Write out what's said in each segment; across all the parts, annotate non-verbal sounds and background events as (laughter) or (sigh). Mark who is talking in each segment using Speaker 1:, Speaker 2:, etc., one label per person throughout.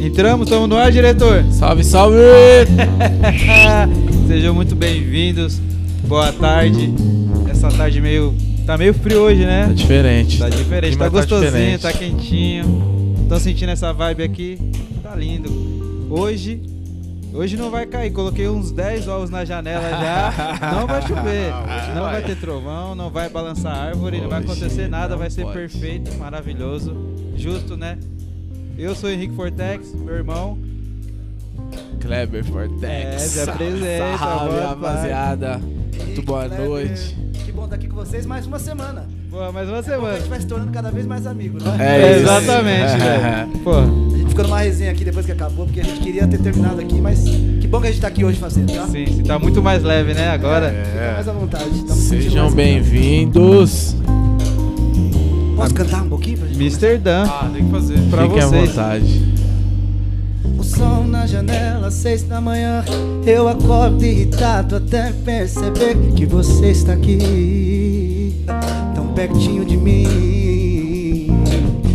Speaker 1: Entramos, estamos no ar, diretor.
Speaker 2: Salve, salve! (laughs)
Speaker 1: Sejam muito bem-vindos. Boa tarde. Essa tarde meio. Tá meio frio hoje, né?
Speaker 2: Tá diferente.
Speaker 1: Tá diferente,
Speaker 2: Clima
Speaker 1: tá gostosinho,
Speaker 2: diferente.
Speaker 1: tá quentinho. Tô sentindo essa vibe aqui. Tá lindo. Hoje. Hoje não vai cair. Coloquei uns 10 ovos na janela já. (laughs) Não vai chover.
Speaker 3: Hoje
Speaker 1: Não
Speaker 3: vai.
Speaker 1: vai ter trovão, não vai balançar árvore, não vai acontecer nada, vai ser
Speaker 2: pode.
Speaker 1: perfeito, maravilhoso. Justo, né? Eu sou o Henrique Fortex, meu irmão.
Speaker 2: Kleber Fortex.
Speaker 1: É, se apresenta,
Speaker 2: Salve,
Speaker 1: boa
Speaker 2: rapaziada. Muito boa
Speaker 3: Kleber,
Speaker 2: noite.
Speaker 3: Que bom estar aqui com vocês mais uma semana.
Speaker 1: Pô, mais uma
Speaker 3: A
Speaker 1: semana.
Speaker 3: gente vai se tornando cada vez mais amigos, né?
Speaker 2: É isso.
Speaker 1: Exatamente, (laughs) velho. Pô,
Speaker 3: A gente ficou numa resenha aqui depois que acabou, porque a gente queria ter terminado aqui, mas que bom que a gente tá aqui hoje fazendo, tá?
Speaker 1: sim, sim, tá muito mais leve, né? Agora.
Speaker 3: Fica mais à vontade.
Speaker 2: Sejam bem-vindos.
Speaker 3: Posso cantar um pouquinho pra gente?
Speaker 1: Mr. Dan,
Speaker 4: Ah, tem que fazer.
Speaker 1: pra
Speaker 2: Fiquem à
Speaker 1: vocês.
Speaker 2: vontade.
Speaker 3: O sol na janela, seis da manhã. Eu acordo irritado até perceber que você está aqui, tão pertinho de mim.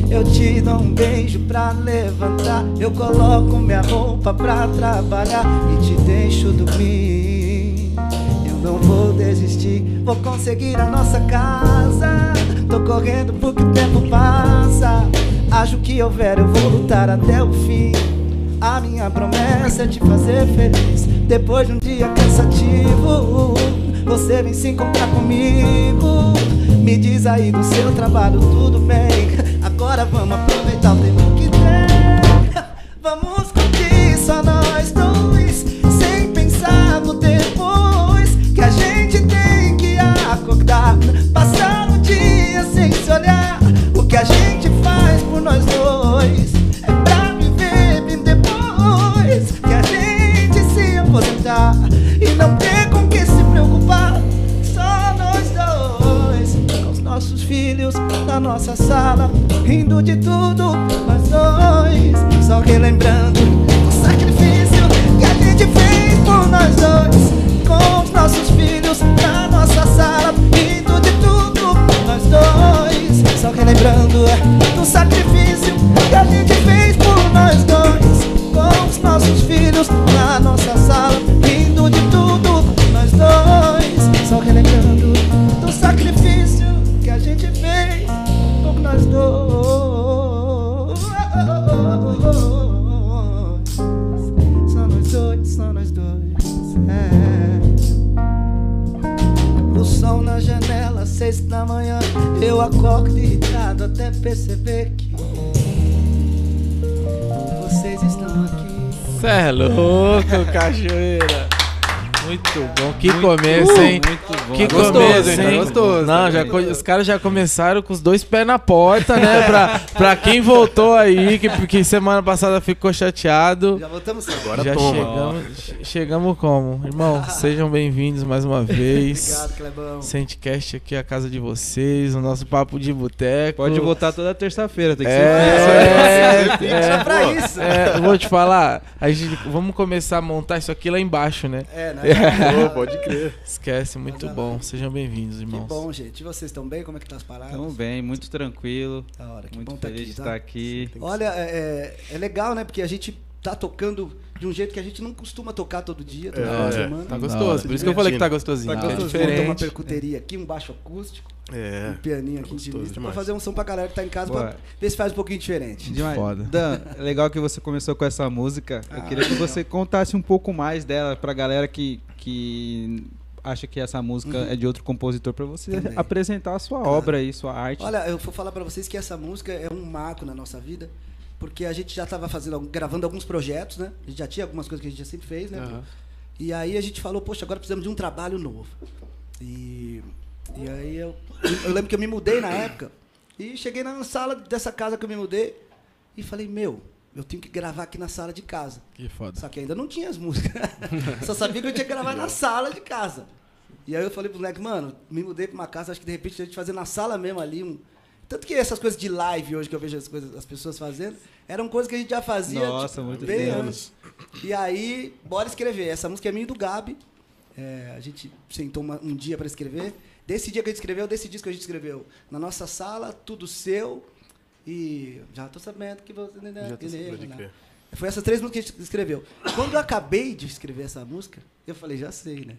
Speaker 3: Eu te dou um beijo pra levantar. Eu coloco minha roupa pra trabalhar e te deixo dormir. Eu não vou vou conseguir a nossa casa. Tô correndo porque o tempo passa. Acho que houver, eu vou lutar até o fim. A minha promessa é te fazer feliz. Depois de um dia cansativo, você vem se encontrar comigo. Me diz aí do seu trabalho, tudo bem. Agora vamos aproveitar o tempo que nossa sala, rindo de tudo, nós dois, só relembrando o sacrifício que a gente fez por nós dois, com os nossos filhos na nossa sala, rindo de tudo, nós dois, só relembrando do sacrifício que a gente fez por nós dois, com os nossos filhos na nossa sala, Eu acordo irritado até perceber que vocês estão aqui.
Speaker 2: Cê é louco, (laughs) cachoeira. Muito bom. Que
Speaker 1: Muito-
Speaker 2: começo, hein?
Speaker 1: Muito.
Speaker 2: Que
Speaker 4: Gostoso,
Speaker 2: começo,
Speaker 4: hein? Tá gostoso,
Speaker 2: Não,
Speaker 4: tá
Speaker 2: já
Speaker 4: gostoso.
Speaker 2: co- os caras já começaram com os dois pés na porta, né? pra, pra quem voltou aí, que, que semana passada ficou chateado.
Speaker 3: Já voltamos
Speaker 4: Agora
Speaker 2: já
Speaker 4: toma.
Speaker 2: chegamos, che- chegamos como? Irmão, sejam bem-vindos mais uma vez.
Speaker 3: Obrigado, Clebão.
Speaker 2: Sentecast aqui é a casa de vocês, o nosso papo de boteco.
Speaker 1: Pode voltar toda terça-feira, tem que
Speaker 2: É,
Speaker 1: ser.
Speaker 2: é,
Speaker 3: Só pra isso.
Speaker 2: é, eu vou te falar, a gente, vamos começar a montar isso aqui lá embaixo, né?
Speaker 3: É, né? (laughs)
Speaker 4: Pô, pode crer.
Speaker 2: Esquece, muito bom. Sejam bem-vindos,
Speaker 3: Que
Speaker 2: irmãos.
Speaker 3: bom, gente. E vocês estão bem? Como é que tá as paradas?
Speaker 1: Tamo bem, muito tranquilo.
Speaker 3: Da hora, que
Speaker 1: Muito
Speaker 3: bom tá
Speaker 1: feliz
Speaker 3: aqui,
Speaker 1: de
Speaker 3: tá?
Speaker 1: estar aqui.
Speaker 3: Olha, é, é- é legal, né? Porque a gente tá tocando de um jeito que a gente não costuma tocar todo dia, toda
Speaker 4: É,
Speaker 3: semana.
Speaker 4: tá
Speaker 2: Da hora.
Speaker 4: gostoso. Por isso que eu falei que tá gostosinho.
Speaker 1: Tá
Speaker 4: que é
Speaker 1: gostosinho.
Speaker 3: Uma
Speaker 4: diferente.
Speaker 3: percuteria aqui, um baixo acústico,
Speaker 4: É.
Speaker 3: um pianinho aqui
Speaker 4: gostoso
Speaker 3: intimista, pra fazer um som pra galera que tá em casa,
Speaker 1: Boa.
Speaker 3: pra ver se faz um pouquinho diferente.
Speaker 1: Demais.
Speaker 2: Foda. (laughs)
Speaker 1: Dan, é legal que você começou com essa música. Eu
Speaker 3: Ah,
Speaker 1: queria que você contasse um pouco mais dela pra galera que, que acha que essa música
Speaker 3: Uhum.
Speaker 1: é de outro compositor, pra você
Speaker 3: Também.
Speaker 1: apresentar a sua
Speaker 3: Claro.
Speaker 1: obra aí, sua arte.
Speaker 3: Olha, eu vou falar pra vocês que essa música é um marco na nossa vida, porque a gente já tava fazendo, gravando alguns projetos, né? A gente já tinha algumas coisas que a gente já sempre fez, né?
Speaker 4: Aham.
Speaker 3: E aí a gente falou, poxa, agora precisamos de um trabalho novo. E, e aí eu, eu lembro que eu me mudei na época e cheguei na sala dessa casa que eu me mudei e falei, meu, eu tenho que gravar aqui na sala de casa.
Speaker 2: Que foda.
Speaker 3: Só que ainda não tinha as músicas. (laughs) Só sabia que eu tinha que gravar na sala de casa. E aí eu falei pro moleque, mano, me mudei pra uma casa, acho que de repente a gente fazer na sala mesmo ali um. Tanto que essas coisas de live hoje que eu vejo as, coisas, as pessoas fazendo, eram coisas que a gente já fazia
Speaker 1: Nossa,
Speaker 3: tipo,
Speaker 1: muito
Speaker 3: bem antes. E aí, bora escrever. Essa música é minha e do Gabi. É, a gente sentou uma- um dia para escrever. Desse dia que a gente escreveu, desse disco que a gente escreveu. Na nossa sala, tudo seu. E já tô sabendo que você.
Speaker 4: Já tô pode crer.
Speaker 3: Foi essas três músicas que a gente escreveu. Quando eu acabei de escrever essa música, eu falei, já sei, né?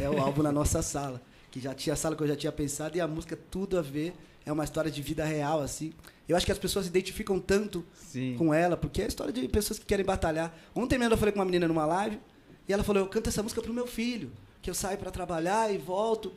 Speaker 3: É o álbum na nossa sala. Que já tinha a sala que eu já tinha pensado e a música tudo a ver. É uma história de vida real, assim. Eu acho que as pessoas se identificam tanto
Speaker 1: Sim.
Speaker 3: com ela, porque é a história de pessoas que querem batalhar. Ontem mesmo eu falei com uma menina numa live e ela falou: Eu canto essa música pro meu filho, que eu saio para trabalhar e volto.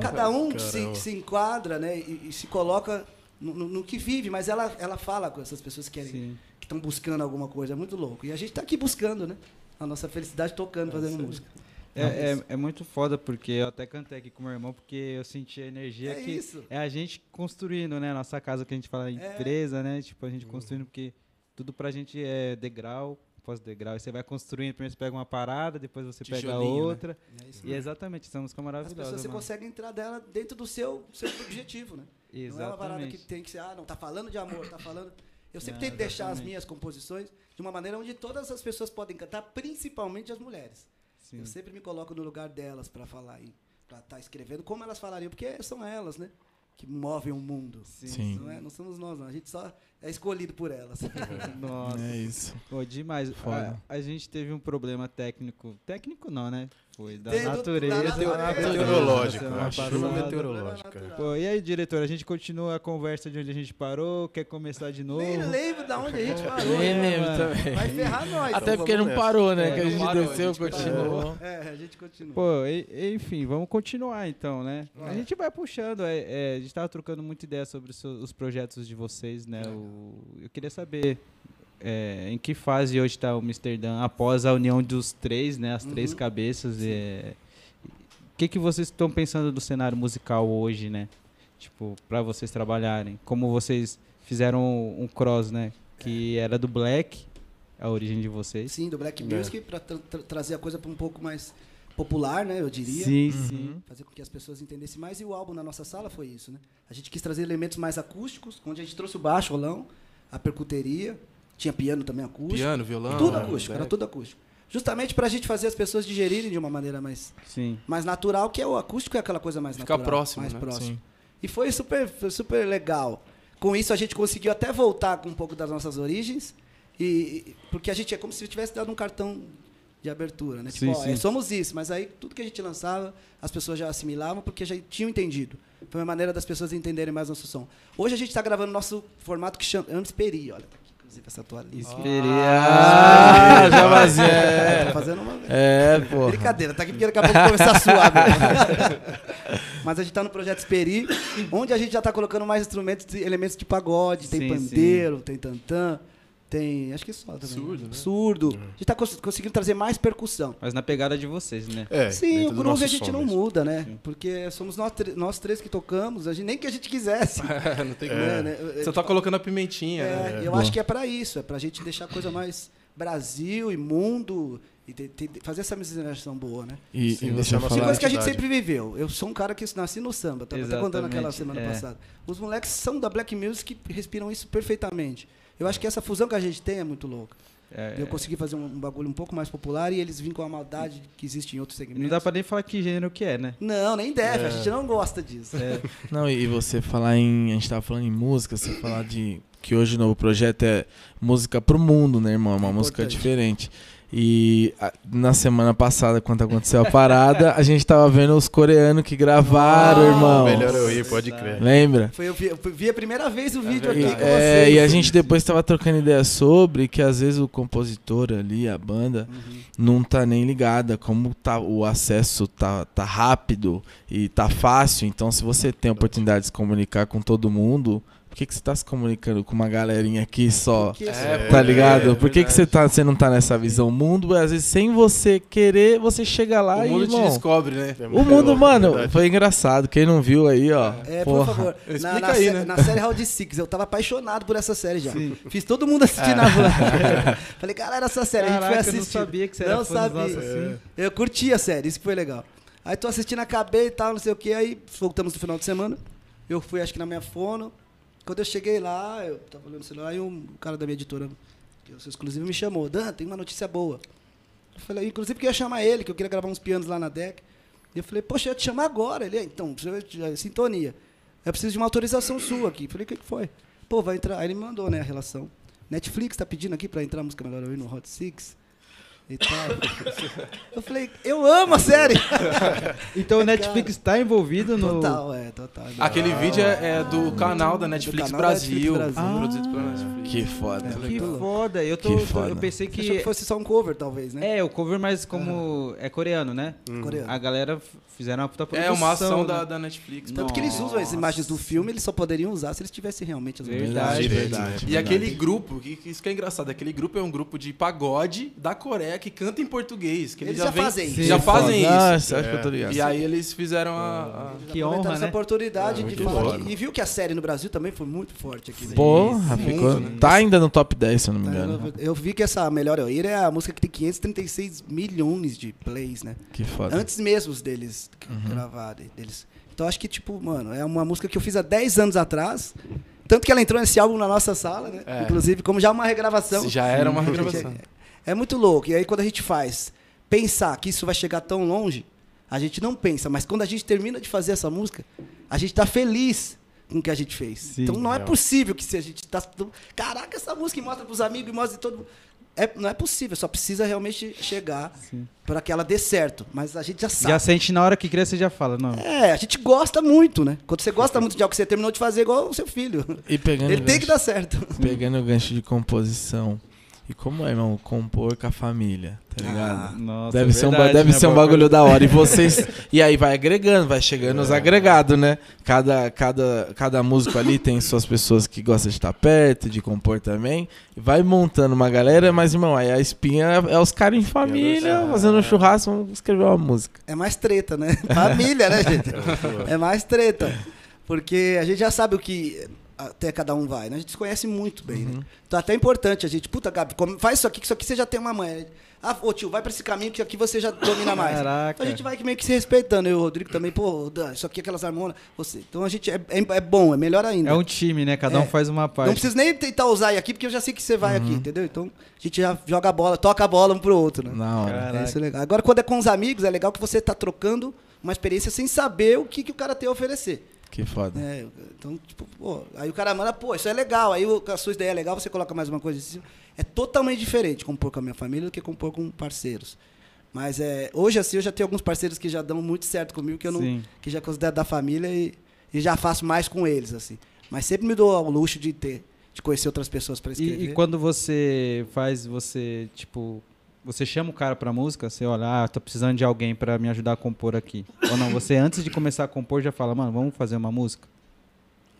Speaker 3: Cada um se, se enquadra, né? E, e se coloca no, no- no que vive, mas ela, ela fala com essas pessoas que querem, que estão buscando alguma coisa. É muito louco. E a gente tá aqui buscando, né? A nossa felicidade tocando, fazendo música.
Speaker 1: É, é, é muito foda, porque eu até cantei aqui com meu irmão, porque eu senti a energia
Speaker 3: É
Speaker 1: que
Speaker 3: isso.
Speaker 1: é a gente construindo, né? Nossa casa que a gente fala empresa, né? Tipo, a gente construindo, porque tudo pra gente é degrau, pós-degrau. E você vai construindo, primeiro você pega uma parada, depois você pega
Speaker 4: Tijolinho, né?
Speaker 1: outra.
Speaker 3: É isso
Speaker 1: E exatamente, essa música é
Speaker 3: As
Speaker 1: maravilhosa.
Speaker 3: pessoas você
Speaker 1: mano.
Speaker 3: consegue entrar dela dentro do seu, seu (coughs) objetivo, né? Não é uma parada que
Speaker 1: Exatamente.
Speaker 3: tem que ser, ah, não, tá falando de amor, tá falando. Eu sempre
Speaker 1: Não,
Speaker 3: tento deixar as
Speaker 1: exatamente.
Speaker 3: minhas composições de uma maneira onde todas as pessoas podem cantar, principalmente as mulheres.
Speaker 1: Sim.
Speaker 3: Eu sempre me coloco no lugar delas para falar e para estar escrevendo como elas falariam, porque são elas, né? Que movem o mundo.
Speaker 2: Sim.
Speaker 3: Não, é, não somos nós, não. A gente só é escolhido por elas. (laughs)
Speaker 1: Nossa.
Speaker 2: É isso.
Speaker 1: Pô, demais.
Speaker 2: Foda.
Speaker 1: A, a gente teve um problema técnico. Técnico não, né? Foi da
Speaker 3: Tem do-
Speaker 1: natureza.
Speaker 3: da natureza.
Speaker 4: Meteorológico,
Speaker 1: Semana
Speaker 4: eu acho.
Speaker 1: passada.
Speaker 4: Chuva meteorológica.
Speaker 1: Pô, e aí, diretor, a gente continua a conversa de onde a gente parou? Quer começar de novo?
Speaker 3: Nem lembro de onde a gente parou.
Speaker 2: Nem
Speaker 3: né?
Speaker 2: lembro também.
Speaker 3: Vai ferrar nós.
Speaker 2: Até
Speaker 3: então
Speaker 2: porque não
Speaker 4: nessa.
Speaker 2: parou, né?
Speaker 1: É,
Speaker 2: que a gente
Speaker 4: parou, a
Speaker 2: desceu,
Speaker 4: gente
Speaker 2: continuou.
Speaker 3: vamos- É, a gente continua.
Speaker 1: Pô, e- enfim, vamos continuar então, né? A gente vai puxando. é, é, a gente tava trocando muita ideia sobre os projetos de vocês, né? O- eu queria saber é, em que fase hoje está o Amsterdã após a união dos três, né? As três
Speaker 3: Uhum.
Speaker 1: cabeças. é, o que, que vocês estão pensando do cenário musical hoje, né? Tipo, para vocês trabalharem. Como vocês fizeram um cross, né? Que era do Black, a origem de vocês.
Speaker 3: Sim, do Black
Speaker 4: É.
Speaker 3: Music, para trazer a coisa para um pouco mais popular, né? Eu diria.
Speaker 1: Sim,
Speaker 2: Uhum.
Speaker 1: sim.
Speaker 3: fazer com que as pessoas entendessem mais. E o álbum na nossa sala foi isso, né? A gente quis trazer elementos mais acústicos, onde a gente trouxe o baixo, o rolão, a percuteria, tinha piano também acústico.
Speaker 4: Piano, violão.
Speaker 3: tudo acústico, era tudo acústico. Justamente pra gente fazer as pessoas digerirem de uma maneira mais,
Speaker 1: Sim.
Speaker 3: mais natural, que é o acústico é aquela coisa mais
Speaker 4: Ficar
Speaker 3: natural.
Speaker 4: próximo,
Speaker 3: mais
Speaker 4: né?
Speaker 3: próximo.
Speaker 2: Sim.
Speaker 3: E foi super, foi super legal. Com isso a gente conseguiu até voltar com um pouco das nossas origens, e, e- porque a gente é como se tivesse dado um cartão de abertura, né?
Speaker 1: Sim,
Speaker 3: Tipo, ó, é,
Speaker 1: sim.
Speaker 3: somos isso, mas aí tudo que a gente lançava, as pessoas já assimilavam porque já tinham entendido. Foi uma maneira das pessoas entenderem mais nosso som. Hoje a gente está gravando nosso formato que chama Amsperi, olha, tá aqui, inclusive essa toalhinha.
Speaker 2: Ah, já vazia.
Speaker 3: Tô
Speaker 2: É,
Speaker 3: fazendo uma
Speaker 2: é pô.
Speaker 3: Brincadeira, tá aqui porque daqui a pouco começar a suar. mesmo. (laughs) Mas a gente tá no projeto Esperi, onde a gente já tá colocando mais instrumentos, elementos de pagode, tem
Speaker 1: Sim,
Speaker 3: pandeiro, tem tantã, tem. Acho que só também.
Speaker 4: Surdo, né?
Speaker 3: Surdo. A gente tá cons- conseguindo trazer mais percussão.
Speaker 1: Mas na pegada de vocês, né?
Speaker 4: É,
Speaker 3: Sim, o groove a gente
Speaker 4: som
Speaker 3: não
Speaker 4: mesmo.
Speaker 3: muda, né? Porque somos nós, nós três que tocamos, a gente, nem que a gente quisesse. (laughs)
Speaker 4: não tem que...
Speaker 3: né, né?
Speaker 4: Você tá colocando a pimentinha,
Speaker 3: É,
Speaker 4: né?
Speaker 3: eu
Speaker 2: Boa.
Speaker 3: acho que é pra isso, é pra gente deixar a coisa mais Brasil e mundo e fazer essa miscigenação boa, né?
Speaker 2: E,
Speaker 4: Sim,
Speaker 2: e
Speaker 4: você
Speaker 2: deixa eu
Speaker 4: é uma
Speaker 3: coisa que a gente sempre viveu. Eu sou um cara que nasci no samba, tava até contando aquela semana
Speaker 1: é.
Speaker 3: passada. Os moleques são da Black Music que respiram isso perfeitamente. Eu acho que essa fusão que a gente tem é muito louca.
Speaker 1: É,
Speaker 3: Eu consegui fazer um, um bagulho um pouco mais popular e eles vêm com a maldade que existe em outros segmentos.
Speaker 1: Não dá pra nem falar que gênero que é, né?
Speaker 3: Não, nem deve, a gente não gosta disso.
Speaker 1: É, (laughs)
Speaker 2: Não, e você falar em. A gente tava falando em música, você falar de. Que hoje o novo projeto é música pro mundo, né, irmão? É uma
Speaker 3: É
Speaker 2: música
Speaker 3: importante.
Speaker 2: diferente. E a- na semana passada, quando aconteceu a parada, a gente tava vendo os coreanos que gravaram,
Speaker 3: Ah,
Speaker 2: irmão.
Speaker 4: Melhor eu ir, pode crer.
Speaker 2: Lembra?
Speaker 3: Foi, eu, vi, eu vi a primeira vez o vídeo aqui
Speaker 2: E,
Speaker 3: com
Speaker 2: é,
Speaker 3: vocês.
Speaker 2: e a gente depois tava trocando ideia sobre que às vezes o compositor ali, a banda,
Speaker 3: Uhum.
Speaker 2: não tá nem ligada. Como tá, o acesso tá, tá rápido e tá fácil. Então, se você tem a oportunidade de se comunicar com todo mundo, que, que você tá se comunicando com uma galerinha aqui só?
Speaker 4: É,
Speaker 2: Tá ligado?
Speaker 4: é
Speaker 2: Por que, que você, tá, você não tá nessa visão? O mundo, às vezes, sem você querer, você chega lá
Speaker 4: O
Speaker 2: e,
Speaker 4: mundo te
Speaker 2: irmão,
Speaker 4: descobre, né?
Speaker 2: O mundo, mano,
Speaker 4: Verdade.
Speaker 2: foi engraçado. Quem não viu aí, ó.
Speaker 3: É, por
Speaker 2: porra.
Speaker 3: favor. (laughs) Na,
Speaker 4: Explica
Speaker 3: na
Speaker 4: aí,
Speaker 3: sé-
Speaker 4: né?
Speaker 3: na série Round Six, eu tava apaixonado por essa série já. Fiz todo mundo assistir na van. (laughs) Falei, galera, essa série, a gente
Speaker 1: Caraca,
Speaker 3: foi
Speaker 1: eu não
Speaker 3: assistir.
Speaker 1: sabia que você
Speaker 3: Não
Speaker 1: era
Speaker 3: sabia.
Speaker 1: assim.
Speaker 3: Eu curti a série, isso que foi legal. Aí tô assistindo, acabei e tal, não sei o que. Aí voltamos no final de semana. Eu fui, acho que na minha fono. Quando eu cheguei lá, eu tava olhando o celular e um cara da minha editora, que eu sou exclusivo, me chamou. Dan, tem uma notícia boa. Eu falei, inclusive que eu ia chamar ele, que eu queria gravar uns pianos lá na deck. E eu falei, poxa, eu ia te chamar agora. Ele, "É, então, de- sintonia. Eu preciso de uma autorização sua aqui. Eu falei, o que, foi? Pô, vai entrar. Aí ele me mandou, né, a relação. Netflix tá pedindo aqui pra entrar a música Melhor Ouvir no Hot Six. E tal. (laughs) Eu falei, eu amo a série. (laughs)
Speaker 1: Então o Netflix está envolvido no.
Speaker 3: Total, é, total.
Speaker 4: Aquele vídeo é, é do canal da Netflix
Speaker 3: canal da
Speaker 4: Brasil.
Speaker 3: Netflix Brasil.
Speaker 4: Produzido pela Netflix.
Speaker 2: Que foda.
Speaker 1: Que
Speaker 3: legal.
Speaker 1: foda. Eu, tô,
Speaker 2: Que
Speaker 1: tô-
Speaker 2: foda.
Speaker 1: eu pensei
Speaker 3: Você achou que
Speaker 1: que.
Speaker 3: fosse só um cover, talvez, né?
Speaker 1: É, o cover, mas como é coreano, né?
Speaker 3: Coreano.
Speaker 1: A galera fizeram uma puta
Speaker 4: É
Speaker 1: produção.
Speaker 4: uma ação
Speaker 1: né?
Speaker 4: da, da Netflix.
Speaker 3: Tanto que eles usam as
Speaker 1: Nossa.
Speaker 3: imagens do filme, eles só poderiam usar se eles tivessem realmente as
Speaker 1: Verdade,
Speaker 3: imagens.
Speaker 1: verdade.
Speaker 4: E aquele grupo, que, que isso que é engraçado, aquele grupo é um grupo de pagode da Coreia que canta em português. Que eles,
Speaker 3: Eles já
Speaker 4: vem-
Speaker 3: fazem isso.
Speaker 4: Já
Speaker 1: Sim,
Speaker 4: fazem isso.
Speaker 2: acha que eu tô ligado?
Speaker 4: E aí eles fizeram a. a-
Speaker 1: Que honra,
Speaker 3: essa
Speaker 1: né?
Speaker 3: oportunidade
Speaker 4: É,
Speaker 3: de falar. e viu que a série no Brasil também foi muito forte aqui. né?
Speaker 2: Porra, ficou.
Speaker 4: né?
Speaker 2: Tá ainda no top 10, se eu não me
Speaker 3: Tá,
Speaker 2: engano.
Speaker 3: Eu, eu vi que essa Melhor Eu Ir é a música que tem 536 milhões de plays, né?
Speaker 2: Que foda.
Speaker 3: Antes mesmo deles
Speaker 2: Uhum.
Speaker 3: gravarem. Deles. Então acho que, tipo, mano, é uma música que eu fiz há 10 anos atrás. Tanto que ela entrou nesse álbum na nossa sala, né?
Speaker 4: É.
Speaker 3: Inclusive, como já uma regravação.
Speaker 4: Já era uma
Speaker 3: Sim.
Speaker 4: regravação.
Speaker 3: É muito louco. E aí, quando a gente faz pensar que isso vai chegar tão longe, a gente não pensa. Mas quando a gente termina de fazer essa música, a gente tá feliz com o que a gente fez.
Speaker 1: Sim.
Speaker 3: então não é
Speaker 4: Real.
Speaker 3: possível que se a gente tá. Caraca, essa música e mostra pros amigos e mostra de todo mundo. É, não é possível, só precisa realmente chegar para que ela dê certo. Mas a gente já sabe.
Speaker 1: Já sente na hora que cria, você já fala, não.
Speaker 3: É, a gente gosta muito, né? Quando você gosta muito de algo que você terminou de fazer, igual o seu filho.
Speaker 2: E pegando
Speaker 3: Ele tem que dar certo.
Speaker 2: Pegando o gancho de composição. E como é, irmão, compor com a família, tá ligado?
Speaker 3: Ah,
Speaker 1: Nossa,
Speaker 2: deve
Speaker 1: é
Speaker 2: ser, um, deve
Speaker 1: né?
Speaker 2: ser um bagulho da hora. E (laughs) vocês. e aí vai agregando, vai chegando
Speaker 1: É.
Speaker 2: os agregados, né? Cada, cada, cada músico ali tem suas pessoas que gostam de estar perto, de compor também. E vai montando uma galera, mas, irmão, aí a espinha é, é os caras em família, fazendo um churrasco, vamos escrever uma música.
Speaker 3: É mais treta, né? (laughs) Família, né, gente? (laughs) É mais treta. Porque a gente já sabe o que até cada um vai, né? A gente se conhece muito bem,
Speaker 2: Uhum.
Speaker 3: né? Então até é importante a gente, puta, Gabi, faz isso aqui, que isso aqui você já tem uma mãe. Ah, ô tio, vai pra esse caminho que aqui você já domina mais.
Speaker 1: Caraca.
Speaker 3: Então a gente vai que meio que se respeitando. Eu e o Rodrigo também, pô, Dan, isso aqui, aquelas harmônias. Você. Então a gente é, é, é bom, é melhor ainda.
Speaker 1: É um time, né? Cada um
Speaker 3: É.
Speaker 1: faz uma parte.
Speaker 3: Não preciso nem tentar usar aqui, porque eu já sei que você vai
Speaker 2: Uhum.
Speaker 3: aqui, entendeu? Então a gente já joga a bola, toca a bola um pro outro, né?
Speaker 1: Caraca.
Speaker 3: É, isso é legal. Agora, quando é com os amigos, é legal que você tá trocando uma experiência sem saber o que, que o cara tem a oferecer.
Speaker 2: Que foda.
Speaker 3: né? Então, tipo, pô, aí o cara manda, pô, isso é legal. Aí o- a sua ideia é legal, você coloca mais uma coisa em cima. É totalmente diferente compor com a minha família do que compor com parceiros. Mas é, hoje, assim, eu já tenho alguns parceiros que já dão muito certo comigo, que eu não,
Speaker 1: Sim.
Speaker 3: que já considero da família e, e já faço mais com eles, assim. Mas sempre me dou ao luxo de ter, de conhecer outras pessoas para escrever.
Speaker 1: E, e quando você faz, você, tipo, você chama o cara pra música, você olha, ah, tô precisando de alguém pra me ajudar a compor aqui. Ou não, você antes de começar a compor já fala, mano, vamos fazer uma música?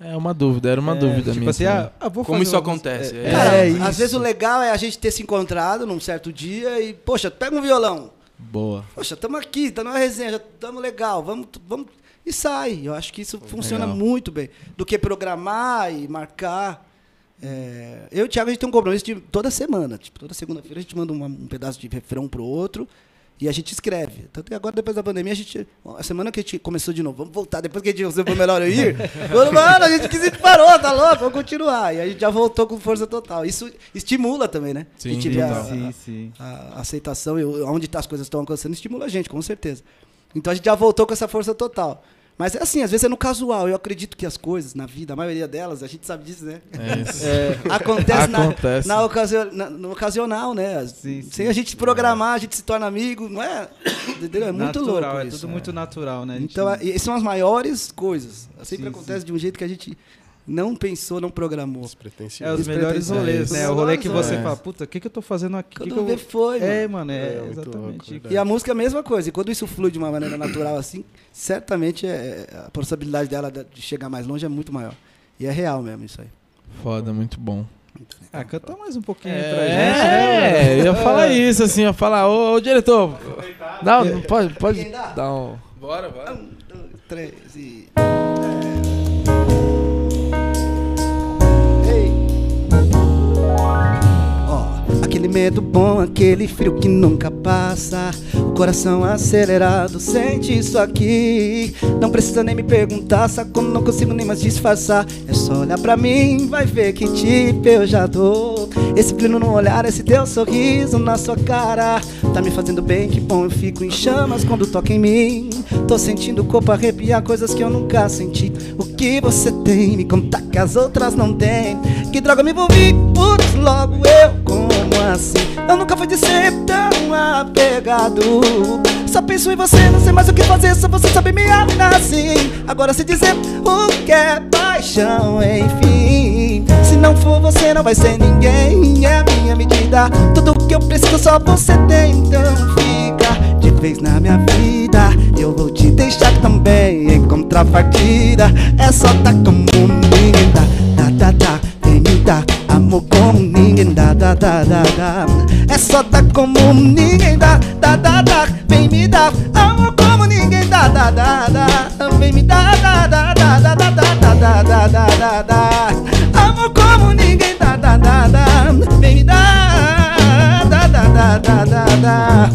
Speaker 2: É uma dúvida, era uma
Speaker 1: É,
Speaker 2: dúvida
Speaker 1: tipo
Speaker 2: minha.
Speaker 1: assim, ah, vou
Speaker 4: Como
Speaker 1: fazer
Speaker 4: isso
Speaker 1: uma música.
Speaker 4: acontece?
Speaker 1: É,
Speaker 3: Cara,
Speaker 1: é
Speaker 3: às
Speaker 1: isso.
Speaker 3: vezes o legal é a gente ter se encontrado num certo dia e, poxa, pega um violão.
Speaker 2: Boa.
Speaker 3: Poxa, estamos aqui, estamos na resenha, já estamos legal, vamos, vamos. E sai. Eu acho que isso funciona
Speaker 2: Legal.
Speaker 3: muito bem. Do que programar e marcar. É, eu e o Thiago, a gente tem um compromisso de toda semana. Tipo, toda segunda-feira a gente manda uma- um pedaço de refrão pro outro e a gente escreve. Tanto que agora, depois da pandemia, a gente. A semana que a gente começou de novo, vamos voltar, depois que a gente você foi melhor eu ir. (laughs) falou, mano, a gente quis ir parou, tá louco, vamos continuar. E a gente já voltou com força total. Isso estimula também, né?
Speaker 2: Sim,
Speaker 3: a gente vê a-.
Speaker 1: Sim, sim.
Speaker 3: a aceitação e onde tá as coisas estão alcançando estimula a gente, com certeza. Então a gente já voltou com essa força total. Mas é assim, às vezes é no casual. Eu acredito que as coisas, na vida, a maioria delas, a gente sabe disso, né?
Speaker 2: É isso.
Speaker 3: Acontece, na-
Speaker 2: Acontece.
Speaker 3: Na, ocasio- na- no ocasional, né?
Speaker 1: Sim, sim.
Speaker 3: Sem a gente programar, a gente se torna amigo, não é? Entendeu? É muito
Speaker 1: natural,
Speaker 3: louco
Speaker 1: é
Speaker 3: isso.
Speaker 1: tudo muito natural, né?
Speaker 3: Então, é- e são as maiores coisas. Sempre
Speaker 1: Sim,
Speaker 3: acontece de um jeito que a gente não pensou, não programou.
Speaker 1: É os melhores rolês,
Speaker 3: É
Speaker 1: né? O rolê que você
Speaker 2: É.
Speaker 1: fala, puta, o que, que eu tô fazendo aqui?
Speaker 3: Quando
Speaker 1: que que eu...
Speaker 3: vê, foi,
Speaker 1: É,
Speaker 3: mano.
Speaker 1: é,
Speaker 4: É, muito louco,
Speaker 1: exatamente.
Speaker 4: verdade.
Speaker 3: E a música é a mesma coisa. E quando isso flui de uma maneira natural assim, certamente é, a possibilidade dela de chegar mais longe é muito maior. E é real mesmo isso aí.
Speaker 2: Foda, muito bom.
Speaker 1: Ah, canta mais um pouquinho aí pra gente. né?
Speaker 2: É, eu ia falar isso, assim, eu ia falar, ô, ô, diretor, dá, não, pode, pode
Speaker 3: dá?
Speaker 2: dar um...
Speaker 4: Bora, bora.
Speaker 3: Um, dois, três e. Aquele momento bom, aquele frio que nunca passa. O coração acelerado, sente isso aqui. Não precisa nem me perguntar, sabe como não consigo nem mais disfarçar. É só olhar pra mim, vai ver que tipo eu já dou. Esse brilho no olhar, esse teu sorriso na sua cara. Tá me fazendo bem, que bom, eu fico em chamas quando toca em mim. Tô sentindo o corpo arrepiar, coisas que eu nunca senti. O que você tem? Me contar que as outras não têm. Que droga me envolvi, putz, logo eu, como assim? Eu nunca fui de ser tão apegado. Só penso em você, não sei mais o que fazer, só você sabe me amar assim. Agora se dizer o que é paixão, enfim. Se não for você, não vai ser ninguém. É a minha medida. Tudo que eu preciso só você tem, então fica de vez na minha vida. Eu vou te deixar também em contrapartida. É só tá como ninguém dá, dá, dá, dá. Vem me dar amor como ninguém dá, dá, dá, dá, dá. É só tá como ninguém dá, dá, dá, dá. Vem me dar amor como ninguém dá, dá, dá, dá. Vem me dar, dá, dá, dá, dá, dá, dá, dá, dá, dá, dá, dá. Amor como ninguém dá, dá, dá, dá. Vem me dar, dá, dá, dá, dá, dá, dá.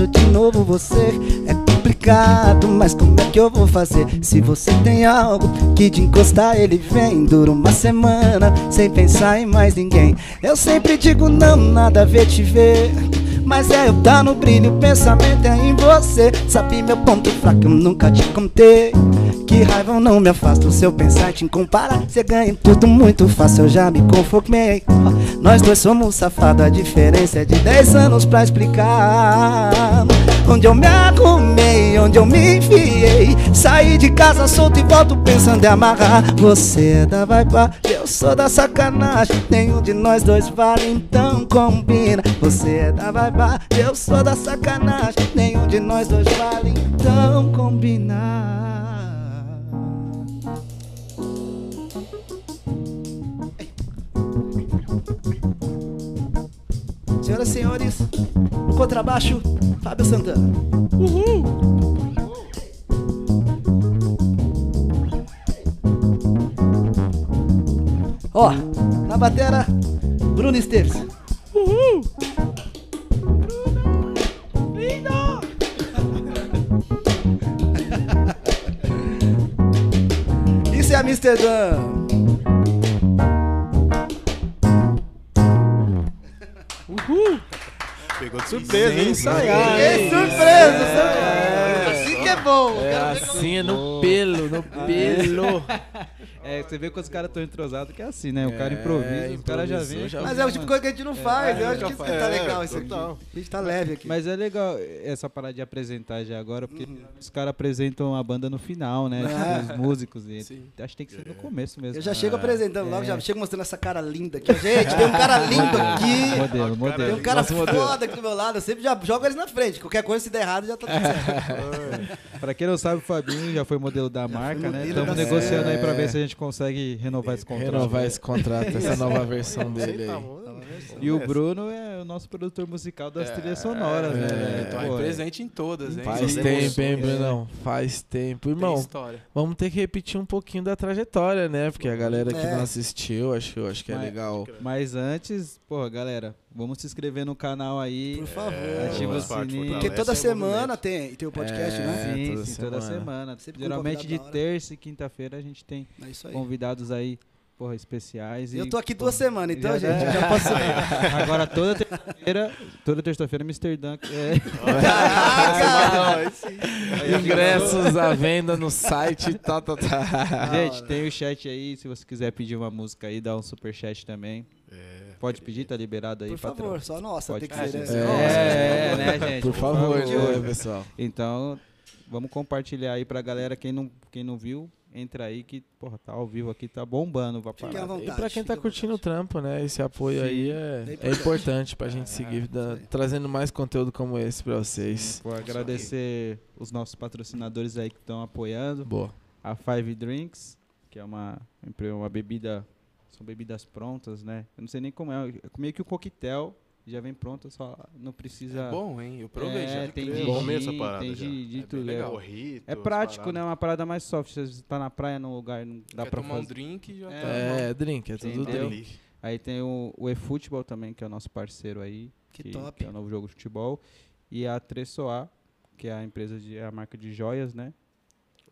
Speaker 3: Quero de novo você. É complicado, mas como é que eu vou fazer? Se você tem algo que de encostar ele vem, dura uma semana sem pensar em mais ninguém. Eu sempre digo não, nada a ver te ver. Mas é eu tá no brilho, o pensamento é em você. Sabe meu ponto fraco, eu nunca te contei. Que raiva eu não me afasto, se eu pensar te comparar, você ganha tudo muito fácil, eu já me conformei. Nós dois somos safados, a diferença é de 10 anos pra explicar. Onde eu me arrumei, onde eu me enfiei. Saí de casa solto e volto pensando em amarrar. Você é da vai eu sou da sacanagem. Nenhum de nós dois vale, então combina. Você é da vai eu sou da sacanagem. Nenhum de nós dois vale, então combina. Senhoras e senhores, no contrabaixo, Fábio Santana. Ó, na batera, Bruno Esteves. (laughs) Isso é Amsterdã.
Speaker 5: Surpresa, hein?
Speaker 2: ensaiar,
Speaker 3: Que surpresa! surpresa. Assim que é bom.
Speaker 2: É assim, é no pelo, no pelo. (laughs)
Speaker 1: É, você vê quando os caras estão entrosados que é assim, né? O cara
Speaker 2: É,
Speaker 1: improvisa, os caras já
Speaker 2: já
Speaker 3: Mas é o tipo de coisa que a gente não faz. eu acho que tá
Speaker 5: É,
Speaker 3: legal isso aqui. A gente tá leve aqui.
Speaker 1: Mas é legal essa parada de apresentar já agora, porque os caras apresentam a banda no final, né?
Speaker 3: Ah.
Speaker 1: Tipo, os músicos. E acho que tem que ser no começo mesmo.
Speaker 3: Eu já chego apresentando logo,
Speaker 1: É.
Speaker 3: já chego mostrando essa cara linda aqui. Gente, tem um cara lindo aqui.
Speaker 1: Modelo,
Speaker 3: Tem
Speaker 1: modelo.
Speaker 3: um cara
Speaker 2: Nosso modelo.
Speaker 3: foda aqui do meu lado. Eu sempre já jogo eles na frente. Qualquer coisa, se der errado, já tá tudo certo. (laughs)
Speaker 1: Pra quem não sabe, o Fabinho já foi modelo da marca, né? Estamos negociando aí pra
Speaker 2: É.
Speaker 1: ver se a gente consegue renovar esse contrato.
Speaker 2: Renovar esse contrato, essa nova (laughs) versão dele
Speaker 5: Tá
Speaker 2: aí.
Speaker 5: Né?
Speaker 1: E o Bruno é o nosso produtor musical das trilhas sonoras, né?
Speaker 2: é,
Speaker 1: velho?
Speaker 4: Então,
Speaker 1: Pô,
Speaker 4: aí presente em todas, hein?
Speaker 2: Faz
Speaker 4: Tem
Speaker 2: tempo, hein,
Speaker 1: É.
Speaker 2: Brunão? Faz tempo.
Speaker 4: Tem
Speaker 2: Irmão,
Speaker 4: história.
Speaker 2: vamos ter que repetir um pouquinho da trajetória, né? Porque a galera que
Speaker 3: É.
Speaker 2: não assistiu, acho, que- acho que é
Speaker 1: Mas-
Speaker 2: legal.
Speaker 1: Mas antes, pô, galera, vamos se inscrever no canal aí.
Speaker 3: Por favor.
Speaker 1: Ativa o sininho.
Speaker 3: Porque toda semana tem, tem o podcast,
Speaker 2: É.
Speaker 3: né?
Speaker 1: Sim,
Speaker 2: toda
Speaker 1: sim, toda
Speaker 2: semana.
Speaker 1: Geralmente de terça e quinta-feira a gente tem
Speaker 3: É
Speaker 1: convidados aí, porra, especiais.
Speaker 3: Eu
Speaker 1: e,
Speaker 3: tô aqui duas semanas, então,
Speaker 1: já-
Speaker 3: gente,
Speaker 1: é.
Speaker 3: já posso. (laughs)
Speaker 1: Agora toda terça-feira, toda terça-feira Amsterdã. É,
Speaker 3: Caraca! (laughs)
Speaker 2: Ingressos à venda no site, tá, tá, tá.
Speaker 1: gente, tem o chat aí, se você quiser pedir uma música aí, dá um super chat também. Pode pedir, tá liberado aí,
Speaker 3: Por
Speaker 1: patrão.
Speaker 3: favor, só nossa,
Speaker 1: Pode
Speaker 3: tem que ser.
Speaker 2: É,
Speaker 3: né?
Speaker 1: É, né, gente?
Speaker 2: Por favor, né, pessoal?
Speaker 1: Então, vamos compartilhar aí pra galera. Quem não, quem não viu, entra aí que, porra, tá ao vivo aqui, tá bombando. Parar.
Speaker 3: à vontade.
Speaker 2: E pra quem tá
Speaker 3: fique
Speaker 2: curtindo o trampo, né? Esse apoio
Speaker 1: Sim.
Speaker 2: aí
Speaker 3: É
Speaker 2: é,
Speaker 3: importante.
Speaker 2: é importante pra gente seguir da- trazendo mais conteúdo como esse pra vocês.
Speaker 1: Vou agradecer os nossos patrocinadores aí que estão apoiando.
Speaker 2: Boa.
Speaker 1: A Five Drinks, que é uma, uma bebida. São bebidas prontas, né? Eu não sei nem como é. É meio que o coquetel já vem pronto, só não precisa.
Speaker 4: É bom, hein? Eu provei
Speaker 1: é,
Speaker 4: já.
Speaker 1: tem de gin,
Speaker 5: essa parada
Speaker 1: tem
Speaker 5: já.
Speaker 1: de, de
Speaker 4: É
Speaker 1: tudo.
Speaker 4: legal.
Speaker 1: É,
Speaker 5: Morrito,
Speaker 1: é prático,
Speaker 5: paradas.
Speaker 1: né? Uma parada mais soft. Você tá na praia, num lugar, não dá
Speaker 4: Quer
Speaker 1: pra
Speaker 4: tomar um
Speaker 1: fazer.
Speaker 4: drink e já
Speaker 1: É.
Speaker 4: tá.
Speaker 2: É, drink, é tudo drink.
Speaker 1: Aí tem o, o eFootball também, que é o nosso parceiro aí.
Speaker 3: Que top.
Speaker 1: é o novo jogo de futebol. E a Tressoar, que é a empresa de é a marca de joias, né?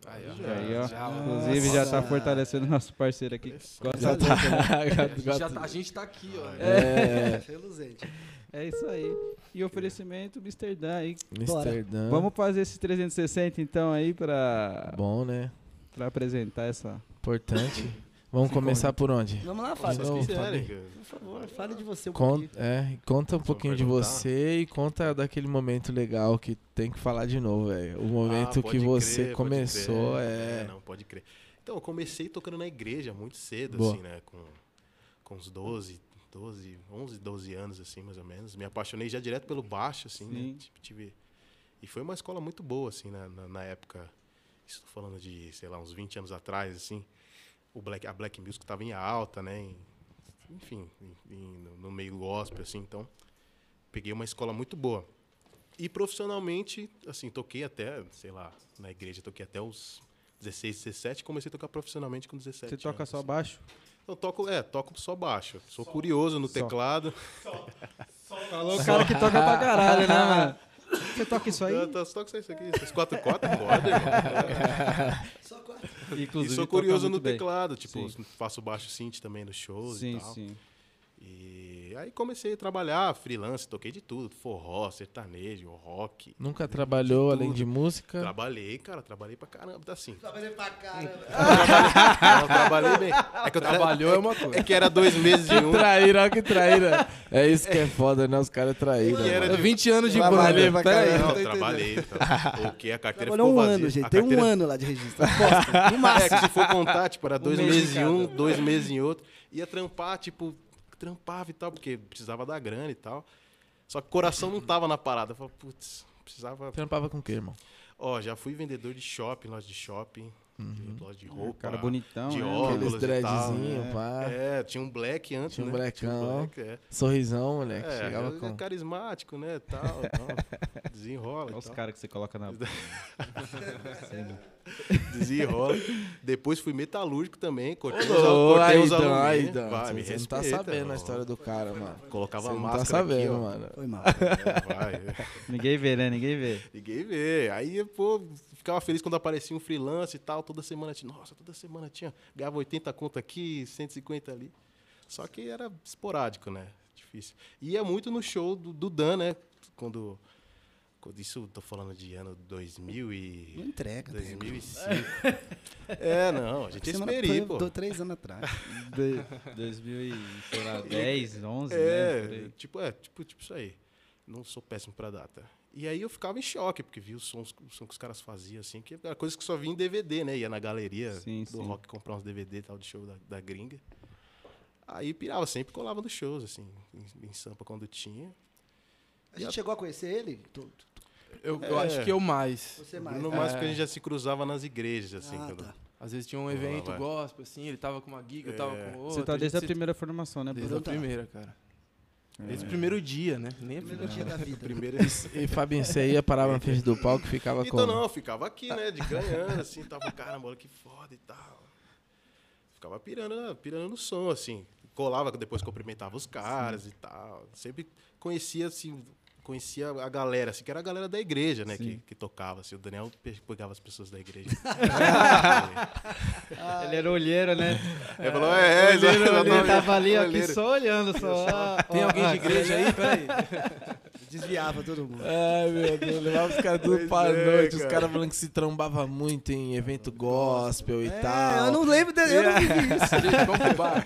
Speaker 4: Aí, ó.
Speaker 1: Aí, ó.
Speaker 4: Já, ó.
Speaker 1: Inclusive já tá
Speaker 3: Nossa.
Speaker 1: fortalecendo o nosso parceiro aqui.
Speaker 2: Já tá. (laughs)
Speaker 1: gente,
Speaker 2: Já
Speaker 4: já
Speaker 2: tá-
Speaker 4: tá, a gente tá aqui, ó.
Speaker 2: É,
Speaker 3: Reluzente.
Speaker 1: É isso aí. E oferecimento Mr. Dan aí.
Speaker 2: Amsterdã.
Speaker 1: Vamos fazer esse 360 então aí pra,
Speaker 2: Bom, né?
Speaker 1: pra apresentar essa.
Speaker 2: Importante. Vamos começar por onde?
Speaker 3: Vamos lá, Fábio.
Speaker 2: Não, Fábio.
Speaker 3: Por favor, fale de você um
Speaker 2: Con
Speaker 3: pouquinho.
Speaker 2: é, conta um
Speaker 5: Só
Speaker 2: pouquinho de você e conta daquele momento legal que tem que falar de novo, velho. O momento
Speaker 5: Ah,
Speaker 2: que você
Speaker 5: crer, pode
Speaker 2: começou
Speaker 5: crer.
Speaker 2: é.
Speaker 5: Não, pode crer. Então, eu comecei tocando na igreja muito cedo,
Speaker 2: Boa.
Speaker 5: assim, né? Com, com uns 12, 12, 11, 12 anos, assim, mais ou menos. Me apaixonei já direto pelo baixo, assim,
Speaker 1: Sim.
Speaker 5: né? Tipo, tive... E foi uma escola muito boa, assim, na, na, na época. Estou falando de, sei lá, uns 20 anos atrás, assim. O Black, a Black Music estava em alta, né? em- enfim, em- em- no, no meio gospel, assim. Então, peguei uma escola muito boa. E profissionalmente, assim, toquei até, sei lá, na igreja toquei até os 16, 17, comecei a tocar profissionalmente com 17
Speaker 1: Você toca
Speaker 5: anos.
Speaker 1: só baixo?
Speaker 5: Eu toco, é, toco só baixo. Sou curioso no
Speaker 1: Só.
Speaker 5: teclado.
Speaker 1: Falou o cara que toca pra caralho, né, mano? (laughs) Você toca isso aí?
Speaker 5: Eu, eu toco só isso aqui, esses quatro cordas, corda, irmão.
Speaker 3: Só quatro.
Speaker 5: E
Speaker 1: Inclusive,
Speaker 5: sou
Speaker 1: toca
Speaker 5: curioso no
Speaker 1: bem.
Speaker 5: teclado, tipo,
Speaker 1: Sim.
Speaker 5: faço baixo synth também nos shows
Speaker 1: Sim,
Speaker 5: e tal.
Speaker 1: sim.
Speaker 5: E aí comecei a trabalhar freelance, toquei de tudo, forró, sertanejo, rock.
Speaker 2: Nunca trabalhou além
Speaker 5: tudo.
Speaker 2: de música?
Speaker 5: Trabalhei, cara, trabalhei pra caramba, tá assim.
Speaker 3: Trabalhei pra caramba. (laughs)
Speaker 5: Não, trabalhei bem. É que eu
Speaker 4: Trabalhou é uma coisa.
Speaker 5: É que era dois meses de um.
Speaker 2: Traíra, olha que traíra. É isso que é foda, né? Os caras traíram.
Speaker 5: Que era
Speaker 2: mano.
Speaker 5: de-
Speaker 4: 20 anos de
Speaker 1: Trabalhei
Speaker 4: banda.
Speaker 1: pra
Speaker 4: Pera aí,
Speaker 1: caramba.
Speaker 4: não
Speaker 5: trabalhei. Então, porque a carteira
Speaker 3: Trabalhou
Speaker 5: ficou
Speaker 3: um
Speaker 5: vazia.
Speaker 3: ano, gente.
Speaker 5: A
Speaker 3: Tem um
Speaker 5: carteira-
Speaker 3: ano lá de registro. Aposto. No
Speaker 5: É,
Speaker 3: máximo.
Speaker 5: que se for contar, tipo, era dois
Speaker 1: mês
Speaker 5: meses
Speaker 1: em
Speaker 5: um, dois meses em outro. Ia trampar, tipo, trampava e tal, porque precisava da grana e tal. Só que o coração não tava na parada. Eu falei, putz, precisava.
Speaker 2: Trampava com o quê, irmão?
Speaker 5: Ó, já fui vendedor de shopping, loja de shopping, de loja de roupa.
Speaker 1: Cara bonitão,
Speaker 5: de
Speaker 1: né?
Speaker 5: óculos.
Speaker 2: Aqueles
Speaker 5: e tal.
Speaker 2: dreadzinho, pá.
Speaker 5: É, tinha um black antes,
Speaker 2: Tinha um
Speaker 5: né?
Speaker 2: blackão.
Speaker 5: black, é.
Speaker 2: Sorrisão, moleque.
Speaker 5: É,
Speaker 2: Chegava
Speaker 5: é
Speaker 2: com.
Speaker 5: carismático, né, tal, tal. (laughs) Desenrola
Speaker 1: Olha
Speaker 5: e
Speaker 1: os caras que você coloca na. (laughs) (laughs)
Speaker 5: Desenrola. Depois fui metalúrgico também, cortei, os, cortei
Speaker 2: aí,
Speaker 5: os
Speaker 2: Dan,
Speaker 5: alumínios.
Speaker 2: aí.
Speaker 5: Vai, me
Speaker 2: Você não tá
Speaker 5: respeita,
Speaker 2: sabendo
Speaker 5: ó.
Speaker 2: a história do cara, mano.
Speaker 5: Colocava
Speaker 2: Você
Speaker 5: a
Speaker 2: não
Speaker 5: máscara
Speaker 2: tá sabendo,
Speaker 5: aqui,
Speaker 2: mano.
Speaker 3: Foi mal.
Speaker 5: É, vai. (laughs)
Speaker 1: Ninguém vê, né? Ninguém vê.
Speaker 5: Ninguém vê. Aí, pô, ficava feliz quando aparecia um freelance e tal. Toda semana tinha. Nossa, toda semana tinha. Ganhava 80 conto aqui, 150 ali. Só que era esporádico, né? Difícil. Ia muito no show do, do Dan, né? Quando. Isso, tô falando de ano 2000
Speaker 3: Não
Speaker 5: e.
Speaker 3: entrega. tempo.
Speaker 5: 2005. é, não, a gente é
Speaker 3: Semana-
Speaker 5: experi,
Speaker 3: foi
Speaker 5: pô.
Speaker 3: do- três anos atrás.
Speaker 1: De 2010, 11, né? por
Speaker 5: É,
Speaker 1: aí.
Speaker 5: tipo, é, tipo, tipo isso aí. Não sou péssimo pra data. E aí eu ficava em choque, porque vi os sons, o som que os caras faziam, assim, que era coisa que só via em DVD, né? Ia na galeria
Speaker 1: Sim,
Speaker 5: do
Speaker 1: sim.
Speaker 5: rock comprar uns DVD e tal de show da, da gringa. Aí pirava, sempre colava nos shows, assim, em, em Sampa quando tinha.
Speaker 3: A gente chegou a conhecer ele? Tu- tu-
Speaker 4: Eu, eu
Speaker 5: É.
Speaker 4: acho que eu mais.
Speaker 3: Você mais.
Speaker 5: no
Speaker 3: né?
Speaker 5: mais porque a gente já se cruzava nas igrejas, assim.
Speaker 3: Ah,
Speaker 5: quando-
Speaker 3: tá.
Speaker 4: Às vezes tinha um evento gospel, assim, ele tava com uma giga, eu tava
Speaker 5: É.
Speaker 4: com outra.
Speaker 1: Você tá desde a primeira formação, né,
Speaker 4: Desde a primeira, cara. Desde o primeiro dia, né? Nem a
Speaker 3: Primeiro dia da vida. (laughs)
Speaker 5: Primeiro...
Speaker 2: E Fabinho, você ia, parava na frente do palco e ficava
Speaker 5: Então
Speaker 2: com.
Speaker 5: não, eu ficava aqui, né? De ganhando, assim, tava, caramba, que foda e tal. Ficava pirando, pirando no som, assim. Colava, depois cumprimentava os caras e tal. Sempre conhecia, assim, conhecia a galera, assim, que era a galera da igreja, né? Que, que tocava, assim. O Daniel pe- pegava as pessoas da igreja. (laughs)
Speaker 1: Ele era olheiro, né?
Speaker 5: Ele falou, é, é,
Speaker 1: Olheiro,
Speaker 5: exatamente.
Speaker 1: ele tava ali, ó, aqui
Speaker 5: Olheiro.
Speaker 1: só olhando, só. ó,
Speaker 4: Tem
Speaker 1: ó,
Speaker 4: alguém de igreja aí? Peraí. (laughs)
Speaker 3: Desviava todo mundo.
Speaker 2: Ai, meu Deus, levava os caras tudo pra
Speaker 5: é,
Speaker 2: noite. Os
Speaker 5: cara.
Speaker 2: caras falando que se trombava muito em evento gospel e
Speaker 3: É,
Speaker 2: tal.
Speaker 3: eu não lembro, de, eu não vivi isso.
Speaker 4: Vamos pro bar.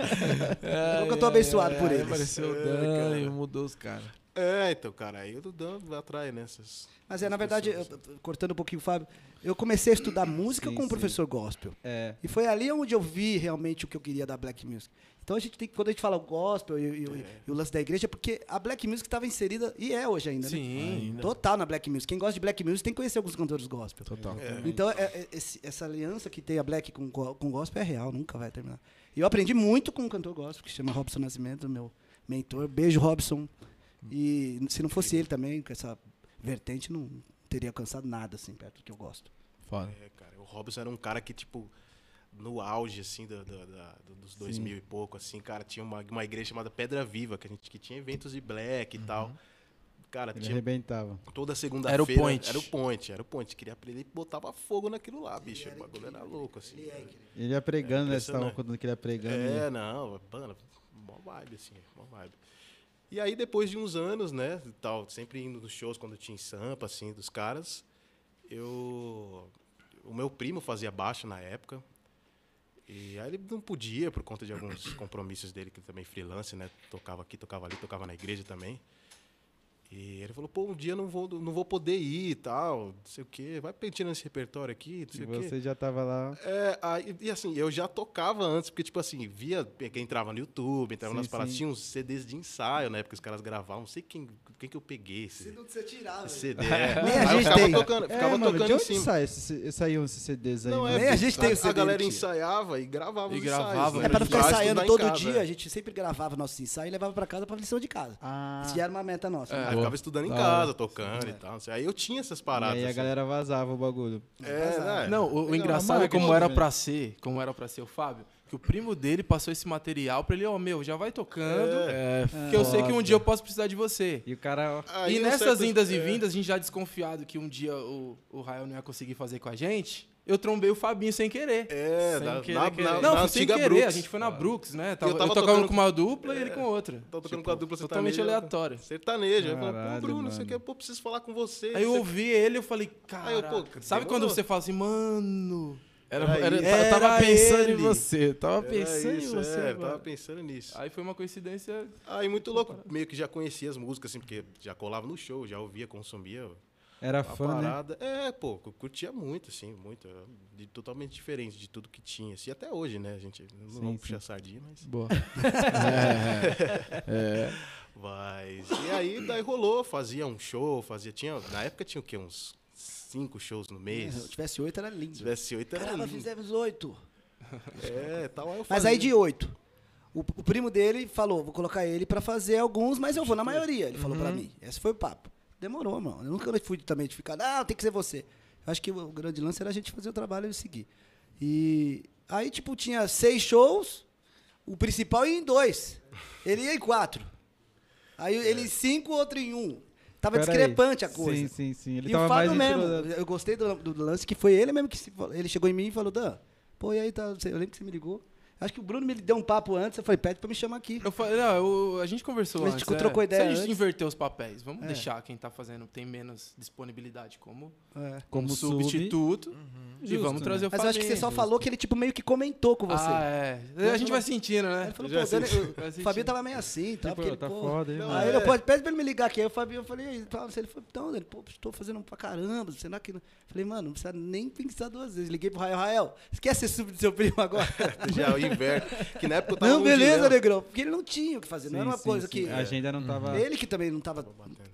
Speaker 2: Ai,
Speaker 3: Nunca tô abençoado por
Speaker 2: ai,
Speaker 3: eles.
Speaker 2: Apareceu o
Speaker 5: É,
Speaker 2: Dan
Speaker 5: cara.
Speaker 2: e mudou os caras.
Speaker 5: É, então, cara, aí eu dando atrás nessas.
Speaker 3: Mas é, na verdade, eu- cortando um pouquinho o Fábio, eu comecei a estudar música
Speaker 1: Sim,
Speaker 3: com o
Speaker 1: sim.
Speaker 3: professor gospel.
Speaker 1: É.
Speaker 3: E foi ali onde eu vi realmente o que eu queria da black music. Então a gente tem que- quando a gente fala o gospel e, e o- e o lance da igreja, é porque a black music estava inserida, e é hoje ainda, né?
Speaker 6: Sim.
Speaker 3: Total na black music. Quem gosta de black music tem que conhecer alguns cantores gospel.
Speaker 2: Total.
Speaker 3: Então, é- é- esse- essa aliança que tem a Black com, com gospel é real, nunca vai terminar. E eu aprendi muito com um cantor gospel que se chama Robson Nascimento, meu mentor. Beijo, Robson. E se não fosse ele também, com essa vertente, não teria alcançado nada assim perto do que eu gosto.
Speaker 2: Foda.
Speaker 5: É, cara, o Robson era um cara que, tipo, no auge, assim, do, do- do- dos 2000 e pouco, assim, cara, tinha uma, uma igreja chamada Pedra Viva, que a gente que tinha eventos de black e tal. Cara,
Speaker 1: Ele
Speaker 5: tinha
Speaker 1: arrebentava.
Speaker 5: toda segunda-feira.
Speaker 6: Era o point.
Speaker 5: Era o point, era o point. Queria aprender e botava fogo naquilo lá, bicho. O bagulho era louco, assim.
Speaker 1: Ele ia pregando, né? Você tava contando que ele ia pregando.
Speaker 5: É,
Speaker 1: né?
Speaker 5: não, mano, mó vibe, assim, mó vibe. E aí, depois de uns anos, né, tal, sempre indo nos shows quando tinha Sampa, assim, dos caras, eu... O meu primo fazia baixo na época, e aí ele não podia, por conta de alguns compromissos dele, que também freelance, né, tocava aqui, tocava ali, tocava na igreja também. E ele falou, pô, um dia eu não vou, não vou poder ir e tal, não sei o quê, vai pedindo esse repertório aqui, não sei
Speaker 1: E
Speaker 5: o quê.
Speaker 1: você já tava lá.
Speaker 5: É, aí, e assim, eu já tocava antes, porque, tipo assim, via quem entrava no YouTube, entrava
Speaker 1: Sim,
Speaker 5: nas paradas, tinha uns CDs de ensaio, né? Porque os caras gravavam, não sei quem, quem que eu peguei esse,
Speaker 3: você tirava.
Speaker 5: esse CD. (laughs) É.
Speaker 3: Nem a
Speaker 5: Aí eu
Speaker 3: gente
Speaker 5: ficava
Speaker 3: tem.
Speaker 5: tocando, ficava
Speaker 1: é, mano,
Speaker 5: tocando
Speaker 1: de
Speaker 5: em
Speaker 1: onde
Speaker 5: cima.
Speaker 1: sai esse, saíam esses CDs aí?
Speaker 5: Não, é,
Speaker 3: Nem a gente tem o CD,
Speaker 5: a galera ensaiava e gravava
Speaker 6: E
Speaker 5: os
Speaker 6: gravava,
Speaker 5: ensaios.
Speaker 6: né?
Speaker 3: É pra não ficar
Speaker 5: Já
Speaker 3: ensaiando
Speaker 5: em
Speaker 3: todo
Speaker 5: casa,
Speaker 3: dia,
Speaker 5: é.
Speaker 3: a gente sempre gravava nossos ensaios e levava pra casa pra lição de casa.
Speaker 1: Ah,
Speaker 3: Isso já era uma meta nossa.
Speaker 5: Aí
Speaker 3: né?
Speaker 5: Eu ficava estudando em casa, tocando e tal. Aí eu tinha essas
Speaker 1: e
Speaker 5: paradas.
Speaker 1: aí a
Speaker 5: assim.
Speaker 1: galera vazava o bagulho.
Speaker 5: É, né?
Speaker 6: Não, o, o engraçado é como era pra ser, como era pra ser o Fábio, que o primo dele passou esse material pra ele, ó, meu, já vai tocando,
Speaker 2: É,
Speaker 6: que eu sei que um dia eu posso precisar de você.
Speaker 1: E o cara. ó,
Speaker 5: Aí
Speaker 6: e nessas
Speaker 5: certo-
Speaker 6: indas e
Speaker 5: é.
Speaker 6: vindas, a gente já desconfiado que um dia o, o Rael não ia conseguir fazer com a gente, eu trombei o Fabinho sem querer.
Speaker 5: É,
Speaker 6: sem
Speaker 5: na,
Speaker 6: querer,
Speaker 5: na,
Speaker 6: querer.
Speaker 5: na,
Speaker 6: não,
Speaker 5: na
Speaker 6: sem querer,
Speaker 5: Brooks.
Speaker 6: a gente foi na Brooks, né? Tava, eu,
Speaker 5: tava
Speaker 6: tocando
Speaker 5: tocando-
Speaker 6: com uma dupla e ele com outra.
Speaker 5: Tava tocando
Speaker 6: Tipo,
Speaker 5: com a dupla
Speaker 6: Totalmente
Speaker 5: sertaneja.
Speaker 6: aleatório.
Speaker 5: Sertanejo. Aí eu falei, pô, Bruno, você
Speaker 1: mano.
Speaker 5: quer, pô, preciso falar com você.
Speaker 6: Aí eu
Speaker 5: você-
Speaker 6: ouvi ele, eu falei, cara,
Speaker 5: Aí eu, pô,
Speaker 6: sabe
Speaker 5: demorou.
Speaker 6: quando você fala assim, mano...
Speaker 2: Era,
Speaker 5: Era
Speaker 2: era-
Speaker 5: isso.
Speaker 2: eu tava pensando
Speaker 6: ele.
Speaker 2: em você. Tava
Speaker 5: Era
Speaker 2: pensando
Speaker 5: isso,
Speaker 2: em você.
Speaker 5: é, tava pensando nisso.
Speaker 6: Aí foi uma coincidência...
Speaker 5: Aí muito louco, meio que já conhecia as músicas, assim, porque já colava no show, já ouvia, consumia
Speaker 1: Era
Speaker 5: a
Speaker 1: fã, né?
Speaker 5: parada. É, pô, eu curtia muito, assim, muito. é, de- totalmente diferente de tudo que tinha. Assim, até hoje, né? A gente não
Speaker 1: Sim,
Speaker 5: vamos
Speaker 1: sim.
Speaker 5: puxar sardinha, mas.
Speaker 2: Boa. (laughs) é, é.
Speaker 5: Mas. E aí, daí rolou, fazia um show, fazia. Tinha, na época tinha o quê? Uns cinco shows no
Speaker 3: Se eu
Speaker 5: mês.
Speaker 3: tivesse oito era lindo.
Speaker 5: Se tivesse oito, era.
Speaker 3: Caramba,
Speaker 5: lindo.
Speaker 3: fizemos oito.
Speaker 5: É, tal. Aí eu
Speaker 3: Mas aí de oito. O, o primo dele falou, vou colocar ele pra fazer alguns, mas eu vou na maioria. Ele falou pra mim. Esse foi o papo. Demorou, mano. Eu nunca fui também de ficar, ah, tem que ser você. Eu acho que o grande lance era a gente fazer o trabalho e seguir. E aí, tipo, tinha seis shows, o principal ia em dois. Ele ia em quatro. Aí ele em cinco, outro em um. Tava
Speaker 1: Pera
Speaker 3: discrepante
Speaker 1: aí.
Speaker 3: a coisa.
Speaker 1: Sim, sim, sim. Ele
Speaker 3: e
Speaker 1: tava
Speaker 3: o Fábio mesmo. Eu gostei do, do- do lance que foi ele mesmo que se, ele chegou em mim e falou: Dan, pô, e aí tá. Eu lembro que você me ligou. Acho que o Bruno me deu um papo antes. Eu falei: pede pra me chamar aqui.
Speaker 6: Eu falei, não, eu- a gente conversou
Speaker 3: A gente
Speaker 6: antes,
Speaker 3: trocou
Speaker 6: é,
Speaker 3: ideia
Speaker 6: Se a gente
Speaker 3: antes.
Speaker 6: inverter os papéis, vamos
Speaker 3: É.
Speaker 6: deixar quem tá fazendo tem menos disponibilidade como,
Speaker 3: É.
Speaker 1: Como
Speaker 6: como
Speaker 1: sub.
Speaker 6: substituto e
Speaker 1: Justo,
Speaker 6: vamos
Speaker 1: né?
Speaker 6: trazer o
Speaker 3: Mas eu acho que você só falou que ele tipo meio que comentou com você.
Speaker 6: Ah, é. A gente vai sentindo, né?
Speaker 3: ele falou, pô, o. Fabinho tava meio assim, tá?
Speaker 1: Tipo,
Speaker 3: Porque ele,
Speaker 1: tá
Speaker 3: pô,
Speaker 1: foda, hein,
Speaker 5: não?
Speaker 3: Aí ele,
Speaker 5: É.
Speaker 3: pode, pede pra ele me ligar aqui. Aí o Fabinho, eu falei, tá, ele falou, então, Dani, pô, estou fazendo pra caramba, será que... não? Falei, mano, não precisa nem pensar duas vezes. Liguei pro Rael, Rael, você quer ser sub do seu primo agora? (laughs)
Speaker 5: Já Que na época eu tava
Speaker 3: não, beleza,
Speaker 5: dilema.
Speaker 3: Negrão. Porque ele não tinha o que fazer, não era
Speaker 1: Sim,
Speaker 3: uma
Speaker 1: sim,
Speaker 3: coisa
Speaker 1: sim.
Speaker 3: que...
Speaker 1: A agenda não tava.
Speaker 3: Ele que também não tava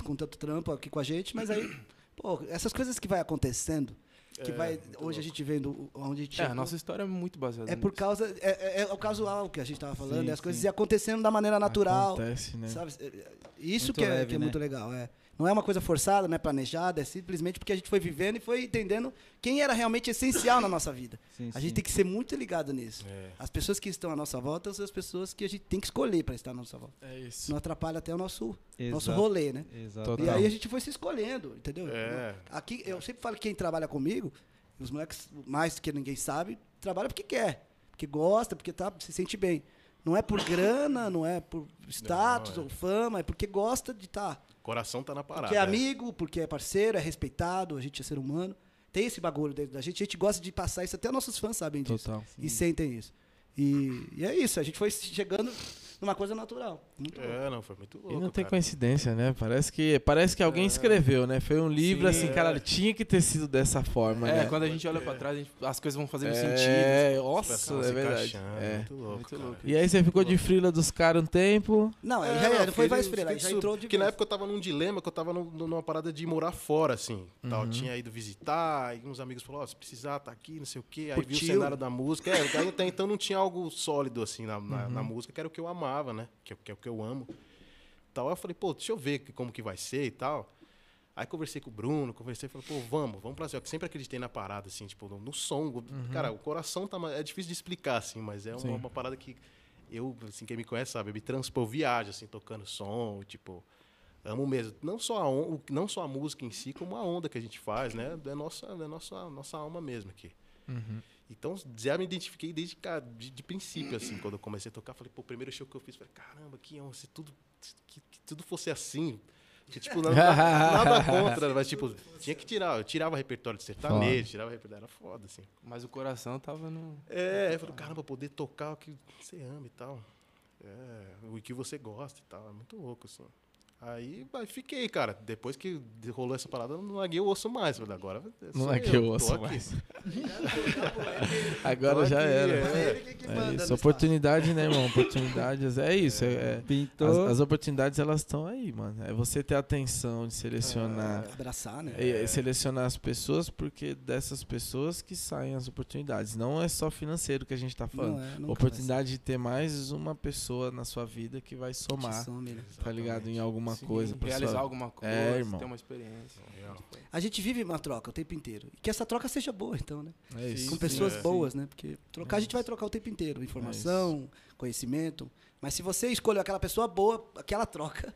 Speaker 3: com tanto trampo aqui com a gente, mas aí, pô, essas coisas que vai acontecendo, que
Speaker 5: É,
Speaker 3: vai, hoje a gente vendo onde a gente
Speaker 6: É, a nossa história é muito baseada
Speaker 3: é por
Speaker 6: nisso.
Speaker 3: causa, é, é- é o casual que a gente tava falando,
Speaker 1: Sim,
Speaker 3: é as coisas
Speaker 1: sim.
Speaker 3: iam acontecendo da maneira natural,
Speaker 2: Acontece, né?
Speaker 3: sabe? É, é, Isso
Speaker 1: Muito
Speaker 3: que, é,
Speaker 1: leve,
Speaker 3: que é
Speaker 1: né?
Speaker 3: muito legal, é. Não é uma coisa forçada, não é planejada, é simplesmente porque a gente foi vivendo e foi entendendo quem era realmente essencial na nossa vida.
Speaker 1: Sim,
Speaker 3: A gente
Speaker 1: sim.
Speaker 3: tem que ser muito ligado nisso.
Speaker 5: É.
Speaker 3: As pessoas que estão à nossa volta são as pessoas que a gente tem que escolher para estar à nossa volta.
Speaker 2: É isso.
Speaker 3: Senão atrapalha até o nosso, nosso rolê, né?
Speaker 1: Exato.
Speaker 3: E aí a gente foi se escolhendo, entendeu?
Speaker 5: É.
Speaker 3: Aqui, eu sempre falo que quem trabalha comigo, os moleques, mais que ninguém sabe, trabalha porque quer. Porque gosta, porque tá, se sente bem. Não é por grana, não é por status
Speaker 5: Não, é.
Speaker 3: ou fama, é porque gosta de estar.
Speaker 5: Coração tá na parada.
Speaker 3: Porque é amigo, porque é parceiro, é respeitado, a gente é ser humano. Tem esse bagulho dentro da gente, a gente gosta de passar isso, até nossos fãs sabem disso.
Speaker 2: Total.
Speaker 3: E sentem isso. E, e é isso, a gente foi chegando numa coisa natural. Muito louco.
Speaker 5: É, não, foi muito louco.
Speaker 2: E não tem
Speaker 5: cara.
Speaker 2: coincidência, né? Parece que, parece que alguém escreveu, né? Foi um livro,
Speaker 6: Sim,
Speaker 2: assim,
Speaker 6: é.
Speaker 2: caralho, tinha que ter sido dessa forma,
Speaker 6: É,
Speaker 2: né?
Speaker 6: quando a gente olha pra trás, gente- as coisas vão fazendo
Speaker 2: é,
Speaker 6: sentido.
Speaker 2: nossa,
Speaker 5: Começava a
Speaker 2: é verdade.
Speaker 5: encaixando,
Speaker 2: É.
Speaker 5: Muito louco,
Speaker 6: Muito
Speaker 5: cara.
Speaker 6: louco.
Speaker 2: E aí você ficou de frila dos caras um tempo.
Speaker 3: Não, ele
Speaker 5: É,
Speaker 3: já
Speaker 5: não,
Speaker 3: não, foi mais
Speaker 5: fiquei
Speaker 3: já entrou de
Speaker 5: Porque na época eu tava num dilema, que eu tava num- numa parada de morar fora, assim. Tal.
Speaker 2: Uhum.
Speaker 5: Tinha ido visitar, e uns amigos falaram, ó, se precisar, tá aqui, não sei o quê. Aí viu o cenário da música. É, até então não tinha algo sólido, assim, na, na,
Speaker 2: Uhum.
Speaker 5: na música, que era o que eu amava, né? Que, é- que é o que eu amo. Tal. Aí eu falei, pô, deixa eu ver que- como que vai ser e tal. Aí conversei com o Bruno, conversei, falei, pô, vamos, vamos pra cima. Eu sempre acreditei na parada, assim, tipo, no, no som. Cara, o coração tá. É difícil de explicar, assim, mas é
Speaker 2: Uhum.
Speaker 5: Uma, uma parada que eu, assim, quem me conhece sabe, eu me transpor viagem, assim, tocando som, tipo. Amo mesmo. Não só, a on, não só a música em si, como a onda que a gente faz, né? É nossa, é nossa, nossa alma mesmo aqui. Então, já me identifiquei desde de, de princípio, assim, quando eu comecei a tocar. Falei, pô, o primeiro show que eu fiz, falei, caramba, que honra, se tudo, que, que tudo fosse assim. Que, tipo, nada, (laughs) nada contra, mas, tipo, tinha que tirar. Eu tirava repertório de sertanejo, tirava repertório, era foda, assim.
Speaker 6: Mas o coração tava no.
Speaker 5: É, eu falei, caramba, poder tocar o que você ama e tal. É, o que você gosta e tal. É muito louco, assim. Aí, aí fiquei, cara. Depois que rolou essa parada, eu não larguei o osso mais. Falei, agora.
Speaker 2: Não
Speaker 5: sou
Speaker 2: larguei
Speaker 5: eu,
Speaker 2: o osso
Speaker 5: aqui.
Speaker 2: mais. (laughs) Agora já
Speaker 5: aqui,
Speaker 2: era.
Speaker 5: é.
Speaker 3: Que-
Speaker 2: É
Speaker 3: no
Speaker 2: isso, oportunidade, né, irmão? (laughs) Oportunidades, é isso. É, é- as, as oportunidades, elas estão aí, mano. É você ter atenção de selecionar.
Speaker 3: Abraçar, né?
Speaker 2: e- e selecionar as pessoas, porque dessas pessoas que saem as oportunidades. Não é só financeiro que a gente tá falando.
Speaker 3: Não é,
Speaker 2: oportunidade de ter mais uma pessoa na sua vida que vai somar,
Speaker 3: Some, né?
Speaker 2: tá ligado? Em alguma
Speaker 6: Sim,
Speaker 2: coisa. pra
Speaker 6: realizar
Speaker 2: sua-
Speaker 6: alguma coisa,
Speaker 2: É, irmão.
Speaker 6: ter uma experiência.
Speaker 5: Real.
Speaker 3: A gente vive uma troca o tempo inteiro. E que essa troca seja boa, então, né?
Speaker 2: É isso.
Speaker 3: Com
Speaker 6: Sim,
Speaker 3: pessoas
Speaker 5: é.
Speaker 3: boas, né? Porque trocar a gente vai trocar o tempo inteiro. Informação,
Speaker 2: É
Speaker 3: conhecimento. Mas se você escolher aquela pessoa boa, aquela troca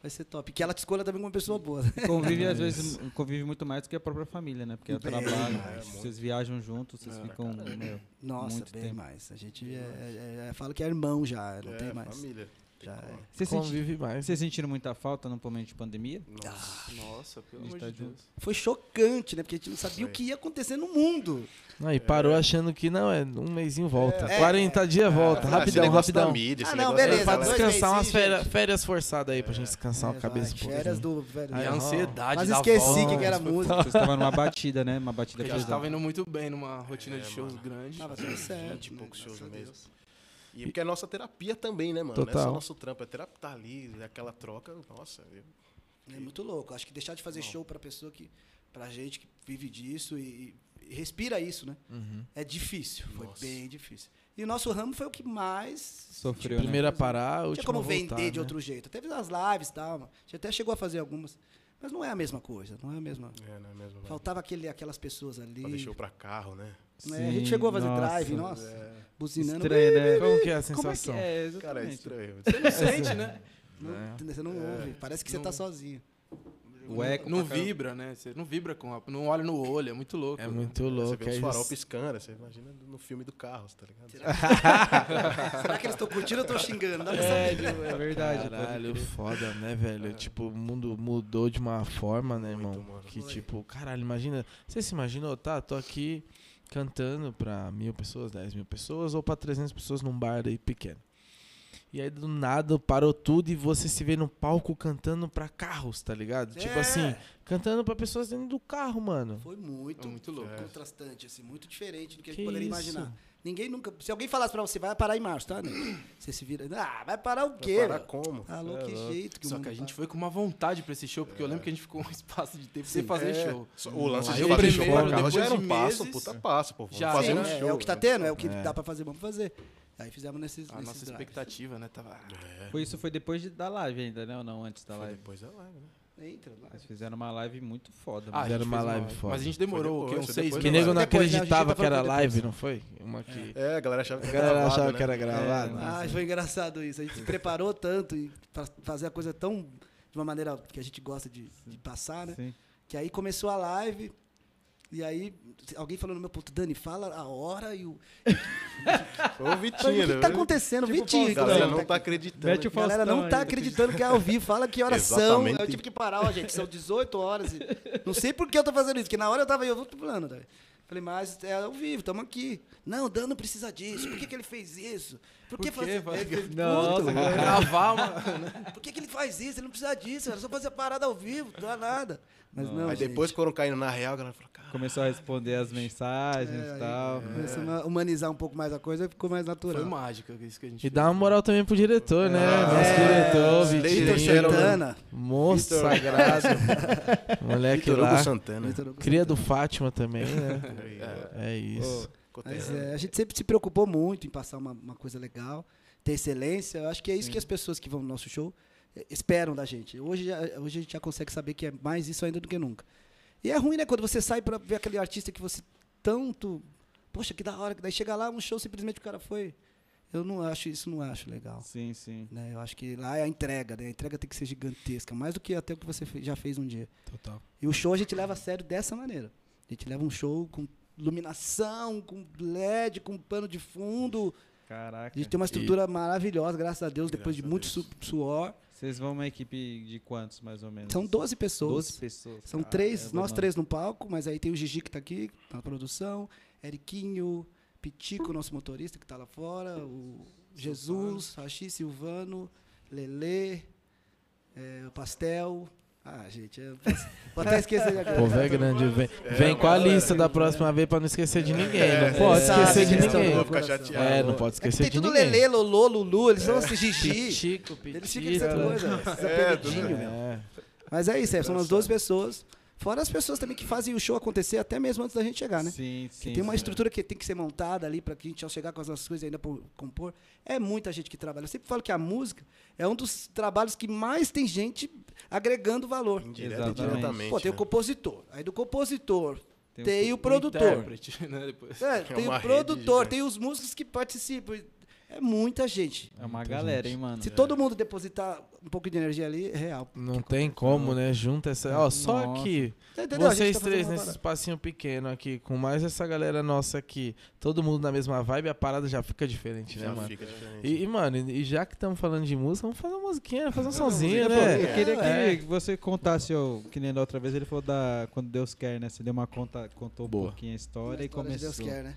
Speaker 3: vai ser top. Que ela te escolha também como uma pessoa boa. né?
Speaker 1: Convive, às (laughs) vezes, convive muito mais do que a própria família, né? Porque é
Speaker 3: Bem
Speaker 1: trabalho,
Speaker 3: mais.
Speaker 1: vocês viajam juntos, vocês
Speaker 6: É,
Speaker 1: ficam. meu,
Speaker 3: Nossa,
Speaker 1: Muito
Speaker 3: bem
Speaker 1: tempo.
Speaker 3: mais. A gente é, é, é, fala que é irmão já, não
Speaker 5: É,
Speaker 3: tem mais.
Speaker 5: família.
Speaker 3: Já é.
Speaker 1: Vocês, senti-
Speaker 2: Convive mais.
Speaker 1: vocês sentiram muita falta no momento de pandemia?
Speaker 5: Nossa.
Speaker 6: Nossa, pelo amor
Speaker 1: tá
Speaker 6: de Deus.
Speaker 3: Foi chocante, né? Porque a gente não sabia
Speaker 5: Foi.
Speaker 3: o que ia acontecer no mundo.
Speaker 2: Não, e parou achando que não, é um mêsinho volta.
Speaker 3: É.
Speaker 2: 40 dias volta.
Speaker 5: Ah, esse
Speaker 2: rapidão,
Speaker 5: negócio
Speaker 2: rapidão.
Speaker 5: Da mídia, esse
Speaker 3: Ah, não, beleza,
Speaker 2: pra
Speaker 5: da-
Speaker 3: dois
Speaker 2: descansar umas férias, férias forçadas aí, pra gente descansar
Speaker 3: É,
Speaker 2: a cabeça um pouquinho.
Speaker 3: Férias do velho.
Speaker 2: Aí,
Speaker 6: a ansiedade da
Speaker 3: esqueci que era música.
Speaker 1: Vocês estavam numa batida, né? Uma batida
Speaker 6: Porque a gente
Speaker 1: pesada.
Speaker 6: tava indo muito bem numa rotina
Speaker 5: É,
Speaker 6: de shows
Speaker 5: mano.
Speaker 6: grande.
Speaker 3: Tava tudo certo.
Speaker 5: 20 e poucos
Speaker 3: né?
Speaker 5: shows mesmo. E porque é nossa terapia também, né, mano? Não é
Speaker 2: Total.
Speaker 5: só nosso trampo, é terapia tá ali, é aquela troca, nossa. eu-
Speaker 3: É muito louco. Acho que deixar de fazer show pra pessoa que. pra gente que vive disso e, e respira isso, né?
Speaker 2: Uhum.
Speaker 3: É difícil. Foi
Speaker 5: Nossa.
Speaker 3: bem difícil. E o nosso ramo foi o que mais.
Speaker 1: Sofreu,
Speaker 3: tipo,
Speaker 1: né?
Speaker 2: Primeiro a parar,
Speaker 3: Não
Speaker 2: último
Speaker 3: tinha como
Speaker 2: a voltar,
Speaker 3: vender de
Speaker 2: né?
Speaker 3: outro jeito. Teve as lives e tal. A gente até chegou a fazer algumas. Mas não é a mesma coisa. Não é a mesma.
Speaker 5: É, não é mesmo? velho?
Speaker 3: Faltava aquele, aquelas pessoas ali.
Speaker 5: Fazer show pra carro, né?
Speaker 3: Né? A gente
Speaker 1: Sim,
Speaker 3: chegou a fazer
Speaker 1: nossa.
Speaker 3: drive, nossa, buzinando.
Speaker 1: Estranho, né?
Speaker 2: Como que é a
Speaker 1: Como é que
Speaker 2: sensação?
Speaker 1: é?
Speaker 5: Cara, é estranho.
Speaker 6: Você não (laughs) sente, né?
Speaker 3: Não-
Speaker 2: É.
Speaker 3: Você não ouve. Parece que você
Speaker 6: Não-
Speaker 3: tá sozinho.
Speaker 1: O eco
Speaker 6: Não
Speaker 1: caramba.
Speaker 6: vibra, né? Você não vibra com a, não olha no olho, é muito louco.
Speaker 2: É muito
Speaker 5: Você
Speaker 2: louco.
Speaker 5: vê os
Speaker 2: é
Speaker 5: farol
Speaker 2: isso.
Speaker 5: piscando, você imagina no filme do carro, tá ligado?
Speaker 3: Será que (laughs) eles estão curtindo ou estão xingando? Dá pra
Speaker 1: É,
Speaker 3: saber.
Speaker 1: é verdade.
Speaker 2: Caralho, foda, né, velho? Tipo, o mundo mudou de uma forma, né,
Speaker 5: Muito,
Speaker 2: irmão?
Speaker 5: mano.
Speaker 2: Que
Speaker 3: Foi.
Speaker 2: tipo, caralho, imagina. Você se imaginou, tá? Tô aqui cantando pra mil pessoas, dez mil pessoas ou pra 300 pessoas num bar aí pequeno. E aí do nada parou tudo e você se vê no palco cantando pra carros, tá ligado? Tipo
Speaker 3: É.
Speaker 2: assim, cantando pra pessoas dentro do carro, mano.
Speaker 3: Foi muito,
Speaker 6: É muito louco.
Speaker 3: contrastante, assim, muito diferente do que a
Speaker 2: Que
Speaker 3: gente poderia
Speaker 2: isso?
Speaker 3: imaginar. Ninguém nunca. Se alguém falasse pra você, vai parar em março, tá? Né? Você se vira. Ah, vai parar o quê?
Speaker 5: Parar
Speaker 3: velho?
Speaker 5: como?
Speaker 3: Ah, louco, que jeito que
Speaker 6: Só que a gente
Speaker 3: tá.
Speaker 6: foi com uma vontade pra esse show, porque eu lembro que a gente ficou um (laughs) espaço de tempo sem
Speaker 3: Sim.
Speaker 6: fazer
Speaker 5: É,
Speaker 6: show.
Speaker 5: só- O lance de
Speaker 6: o
Speaker 5: fazer show
Speaker 6: primeiro,
Speaker 5: pra carro já
Speaker 6: depois
Speaker 5: era um passo, puta passo, pô. Vamos
Speaker 6: já
Speaker 5: fazer um
Speaker 3: É,
Speaker 5: show.
Speaker 3: é o que tá
Speaker 5: né?
Speaker 3: tendo, é o que
Speaker 2: É.
Speaker 3: dá pra fazer, vamos fazer. Aí fizemos nesses.
Speaker 6: A
Speaker 3: nesses
Speaker 6: nossa
Speaker 3: drives.
Speaker 6: expectativa, né? Tava.
Speaker 1: Foi isso foi depois de- da live ainda, né? Ou não, antes da
Speaker 5: Foi
Speaker 1: live?
Speaker 5: depois da live, né?
Speaker 3: Entra lá.
Speaker 1: Vocês fizeram uma live muito foda.
Speaker 6: Ah.
Speaker 2: Fizeram uma live foda.
Speaker 6: Mas a gente demorou
Speaker 5: Foi
Speaker 6: o quê?
Speaker 5: depois,
Speaker 6: uns seis
Speaker 5: depois
Speaker 2: Que nego não
Speaker 3: Depois, né?
Speaker 2: Acreditava
Speaker 3: tá
Speaker 2: que era live,
Speaker 3: depois.
Speaker 2: não foi? Uma que.
Speaker 5: É, a galera achava que
Speaker 2: A
Speaker 5: era
Speaker 2: galera
Speaker 5: gravado,
Speaker 2: achava
Speaker 5: né?
Speaker 2: que era gravado.
Speaker 3: Ah, foi engraçado isso. A gente se preparou tanto e pra fazer a coisa tão. de uma maneira que a gente gosta de, de passar, né?
Speaker 1: Sim.
Speaker 3: Que aí começou a live. E aí, alguém falou no meu ponto, Dani, fala a hora e o. (laughs)
Speaker 5: Foi o
Speaker 3: Falei,
Speaker 5: Vitinho,
Speaker 3: o que
Speaker 5: né?
Speaker 3: tá acontecendo?
Speaker 5: Tipo,
Speaker 3: Vitinho,
Speaker 5: A galera
Speaker 3: inclusive,
Speaker 5: não
Speaker 3: tá
Speaker 5: tá acreditando.
Speaker 1: Mete o
Speaker 3: A galera
Speaker 1: Faustão
Speaker 3: não
Speaker 1: aí,
Speaker 3: tá
Speaker 1: né?
Speaker 3: acreditando que é ao vivo. Fala que horas são. Eu tive que parar, ó, gente. São 18 horas. e- Não sei por que eu tô fazendo isso, porque na hora eu tava aí, eu vou falando. Né? Falei, mas é ao vivo, estamos aqui. Não, Dan não precisa disso. Por que, que ele fez isso? Por que
Speaker 6: Por
Speaker 3: fazer? Ele fez
Speaker 1: Nossa,
Speaker 3: puto.
Speaker 6: Gravar uma. (laughs)
Speaker 3: Por que, que ele faz isso? Ele não precisa disso, era só fazer parada ao vivo, não dá nada. Mas não,
Speaker 5: Aí
Speaker 3: gente.
Speaker 5: depois foram caindo na real, a galera falou, cara,
Speaker 1: Começou a responder as mensagens
Speaker 3: É,
Speaker 1: e
Speaker 3: aí,
Speaker 1: tal.
Speaker 3: Começando a humanizar um pouco mais a coisa, ficou mais natural.
Speaker 6: Foi mágica isso que a gente
Speaker 2: E dá uma moral também pro diretor, né?
Speaker 5: É.
Speaker 2: Nosso diretor,
Speaker 5: Vitor.
Speaker 3: Santana.
Speaker 5: Vitor-
Speaker 2: sagrado. (laughs) Moleque
Speaker 5: Vitor Hugo
Speaker 2: lá.
Speaker 5: Santana.
Speaker 3: Vitor Hugo
Speaker 2: Cria do Fátima também, né?
Speaker 5: Aí, (laughs)
Speaker 2: É isso.
Speaker 3: Mas é, a gente sempre se preocupou muito em passar uma, uma coisa legal, ter excelência. Eu acho que é isso que as pessoas que vão no nosso show eh, esperam da gente. Hoje, hoje a gente já consegue saber que é mais isso ainda do que nunca. E é ruim, né? Quando você sai pra ver aquele artista que você tanto. Poxa, que da hora. que Daí chega lá, um show, simplesmente o cara foi. Eu não acho isso, não acho legal.
Speaker 1: Sim, sim.
Speaker 3: Né? Eu acho que lá é a entrega, né? A entrega tem que ser gigantesca, mais do que até o que você já fez um dia.
Speaker 2: Total.
Speaker 3: E o show a gente leva a sério dessa maneira. A gente leva um show com iluminação, com LED, com pano de fundo.
Speaker 1: Caraca.
Speaker 3: A gente tem uma estrutura maravilhosa, graças a Deus, depois
Speaker 5: Graças
Speaker 3: de
Speaker 5: a
Speaker 3: muito su- suor.
Speaker 1: Vocês vão uma equipe de quantos, mais ou menos?
Speaker 3: São 12 pessoas.
Speaker 1: 12 pessoas.
Speaker 3: São três, nós
Speaker 1: mano.
Speaker 3: três no palco, mas aí tem o Gigi que tá aqui, tá na produção, Eriquinho, Pitico, nosso motorista que tá lá fora, o Jesus, Rachi, Silvano, Lelê, é, o Pastel. Ah, gente, eu vou até esquecer de (laughs)
Speaker 2: O povo é grande. Vem, vem com a lista da próxima vez pra não esquecer de ninguém. Não pode esquecer de ninguém.
Speaker 5: Vou ficar chateado.
Speaker 2: É, não pode
Speaker 3: É que
Speaker 2: esquecer
Speaker 3: tem
Speaker 2: de
Speaker 3: tudo
Speaker 2: ninguém.
Speaker 3: Lelê, Lolô, Lulu, eles são esse Gigi.
Speaker 2: Pitico,
Speaker 3: Eles ficam essa
Speaker 2: pitito.
Speaker 3: coisa, esses
Speaker 5: É,
Speaker 3: apelidinhos, meu.
Speaker 2: É.
Speaker 3: Mas é isso, é, são as 12 pessoas. Fora as pessoas também que fazem o show acontecer até mesmo antes da gente chegar, né?
Speaker 1: Sim,
Speaker 3: Que
Speaker 1: sim.
Speaker 3: tem uma
Speaker 1: sim.
Speaker 3: estrutura que tem que ser montada ali para que a gente, ao chegar com as nossas coisas ainda por compor, é muita gente que trabalha. Eu sempre falo que a música é um dos trabalhos que mais tem gente agregando valor.
Speaker 5: Indiretamente.
Speaker 3: Pô, tem o
Speaker 5: né?
Speaker 3: compositor. Aí do compositor
Speaker 1: Tem
Speaker 3: tem,
Speaker 1: o-
Speaker 3: o produtor.
Speaker 6: Intérprete, (laughs) né? Depois.
Speaker 3: É, tem
Speaker 5: uma
Speaker 3: o
Speaker 5: rede
Speaker 3: produtor, tem os músicos que participam. É muita gente.
Speaker 1: É uma galera, hein, mano?
Speaker 3: Se todo mundo depositar um pouco de energia ali, é real.
Speaker 2: Não tem como, né? Junta essa. Ó, só
Speaker 1: Nossa.
Speaker 2: aqui.
Speaker 3: Entendendo? A gente
Speaker 2: Vocês
Speaker 3: tá
Speaker 2: três nesse espacinho pequeno aqui, com mais essa galera nossa aqui, todo mundo na mesma vibe, a parada já fica diferente, né,
Speaker 5: Já
Speaker 2: mano?
Speaker 5: fica diferente.
Speaker 2: E, e, mano, e já que estamos falando de música, vamos fazer uma musiquinha, fazer um
Speaker 5: Fazer uma
Speaker 2: somzinho,
Speaker 5: musiquinha,
Speaker 2: né?
Speaker 5: pô.
Speaker 1: Eu queria que,
Speaker 2: É.
Speaker 1: que você contasse, ó, que nem da outra vez, ele falou da quando Deus quer, né? Você deu uma conta, contou um
Speaker 2: Boa.
Speaker 1: pouquinho a história, e
Speaker 3: história de
Speaker 1: começou.
Speaker 3: Deus quer, né?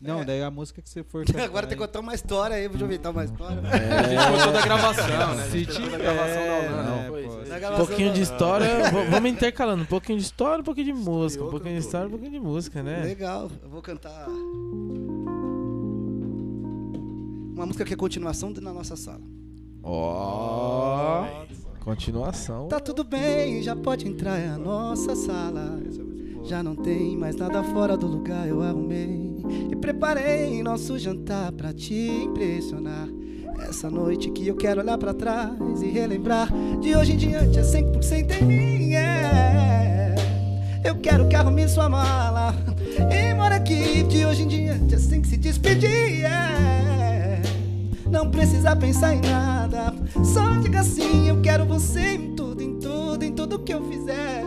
Speaker 1: Não,
Speaker 3: É.
Speaker 1: daí a música que você for (laughs)
Speaker 3: Agora tem que contar uma história aí, vou inventar uma história.
Speaker 6: A gente contou da gravação, né?
Speaker 1: Se
Speaker 6: da
Speaker 1: tiver,
Speaker 6: gravação da.
Speaker 3: Da
Speaker 2: Um
Speaker 3: gravação
Speaker 2: pouquinho
Speaker 3: da-
Speaker 2: de história, (laughs) vamos intercalando, um pouquinho de história, um pouquinho de música, um pouquinho de história, um pouquinho de música, né?
Speaker 3: Legal, eu vou cantar. Uma música que é continuação de na nossa sala.
Speaker 2: Ó, continuação.
Speaker 3: Tá tudo bem, já pode entrar, é a nossa sala. Já não tem mais nada fora do lugar, eu arrumei. E preparei nosso jantar pra te impressionar. Essa noite que eu quero olhar pra trás e relembrar. De hoje em diante é 100% em mim, é. Eu quero que arrume sua mala. E mora aqui, de hoje em diante é sem que se despedir, é. Não precisa pensar em nada. Só diga assim: eu quero você em tudo, em tudo, em tudo que eu fizer.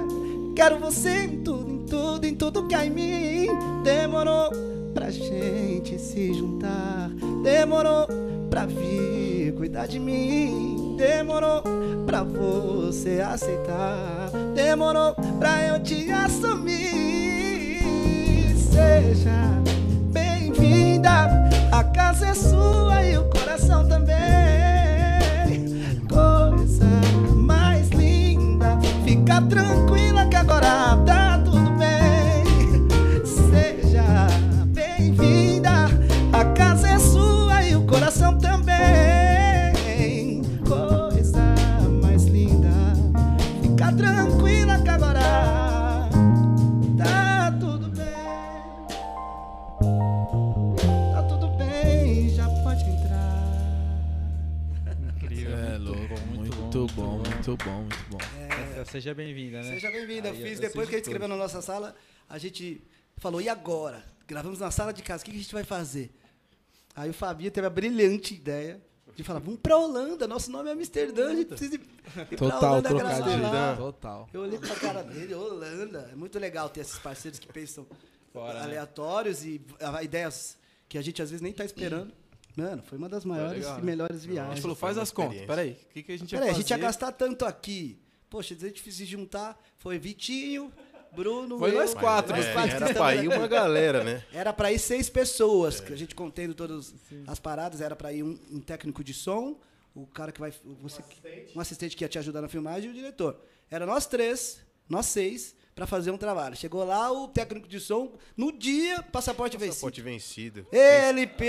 Speaker 3: Quero você em tudo, em tudo, em tudo que há em mim. Demorou pra gente se juntar. Demorou pra vir cuidar de mim. Demorou pra você aceitar. Demorou pra eu te assumir. Seja bem-vinda. A casa é sua e o coração também. Coisa mais linda. Fica tranquila que agora tá
Speaker 1: muito bom,
Speaker 2: muito
Speaker 1: bom. É, Seja bem-vinda, né?
Speaker 3: Seja
Speaker 1: Aí,
Speaker 3: fiz depois que a gente escreveu na nossa sala, a gente falou, e agora? Gravamos na sala de casa, o que que a gente vai fazer? Aí o Fabinho teve a brilhante ideia de falar, vamos pra Holanda, nosso nome é Amsterdã, a gente precisa ir ir pra
Speaker 2: Total,
Speaker 3: Holanda
Speaker 2: trocadilho.
Speaker 3: lá."
Speaker 2: Total.
Speaker 3: Eu olhei pra cara dele, Holanda. É muito legal ter esses parceiros que pensam
Speaker 1: Fora, né?
Speaker 3: aleatórios e ah, ideias que a gente às vezes nem tá esperando. Mano, foi uma das maiores
Speaker 6: legal,
Speaker 3: e
Speaker 6: né?
Speaker 3: melhores
Speaker 6: A gente
Speaker 3: viagens.
Speaker 6: falou, faz as contas. Peraí, o que, que a gente ia
Speaker 3: Peraí, a
Speaker 6: fazer?
Speaker 3: gente ia gastar tanto aqui. Poxa, a gente se juntar, foi Vitinho, Bruno,
Speaker 6: Foi
Speaker 3: eu,
Speaker 6: nós quatro,
Speaker 3: nós
Speaker 5: É,
Speaker 3: quatro
Speaker 5: era
Speaker 3: que
Speaker 5: pra ir uma (laughs) galera, né?
Speaker 3: Era pra ir seis pessoas, que a gente contendo todas as paradas, era pra ir um, um técnico de som, o cara que vai. Você, um assistente que ia te ajudar na filmagem e o diretor. Era nós três, nós seis, pra fazer um trabalho. Chegou lá o técnico de som, no dia, passaporte vencido.
Speaker 5: Passaporte vencido.
Speaker 3: LP!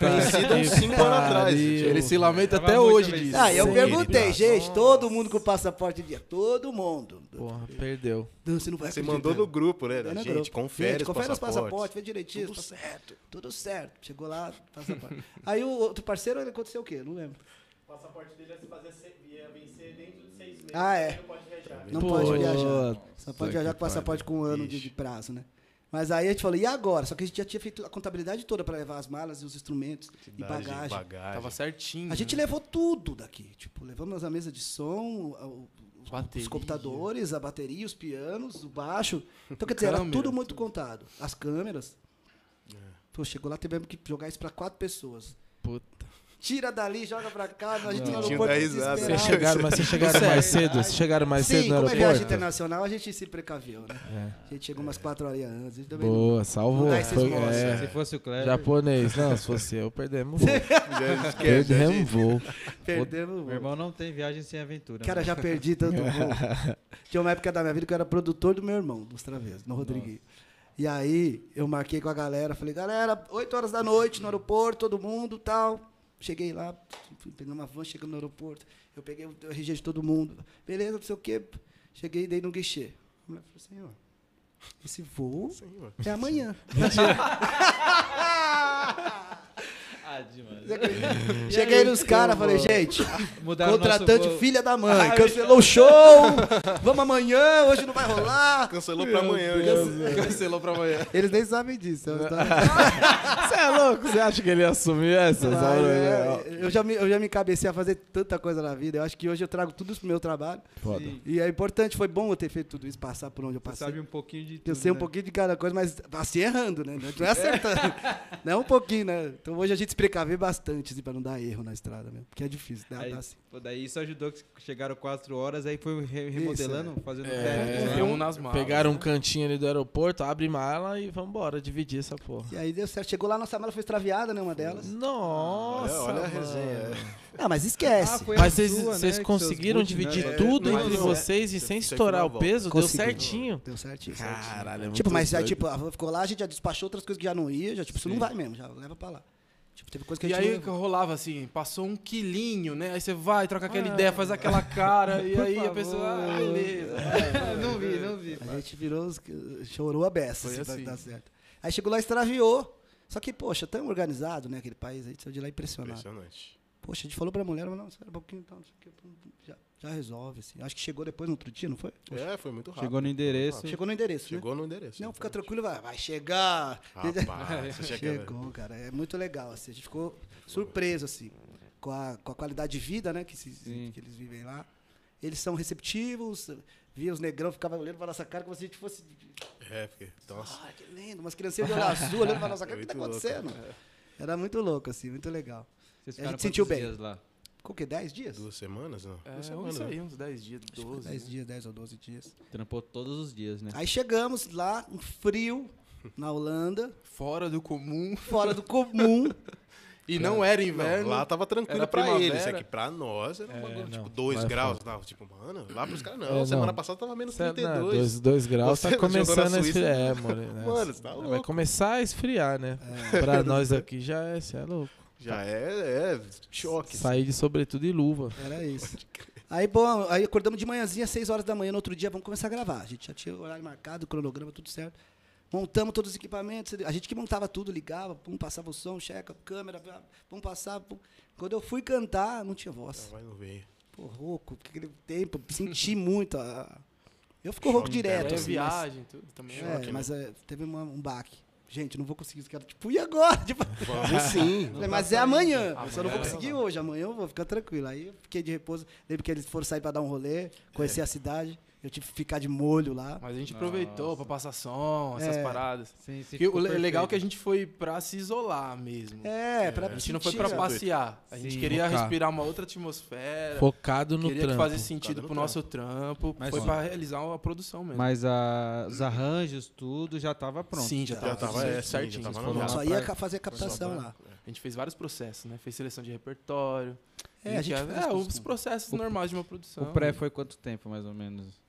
Speaker 5: Vencido uns 5 anos atrás.
Speaker 6: Ele se lamenta até hoje
Speaker 1: vencido.
Speaker 6: disso.
Speaker 3: Ah, eu perguntei, gente, todo mundo com passaporte dia. Todo mundo.
Speaker 2: Porra, perdeu.
Speaker 3: Não, você não vai
Speaker 5: Você
Speaker 3: acreditar.
Speaker 5: mandou no grupo, né?
Speaker 3: No
Speaker 5: Gente,
Speaker 3: grupo.
Speaker 5: confere,
Speaker 3: Gente,
Speaker 5: os
Speaker 3: confere os
Speaker 5: passaportes.
Speaker 3: vê direitinho.
Speaker 5: Tudo
Speaker 3: os passaportes. Tudo certo. Chegou lá, passaporte. Aí o outro parceiro, ele aconteceu o quê? Não lembro.
Speaker 7: O passaporte dele ia, fazer, se- ia vencer dentro de seis meses.
Speaker 3: Ah, é.
Speaker 7: Ele não pode viajar.
Speaker 3: Não
Speaker 2: Pô,
Speaker 3: pode viajar. Só pode viajar com passaporte com um ano de, de prazo, né? Mas aí a gente falou, e agora? Só que a gente já tinha feito a contabilidade toda para levar as malas e os instrumentos e bagagem.
Speaker 5: bagagem.
Speaker 6: Tava certinho.
Speaker 3: A gente
Speaker 6: né?
Speaker 3: levou tudo daqui. Tipo, levamos a mesa de som, o- os,
Speaker 6: Bateria.
Speaker 3: os computadores, a bateria, os pianos, o baixo. Então, quer dizer, era
Speaker 6: Câmera,
Speaker 3: tudo muito contado. As câmeras.
Speaker 5: É.
Speaker 3: Pô, chegou lá, tivemos que jogar isso para quatro pessoas.
Speaker 2: Puta.
Speaker 3: Tira dali, joga pra cá, a gente
Speaker 5: Não.
Speaker 3: aeroporto
Speaker 5: dar risada.
Speaker 3: desesperado.
Speaker 2: Vocês chegaram, mas vocês chegaram mais cedo? Vocês chegaram mais
Speaker 3: Sim,
Speaker 2: cedo no
Speaker 3: como é viagem
Speaker 2: aeroporto?
Speaker 3: internacional, a gente se precaveu, né?
Speaker 2: É.
Speaker 3: A gente chegou umas quatro horas antes. A gente também não-
Speaker 2: Boa, salvou.
Speaker 3: Não
Speaker 2: Foi, é,
Speaker 1: Se fosse o Kleber.
Speaker 2: japonês. Não, se fosse eu, perdemos o voo. (laughs)
Speaker 5: Né,
Speaker 2: Perdemos o voo.
Speaker 3: Perdemos.
Speaker 1: Meu irmão não tem viagem sem aventura.
Speaker 3: Cara,
Speaker 1: mano.
Speaker 3: já perdi tanto voo. (laughs) Tinha uma época da minha vida que eu era produtor do meu irmão, dos Travessos, no Rodriguinho. E aí eu marquei com a galera, falei, galera, 8 horas da noite no aeroporto, todo mundo tal. Cheguei lá, pegar uma van, chegando no aeroporto. Eu peguei o RG de todo mundo. Beleza, não sei o quê. Cheguei e dei no guichê. A mulher falou, senhor, esse voo
Speaker 5: Senhor.
Speaker 3: é amanhã. (laughs) (laughs)
Speaker 1: Ah, demais. (laughs)
Speaker 3: Cheguei nos caras, falei, gente,
Speaker 1: Mudaram
Speaker 3: contratante filha da mãe, cancelou o (laughs) show, vamos amanhã, hoje não vai rolar.
Speaker 5: Cancelou pra amanhã.
Speaker 6: Cancelou pra amanhã.
Speaker 3: Eles nem sabem disso. é (laughs)
Speaker 2: Você é louco? Você acha que ele ia assumir essa?
Speaker 3: Ah, é, eu, já me, eu já me cabecei a fazer tanta coisa na vida. Eu acho que hoje eu trago tudo isso pro meu trabalho.
Speaker 2: Foda.
Speaker 3: E é importante, foi bom eu ter feito tudo isso, passar por onde eu
Speaker 1: Você
Speaker 3: passei.
Speaker 1: sabe um pouquinho de tudo,
Speaker 3: eu sei um
Speaker 1: né?
Speaker 3: pouquinho de cada coisa, mas assim errando, né? Não é acertando. não é um pouquinho, né? Então hoje a gente se precaver bastante, assim, pra não dar erro na estrada mesmo. Porque é difícil, dá,
Speaker 1: Aí,
Speaker 3: dá assim.
Speaker 1: pô, daí isso ajudou que chegaram quatro horas, aí foi re- remodelando, fazendo
Speaker 2: É,
Speaker 1: teste.
Speaker 6: Vê um nas malas.
Speaker 2: Pegaram um cantinho ali do aeroporto, abre mala e vambora, dividir essa porra.
Speaker 3: E aí deu certo. Chegou lá, nossa mala foi extraviada, né? Uma delas.
Speaker 2: Nossa,
Speaker 5: Olha, olha a resenha.
Speaker 3: Ah, mas esquece.
Speaker 1: Ah,
Speaker 2: Mas vocês,
Speaker 1: sua,
Speaker 2: vocês
Speaker 1: né,
Speaker 2: conseguiram dividir
Speaker 1: né?
Speaker 2: tudo
Speaker 5: É,
Speaker 2: entre vocês e
Speaker 5: você-
Speaker 2: sem estourar o peso? Deu certinho?
Speaker 3: Deu certinho. certinho.
Speaker 2: Caralho, é muito
Speaker 3: Tipo, mas aí, tipo, ficou lá, a gente já despachou outras coisas que já não ia, já, tipo, isso não vai mesmo, já leva pra lá. Tipo, teve coisa que a
Speaker 6: E
Speaker 3: gente
Speaker 6: aí
Speaker 3: não
Speaker 6: que rolava assim, passou um quilinho, né? Aí você vai, troca aquela
Speaker 2: Ah,
Speaker 6: ideia, faz aquela cara, e (laughs) aí a
Speaker 1: favor.
Speaker 6: pessoa, ah, beleza. (laughs) (laughs)
Speaker 1: não vi, não vi.
Speaker 3: A gente virou, os- chorou a beça,
Speaker 6: Foi
Speaker 3: assim,
Speaker 6: assim.
Speaker 3: dar certo. Aí chegou lá, extraviou. Só que, poxa, tão organizado, né, aquele país, a gente saiu de lá impressionado.
Speaker 5: Impressionante.
Speaker 3: Poxa, a gente falou pra mulher, mas não, espera um pouquinho, então, não sei o pum, já, já resolve, assim. Acho que chegou depois no outro dia, não foi?
Speaker 5: É, foi muito rápido.
Speaker 1: Chegou no endereço.
Speaker 3: Chegou no endereço, né?
Speaker 5: Chegou no endereço.
Speaker 3: Não, fica tranquilo, vai, vai chegar.
Speaker 5: Rapaz. (laughs)
Speaker 3: Chegou, cara. É muito legal, assim. A gente ficou surpreso, assim, com a, com a qualidade de vida, né, que, se- que eles vivem lá. Eles são receptivos, via os negrão, ficava olhando pra nossa cara como se a gente fosse...
Speaker 5: É, porque... Nossa.
Speaker 3: Ah, que lindo, umas criancinhas de olho azul olhando pra nossa cara, o que tá
Speaker 5: Muito louco.
Speaker 3: acontecendo? Era muito louco, assim, muito legal.
Speaker 1: Vocês
Speaker 3: A gente sentiu bem.
Speaker 1: dias lá?
Speaker 3: O quê, 10 dias?
Speaker 5: Duas semanas, não?
Speaker 6: É,
Speaker 5: Duas
Speaker 6: isso
Speaker 5: semanas, né?
Speaker 6: aí, uns 10 dias, 12.
Speaker 3: 10
Speaker 6: né?
Speaker 3: dias, 10 ou 12 dias.
Speaker 1: Trampou todos os dias, né?
Speaker 3: Aí chegamos lá, um frio, na Holanda,
Speaker 6: Fora do comum.
Speaker 3: fora do comum. (laughs)
Speaker 6: E não era
Speaker 5: Não,
Speaker 6: inverno.
Speaker 5: lá tava tranquilo
Speaker 6: Era
Speaker 5: pra
Speaker 6: primavera.
Speaker 5: eles. É que pra nós era um bagulho,
Speaker 2: não,
Speaker 5: tipo 2
Speaker 2: lá é
Speaker 5: graus. Tava, tipo, mano, lá pros caras não.
Speaker 2: É,
Speaker 5: Semana
Speaker 2: não.
Speaker 5: passada tava menos
Speaker 2: Cê- não,
Speaker 5: 32.
Speaker 2: dois, dois graus
Speaker 5: Você
Speaker 2: tá começando a esfriar. É, more, né?
Speaker 5: Mano, você tá
Speaker 2: Vai
Speaker 5: louco.
Speaker 2: começar a esfriar, né? Pra nós aqui já é, cê é louco.
Speaker 5: Já é, é choque.
Speaker 2: Sair de sobretudo e luva.
Speaker 3: Era isso. Aí, bom, aí acordamos de manhãzinha, 6 horas da manhã, no outro dia, vamos começar a gravar. A gente já tinha o horário marcado, o cronograma, tudo certo. Montamos todos os equipamentos. A gente que montava tudo, ligava, pum, passava o som, checa, câmera, pum, passava. Pum. Quando eu fui cantar, não tinha voz.
Speaker 5: Vai, não veio.
Speaker 3: Pô, rouco, aquele tempo, senti muito. a- Eu fico rouco direto.
Speaker 6: É
Speaker 3: assim,
Speaker 6: viagem, tudo também.
Speaker 3: Mas, é,
Speaker 5: né?
Speaker 3: mas é, teve uma- um baque. Gente, não vou conseguir os caras. Tipo, e agora? (laughs) Tipo,
Speaker 5: Vamos sim.
Speaker 3: Falei, mas é amanhã. Eu só não vou
Speaker 6: Amanhã.
Speaker 3: conseguir hoje. Amanhã eu vou ficar tranquilo. Aí eu fiquei de repouso. Lembro que eles foram sair pra dar um rolê, conhecer a cidade. Eu tive que ficar de molho lá.
Speaker 6: Mas a gente aproveitou pra passar som, essas
Speaker 3: É.
Speaker 6: paradas.
Speaker 1: Sim, sim,
Speaker 6: o le- legal é que a
Speaker 1: perfeito.
Speaker 6: gente foi pra se isolar mesmo.
Speaker 3: É, pra
Speaker 6: A gente não foi
Speaker 3: sentir,
Speaker 6: pra passear. A gente
Speaker 1: Sim,
Speaker 6: queria
Speaker 2: focar.
Speaker 6: respirar uma outra atmosfera.
Speaker 2: Focado no
Speaker 6: queria que
Speaker 2: trampo.
Speaker 6: fazesse sentido
Speaker 5: no
Speaker 6: pro nosso trampo.
Speaker 1: Mas
Speaker 6: foi
Speaker 1: sim.
Speaker 6: pra realizar uma produção mesmo.
Speaker 1: Mas a- os arranjos, tudo já tava pronto.
Speaker 6: Sim, já,
Speaker 5: Já
Speaker 6: tava,
Speaker 5: é,
Speaker 6: certinho.
Speaker 5: já tava
Speaker 3: Só ia fazer captação lá.
Speaker 6: A gente fez vários processos, né? Fez seleção de repertório.
Speaker 3: É, a gente
Speaker 6: é, é, os processos normais de uma produção.
Speaker 1: O pré foi quanto tempo, mais ou menos?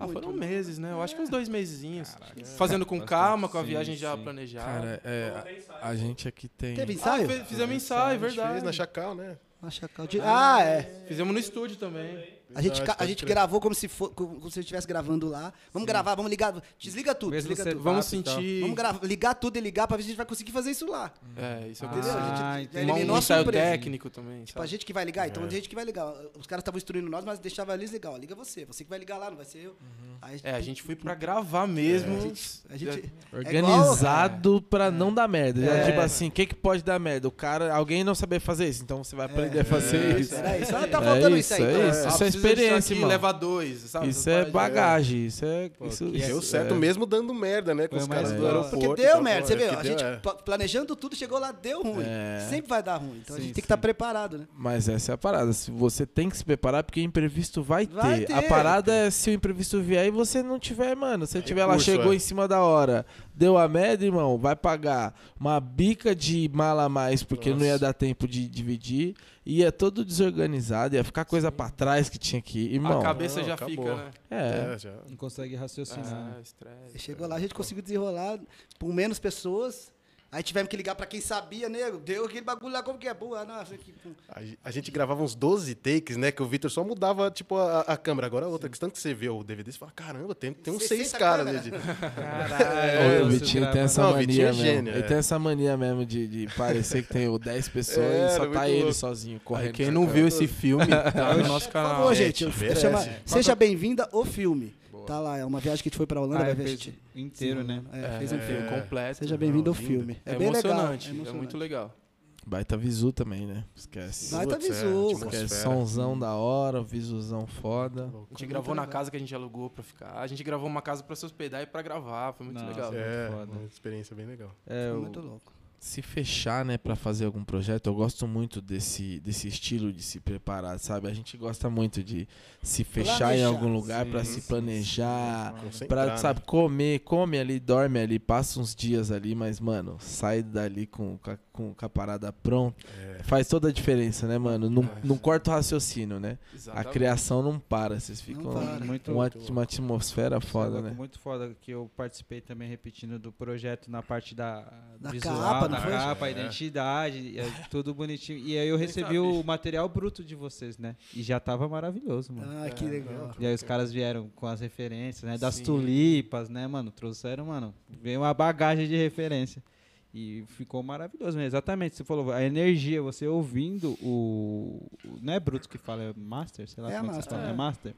Speaker 6: Ah, foram meses, né? Eu acho que uns dois mesezinhos.
Speaker 1: Caraca.
Speaker 6: Fazendo com
Speaker 1: Bastante.
Speaker 6: calma, com a
Speaker 1: Sim,
Speaker 6: viagem já
Speaker 1: sim.
Speaker 6: planejada.
Speaker 2: Cara, é, a, a gente aqui tem.
Speaker 3: Teve
Speaker 6: Ah,
Speaker 3: ensaio?
Speaker 6: fe- fizemos ensaio,
Speaker 5: A gente
Speaker 6: verdade.
Speaker 5: fez na Chacal, né?
Speaker 3: Na Chacal de- Ah, é.
Speaker 6: Fizemos no estúdio também.
Speaker 3: A gente, ca- a gente gravou como se, for, como se eu estivesse gravando lá. Vamos gravar, vamos ligar. Desliga tudo,
Speaker 1: Mesmo
Speaker 3: desliga tudo.
Speaker 6: Vamos
Speaker 1: e tal.
Speaker 6: sentir.
Speaker 3: Vamos gravar, ligar tudo e ligar pra ver se a gente vai conseguir fazer isso lá.
Speaker 6: É, isso é o que
Speaker 3: Entendeu?
Speaker 6: eu
Speaker 3: A gente
Speaker 1: Ah, entendi.
Speaker 3: Eliminou
Speaker 6: um
Speaker 3: a
Speaker 6: ensaio
Speaker 3: surpresa.
Speaker 6: técnico também.
Speaker 3: Tipo, a
Speaker 6: sabe?
Speaker 3: gente que vai ligar, então
Speaker 5: É.
Speaker 3: a gente que vai ligar. Os caras estavam instruindo nós, mas deixava eles ligar. Ó, liga você, você que vai ligar lá, não vai ser eu. Aí,
Speaker 6: É, a gente foi pra (laughs) gravar mesmo.
Speaker 3: A gente, a gente-
Speaker 2: Organizado pra não dar merda.
Speaker 3: É.
Speaker 2: Tipo assim, o que, que pode dar merda? O cara, alguém não saber fazer isso, então você vai aprender a fazer
Speaker 5: É,
Speaker 2: isso.
Speaker 3: Era isso. Só tá
Speaker 2: É
Speaker 3: faltando
Speaker 2: isso,
Speaker 3: isso, aí.
Speaker 2: é
Speaker 3: então.
Speaker 2: isso.
Speaker 6: Ah,
Speaker 2: é experiência,
Speaker 6: aqui,
Speaker 2: irmão.
Speaker 6: Leva dois, sabe?
Speaker 2: Isso é
Speaker 6: paradas.
Speaker 2: bagagem, isso é.
Speaker 1: Pô,
Speaker 2: isso,
Speaker 5: Deu certo
Speaker 2: é.
Speaker 5: mesmo dando merda, né? Com
Speaker 1: Foi
Speaker 5: os caras do aeroporto.
Speaker 3: Porque deu merda, você
Speaker 5: é
Speaker 3: viu?
Speaker 5: que
Speaker 3: A gente
Speaker 5: é.
Speaker 3: pla- planejando tudo, chegou lá, deu ruim.
Speaker 2: É.
Speaker 3: Sempre vai dar ruim. Então a
Speaker 1: Sim,
Speaker 3: gente tem que estar preparado, né?
Speaker 2: Mas essa é a parada. Se você tem que se preparar, porque imprevisto vai,
Speaker 3: Vai
Speaker 2: ter.
Speaker 3: ter.
Speaker 2: A parada é se o imprevisto vier e você não tiver, mano. Se tiver lá, chegou
Speaker 5: é.
Speaker 2: em cima da hora, deu a merda, irmão, vai pagar uma bica de mala a mais, porque não ia
Speaker 5: Nossa.
Speaker 2: dar tempo de dividir. Ia todo desorganizado, ia ficar coisa pra trás que tinha que ir. Irmão,
Speaker 6: A cabeça
Speaker 5: Não,
Speaker 6: já
Speaker 5: acabou.
Speaker 6: fica, né?
Speaker 2: é.
Speaker 5: É, já.
Speaker 1: Não consegue raciocinar.
Speaker 6: Ah, estresse.
Speaker 3: Chegou lá, a gente conseguiu desenrolar com menos pessoas. Aí tivemos que ligar pra quem sabia, nego. Deu aquele bagulho lá, como que é? Isso aqui, pum.
Speaker 5: A, a gente gravava uns 12 takes, né? Que o Vitor só mudava, tipo, a, a câmera. Agora a outra questão que você vê o DVD, você fala, caramba, tem, tem uns
Speaker 3: 60
Speaker 5: seis caras de-
Speaker 1: Caralho. (laughs)
Speaker 2: o Vitinho tem essa
Speaker 5: Não,
Speaker 2: mania
Speaker 5: é
Speaker 2: mesmo. ele
Speaker 5: é.
Speaker 2: tem essa mania mesmo de, de parecer que tem o 10 pessoas
Speaker 5: É,
Speaker 2: e só tá ele
Speaker 5: louco.
Speaker 2: sozinho
Speaker 6: Aí,
Speaker 2: correndo.
Speaker 6: quem não viu esse filme, tá no nosso
Speaker 3: Por
Speaker 6: canal.
Speaker 3: favor, gente, chama- Seja Bem-vinda o filme. Tá lá, é uma viagem que a gente foi pra Holanda,
Speaker 1: Ah,
Speaker 3: vai
Speaker 1: é,
Speaker 3: ver. a
Speaker 1: fez
Speaker 3: gente-
Speaker 1: inteiro, né?
Speaker 3: É, fez um
Speaker 6: É,
Speaker 3: filme.
Speaker 6: completo.
Speaker 3: Seja bem-vindo ao filme.
Speaker 6: É,
Speaker 3: É, bem legal.
Speaker 6: emocionante,
Speaker 3: é
Speaker 6: é
Speaker 3: emocionante.
Speaker 6: muito legal.
Speaker 2: Baita visu também, né? Esquece.
Speaker 5: É,
Speaker 3: visu.
Speaker 2: Esquece.
Speaker 5: atmosfera.
Speaker 2: Somzão da hora, visuzão foda.
Speaker 6: A gente gravou na casa que a gente alugou pra ficar. A gente gravou uma casa pra se hospedar e pra gravar. Foi muito
Speaker 1: Nossa,
Speaker 6: legal.
Speaker 5: É,
Speaker 1: foda.
Speaker 5: uma experiência bem legal.
Speaker 1: É,
Speaker 3: Foi muito louco.
Speaker 2: Se fechar, né, para fazer algum projeto, eu gosto muito desse, desse estilo de se preparar, sabe? A gente gosta muito de se fechar em
Speaker 3: Planejar.
Speaker 2: algum lugar para se planejar, para
Speaker 5: né?
Speaker 2: sabe, comer, come ali, dorme ali, passa uns dias ali, mas mano, sai dali com, com, a, com a parada pronta,
Speaker 5: É.
Speaker 2: faz toda a diferença, né, mano? Não, não corta o raciocínio, né? A
Speaker 6: Exatamente.
Speaker 2: criação não para, vocês ficam
Speaker 3: para.
Speaker 1: Muito-
Speaker 2: uma, uma atmosfera foda,
Speaker 1: Sabe,
Speaker 2: né?
Speaker 1: Muito foda que eu participei também repetindo do projeto na parte da,
Speaker 3: Da
Speaker 1: visual,
Speaker 3: capa, foi?
Speaker 1: capa, a
Speaker 5: É.
Speaker 1: identidade, é (laughs) tudo bonitinho. E aí eu recebi o material bruto de vocês, né? E já tava maravilhoso, mano.
Speaker 3: Ah, que legal.
Speaker 1: E aí os caras vieram com as referências, né? Das
Speaker 6: Sim.
Speaker 1: tulipas, né, mano? Trouxeram, mano, veio uma bagagem de referência. E ficou maravilhoso mesmo. Exatamente, você falou, a energia, você ouvindo o. Não é Bruto que fala, é Master? Sei lá
Speaker 3: É
Speaker 1: como você
Speaker 3: Master,
Speaker 1: fala,
Speaker 3: é.
Speaker 1: é Master.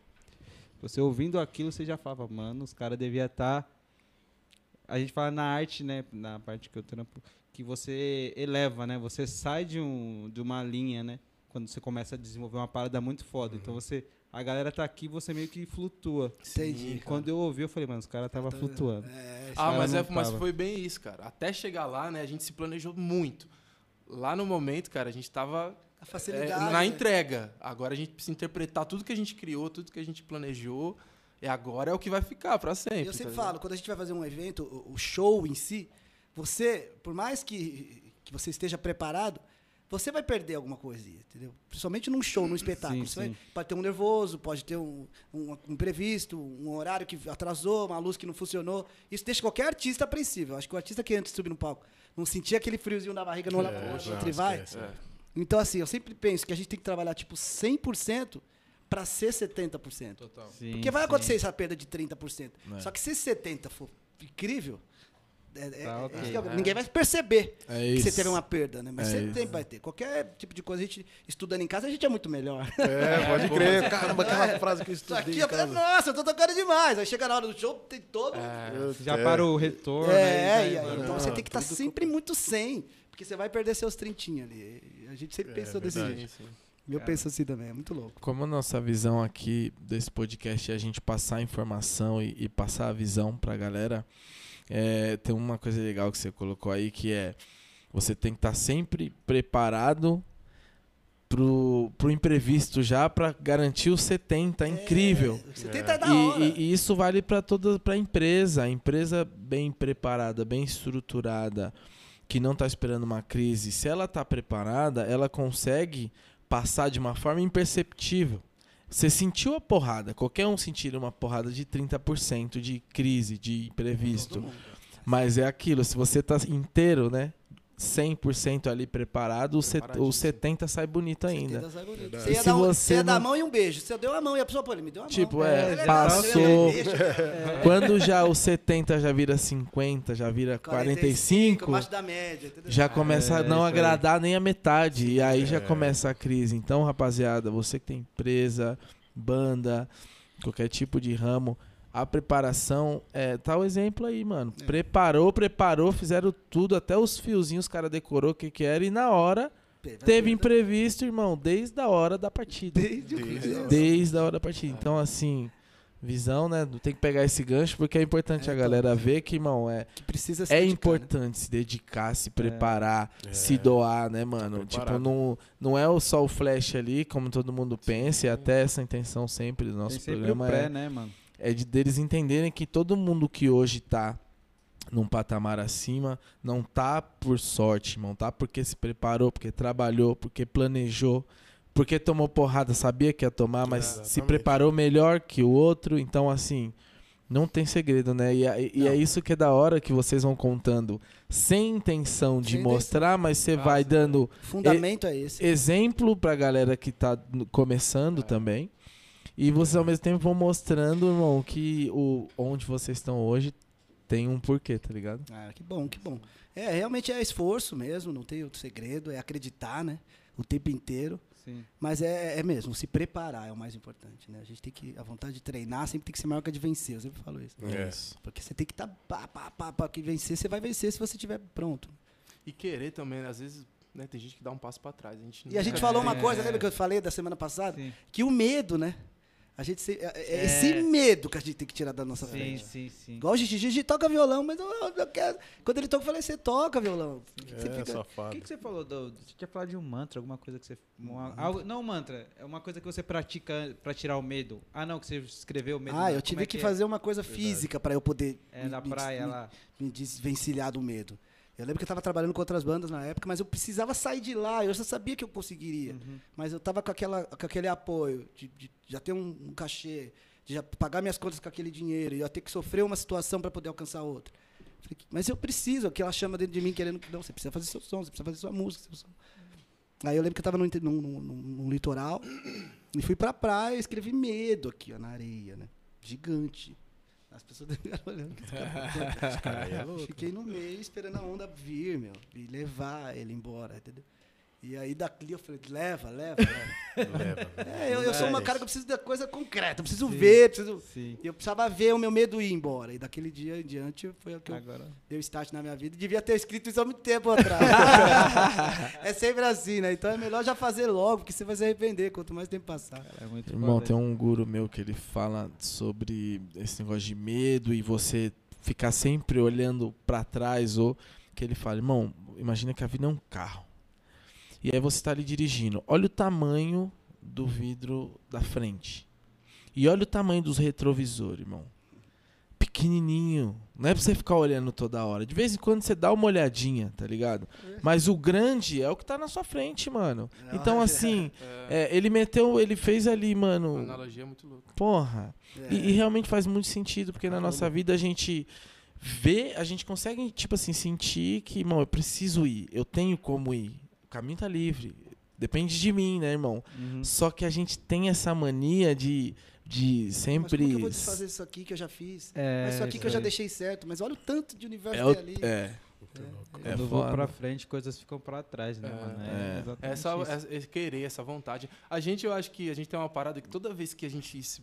Speaker 1: Você ouvindo aquilo, você já falava, mano, os caras deviam estar. A gente fala na arte, né? Na parte que eu trampo, que você eleva, né? Você sai de, um, de uma linha, né? Quando você começa a desenvolver uma parada muito foda. Então você. A galera tá aqui, você meio que flutua.
Speaker 3: Entendi.
Speaker 1: E quando eu ouvi, eu falei, mano, os caras tava flutuando.
Speaker 3: É,
Speaker 6: Ah, mas, é, mas foi bem isso, cara. Até chegar lá, né, a gente se planejou muito. Lá no momento, cara, a gente tava
Speaker 3: a
Speaker 6: é,
Speaker 3: facilidade.
Speaker 6: na
Speaker 3: né?
Speaker 6: entrega. Agora a gente precisa interpretar tudo que a gente criou, tudo que a gente planejou. E agora é o que vai ficar pra sempre.
Speaker 3: Eu sempre
Speaker 6: tá
Speaker 3: falo, quando a gente vai fazer um evento, o- o show em si, você, por mais que, que você esteja preparado, você vai perder alguma coisinha, entendeu? Principalmente num show, num espetáculo.
Speaker 1: Sim,
Speaker 3: Você vai- pode ter um nervoso, pode ter um, um, um imprevisto, um horário que atrasou, uma luz que não funcionou. Isso deixa qualquer artista apreensível. Acho que o artista que antes de subir no palco não sentia aquele friozinho na barriga, não olhar pro outro,
Speaker 5: não,
Speaker 3: outro e vai.
Speaker 6: É.
Speaker 3: Então, assim, eu sempre penso que a gente tem que trabalhar, tipo, 100% para ser 70%.
Speaker 1: Sim,
Speaker 3: Porque vai
Speaker 1: sim.
Speaker 3: acontecer essa perda de 30%.
Speaker 2: É.
Speaker 3: Só que se 70% for incrível, é- é-
Speaker 1: Tá
Speaker 3: é-
Speaker 1: ok.
Speaker 3: isso que eu-
Speaker 6: É.
Speaker 3: ninguém vai perceber
Speaker 2: É
Speaker 3: que você teve uma perda, né? Mas
Speaker 2: É
Speaker 3: sempre vai ter. Qualquer tipo de coisa, a gente estudando em casa, a gente é muito melhor.
Speaker 5: É, pode (laughs) crer. Caramba, aquela frase que eu estudei
Speaker 3: aqui,
Speaker 5: em
Speaker 3: eu,
Speaker 5: casa.
Speaker 3: nossa, eu tô tocando demais. Aí chega na hora do show, tem todo. É,
Speaker 1: Já
Speaker 5: é.
Speaker 1: para o retorno.
Speaker 3: e
Speaker 1: né,
Speaker 3: aí, então
Speaker 5: não,
Speaker 3: você tem que estar
Speaker 5: tudo
Speaker 3: sempre muito 100. Porque você vai perder seus trintinhos ali. A gente sempre
Speaker 5: É,
Speaker 3: pensou desse jeito.
Speaker 6: Sim.
Speaker 3: E eu penso assim também, é muito louco.
Speaker 2: Como a nossa visão aqui desse podcast é a gente passar a informação e, e passar a visão pra galera, é, tem uma coisa legal que você colocou aí que é você tem que estar sempre preparado pro, pro imprevisto já pra garantir os 70. É incrível.
Speaker 3: Você tenta dar
Speaker 2: E,
Speaker 3: hora.
Speaker 2: e- e isso vale para toda para empresa, a empresa bem preparada, bem estruturada, que não está esperando uma crise. Se ela está preparada, ela consegue passar de uma forma imperceptível. Você sentiu a porrada, qualquer um sentir uma porrada de 30% de crise, de imprevisto. Mas é aquilo, se você tá inteiro, né? 100% ali preparado, o, set, o
Speaker 6: Preparadíssimo.
Speaker 2: 70 sai bonito ainda.
Speaker 3: Sai bonito. Você ia,
Speaker 2: Se
Speaker 3: dar, um-
Speaker 2: você
Speaker 3: você ia dar a
Speaker 2: não-
Speaker 3: mão e um beijo. Você deu a mão e a pessoa, pô, ele me deu a mão.
Speaker 2: Tipo, é,
Speaker 3: legal,
Speaker 2: passou.
Speaker 3: eu ia, deixa,
Speaker 2: Quando já o 70 já vira 50, já vira 45,
Speaker 3: abaixo da média, entendeu?
Speaker 2: já começa a
Speaker 1: É,
Speaker 2: não
Speaker 1: isso aí.
Speaker 2: agradar nem a metade. E aí já
Speaker 5: É.
Speaker 2: começa a crise. Então, rapaziada, você que tem empresa, banda, qualquer tipo de ramo, a preparação é tá o exemplo aí, mano.
Speaker 3: É.
Speaker 2: Preparou, preparou, fizeram tudo, até os fiozinhos o cara decorou o que que era e na hora teve imprevisto, irmão, desde a hora da partida.
Speaker 3: Desde o
Speaker 5: Desde
Speaker 3: começo.
Speaker 2: Desde a hora da partida. Então, assim, visão, né? Tem que pegar esse gancho porque é importante
Speaker 3: É,
Speaker 2: a
Speaker 3: então.
Speaker 2: galera ver que, irmão, é,
Speaker 3: Que precisa se
Speaker 2: é
Speaker 3: dedicar, né?
Speaker 2: importante se dedicar, se preparar,
Speaker 5: É.
Speaker 2: se doar, né, mano?
Speaker 5: Tá
Speaker 2: tipo, não, não é o só o flash ali, como todo mundo pensa, e até essa intenção sempre do nosso
Speaker 1: Tem sempre
Speaker 2: programa
Speaker 1: o pré,
Speaker 2: é,
Speaker 1: né, mano?
Speaker 2: É de deles entenderem que todo mundo que hoje tá num patamar acima, não tá por sorte, não tá porque se preparou, porque trabalhou, porque planejou, porque tomou porrada, sabia que ia tomar, mas se
Speaker 5: Exatamente.
Speaker 2: preparou melhor que o outro, então assim, não tem segredo, né? E, é- e é isso que é da hora que vocês vão contando, sem intenção de
Speaker 3: Sem
Speaker 2: mostrar, mas você vai dando
Speaker 3: fundamento é esse.
Speaker 2: exemplo pra galera que tá começando também. E vocês ao mesmo tempo vão mostrando, irmão, que o, onde vocês estão hoje tem um porquê, tá ligado?
Speaker 3: Ah, que bom, que bom. É, realmente é esforço mesmo, não tem outro segredo, é acreditar, né? O tempo inteiro.
Speaker 1: Sim.
Speaker 3: Mas é, é mesmo, se preparar é o mais importante, né? A gente tem que, a vontade de treinar sempre tem que ser maior que a de vencer, eu sempre falo isso.
Speaker 5: É.
Speaker 3: Porque você tem que estar pá, pá, pá, pá, que vencer, você vai vencer se você estiver pronto.
Speaker 6: E querer também, né? às vezes, né, tem gente que dá um passo pra trás. A gente
Speaker 3: E a gente falou uma
Speaker 1: É.
Speaker 3: coisa, lembra que eu falei da semana passada?
Speaker 1: Sim.
Speaker 3: Que o medo, né? A gente se- é, é
Speaker 1: É.
Speaker 3: esse medo que a gente tem que tirar da nossa
Speaker 1: Sim,
Speaker 3: frente.
Speaker 1: sim, sim.
Speaker 3: Igual o Gigi, Gigi toca violão, mas eu, eu quero. Quando ele toca, eu falei, você toca violão. Você
Speaker 5: É,
Speaker 3: fica-
Speaker 1: O que, que você falou? Do, você tinha falado de um mantra, alguma coisa que você. uma- algo, não, um mantra. É uma coisa que você pratica pra tirar o medo. Ah, não, que você escreveu o medo.
Speaker 3: Ah,
Speaker 1: não.
Speaker 3: eu tive
Speaker 1: é
Speaker 3: que
Speaker 1: é?
Speaker 3: fazer uma coisa física para eu poder
Speaker 1: É,
Speaker 3: me-
Speaker 1: na praia
Speaker 3: me-
Speaker 1: lá.
Speaker 3: me desvencilhar do medo. Eu lembro que eu estava trabalhando com outras bandas na época, mas eu precisava sair de lá. Eu já sabia que eu conseguiria.
Speaker 1: Uhum.
Speaker 3: Mas eu tava com, aquela, com aquele apoio de, de já ter um, um cachê, de já pagar minhas contas com aquele dinheiro, e eu ia ter que sofrer uma situação para poder alcançar outra. Falei, mas eu preciso, que ela chama dentro de mim querendo que não, você precisa fazer seu som, você precisa fazer sua música. Seu som. Aí eu lembro que eu estava num, num, num- num- litoral e fui pra praia e escrevi medo aqui, ó, na areia, né? Gigante. As pessoas (laughs) ficaram olhando. (laughs)
Speaker 5: Esse cara é louco.
Speaker 3: Fiquei no meio esperando a onda vir, meu, e levar ele embora, entendeu? E aí daqui eu falei, leva, leva, leva.
Speaker 5: Leva. (laughs)
Speaker 3: É, eu, eu sou uma cara que eu preciso da coisa concreta, eu preciso ver, preciso.
Speaker 1: Sim.
Speaker 3: E eu precisava ver o meu medo ir embora. E daquele dia em diante foi o que eu
Speaker 1: Agora.
Speaker 3: deu start na minha vida. E devia ter escrito isso há muito tempo atrás. (laughs) é sempre assim, né? Então é melhor já fazer logo, porque você vai se arrepender quanto mais tempo passar.
Speaker 1: É muito
Speaker 2: Irmão, tem um guru meu que ele fala sobre esse negócio de medo e você ficar sempre olhando pra trás ou que ele fala, irmão, imagina que a vida é um carro. E aí você tá ali dirigindo. Olha o tamanho do vidro da frente. E olha o tamanho dos retrovisores, irmão. Pequenininho. Não é pra você ficar olhando toda hora. De vez em quando você dá uma olhadinha, tá ligado? Mas o grande é o que tá na sua frente, mano. Então, (laughs) assim,
Speaker 6: É,
Speaker 2: é, ele meteu, ele fez ali,
Speaker 6: a
Speaker 2: mano.
Speaker 6: analogia é muito louca.
Speaker 2: Porra.
Speaker 3: É.
Speaker 2: E, e realmente faz muito sentido, porque na nossa vida a gente vê, a gente consegue, tipo assim, sentir que, irmão, eu preciso ir, eu tenho como ir. O caminho tá livre. Depende de mim, né, irmão?
Speaker 1: Uhum.
Speaker 2: Só que a gente tem essa mania de, de
Speaker 3: Mas
Speaker 2: sempre.
Speaker 3: como que eu vou desfazer isso aqui que eu já fiz?
Speaker 1: É,
Speaker 3: Mas isso aqui que eu
Speaker 1: isso
Speaker 3: já deixei certo. Mas olha o tanto de universo
Speaker 2: É,
Speaker 3: que tem ali.
Speaker 2: é,
Speaker 5: louco.
Speaker 2: é
Speaker 1: Quando eu vou pra frente, coisas ficam pra trás, né,
Speaker 6: É.
Speaker 1: mano?
Speaker 2: É.
Speaker 1: exatamente
Speaker 6: Essa,
Speaker 1: isso.
Speaker 6: essa- querer, essa vontade. A gente, eu acho que a gente tem uma parada que toda vez que a gente se,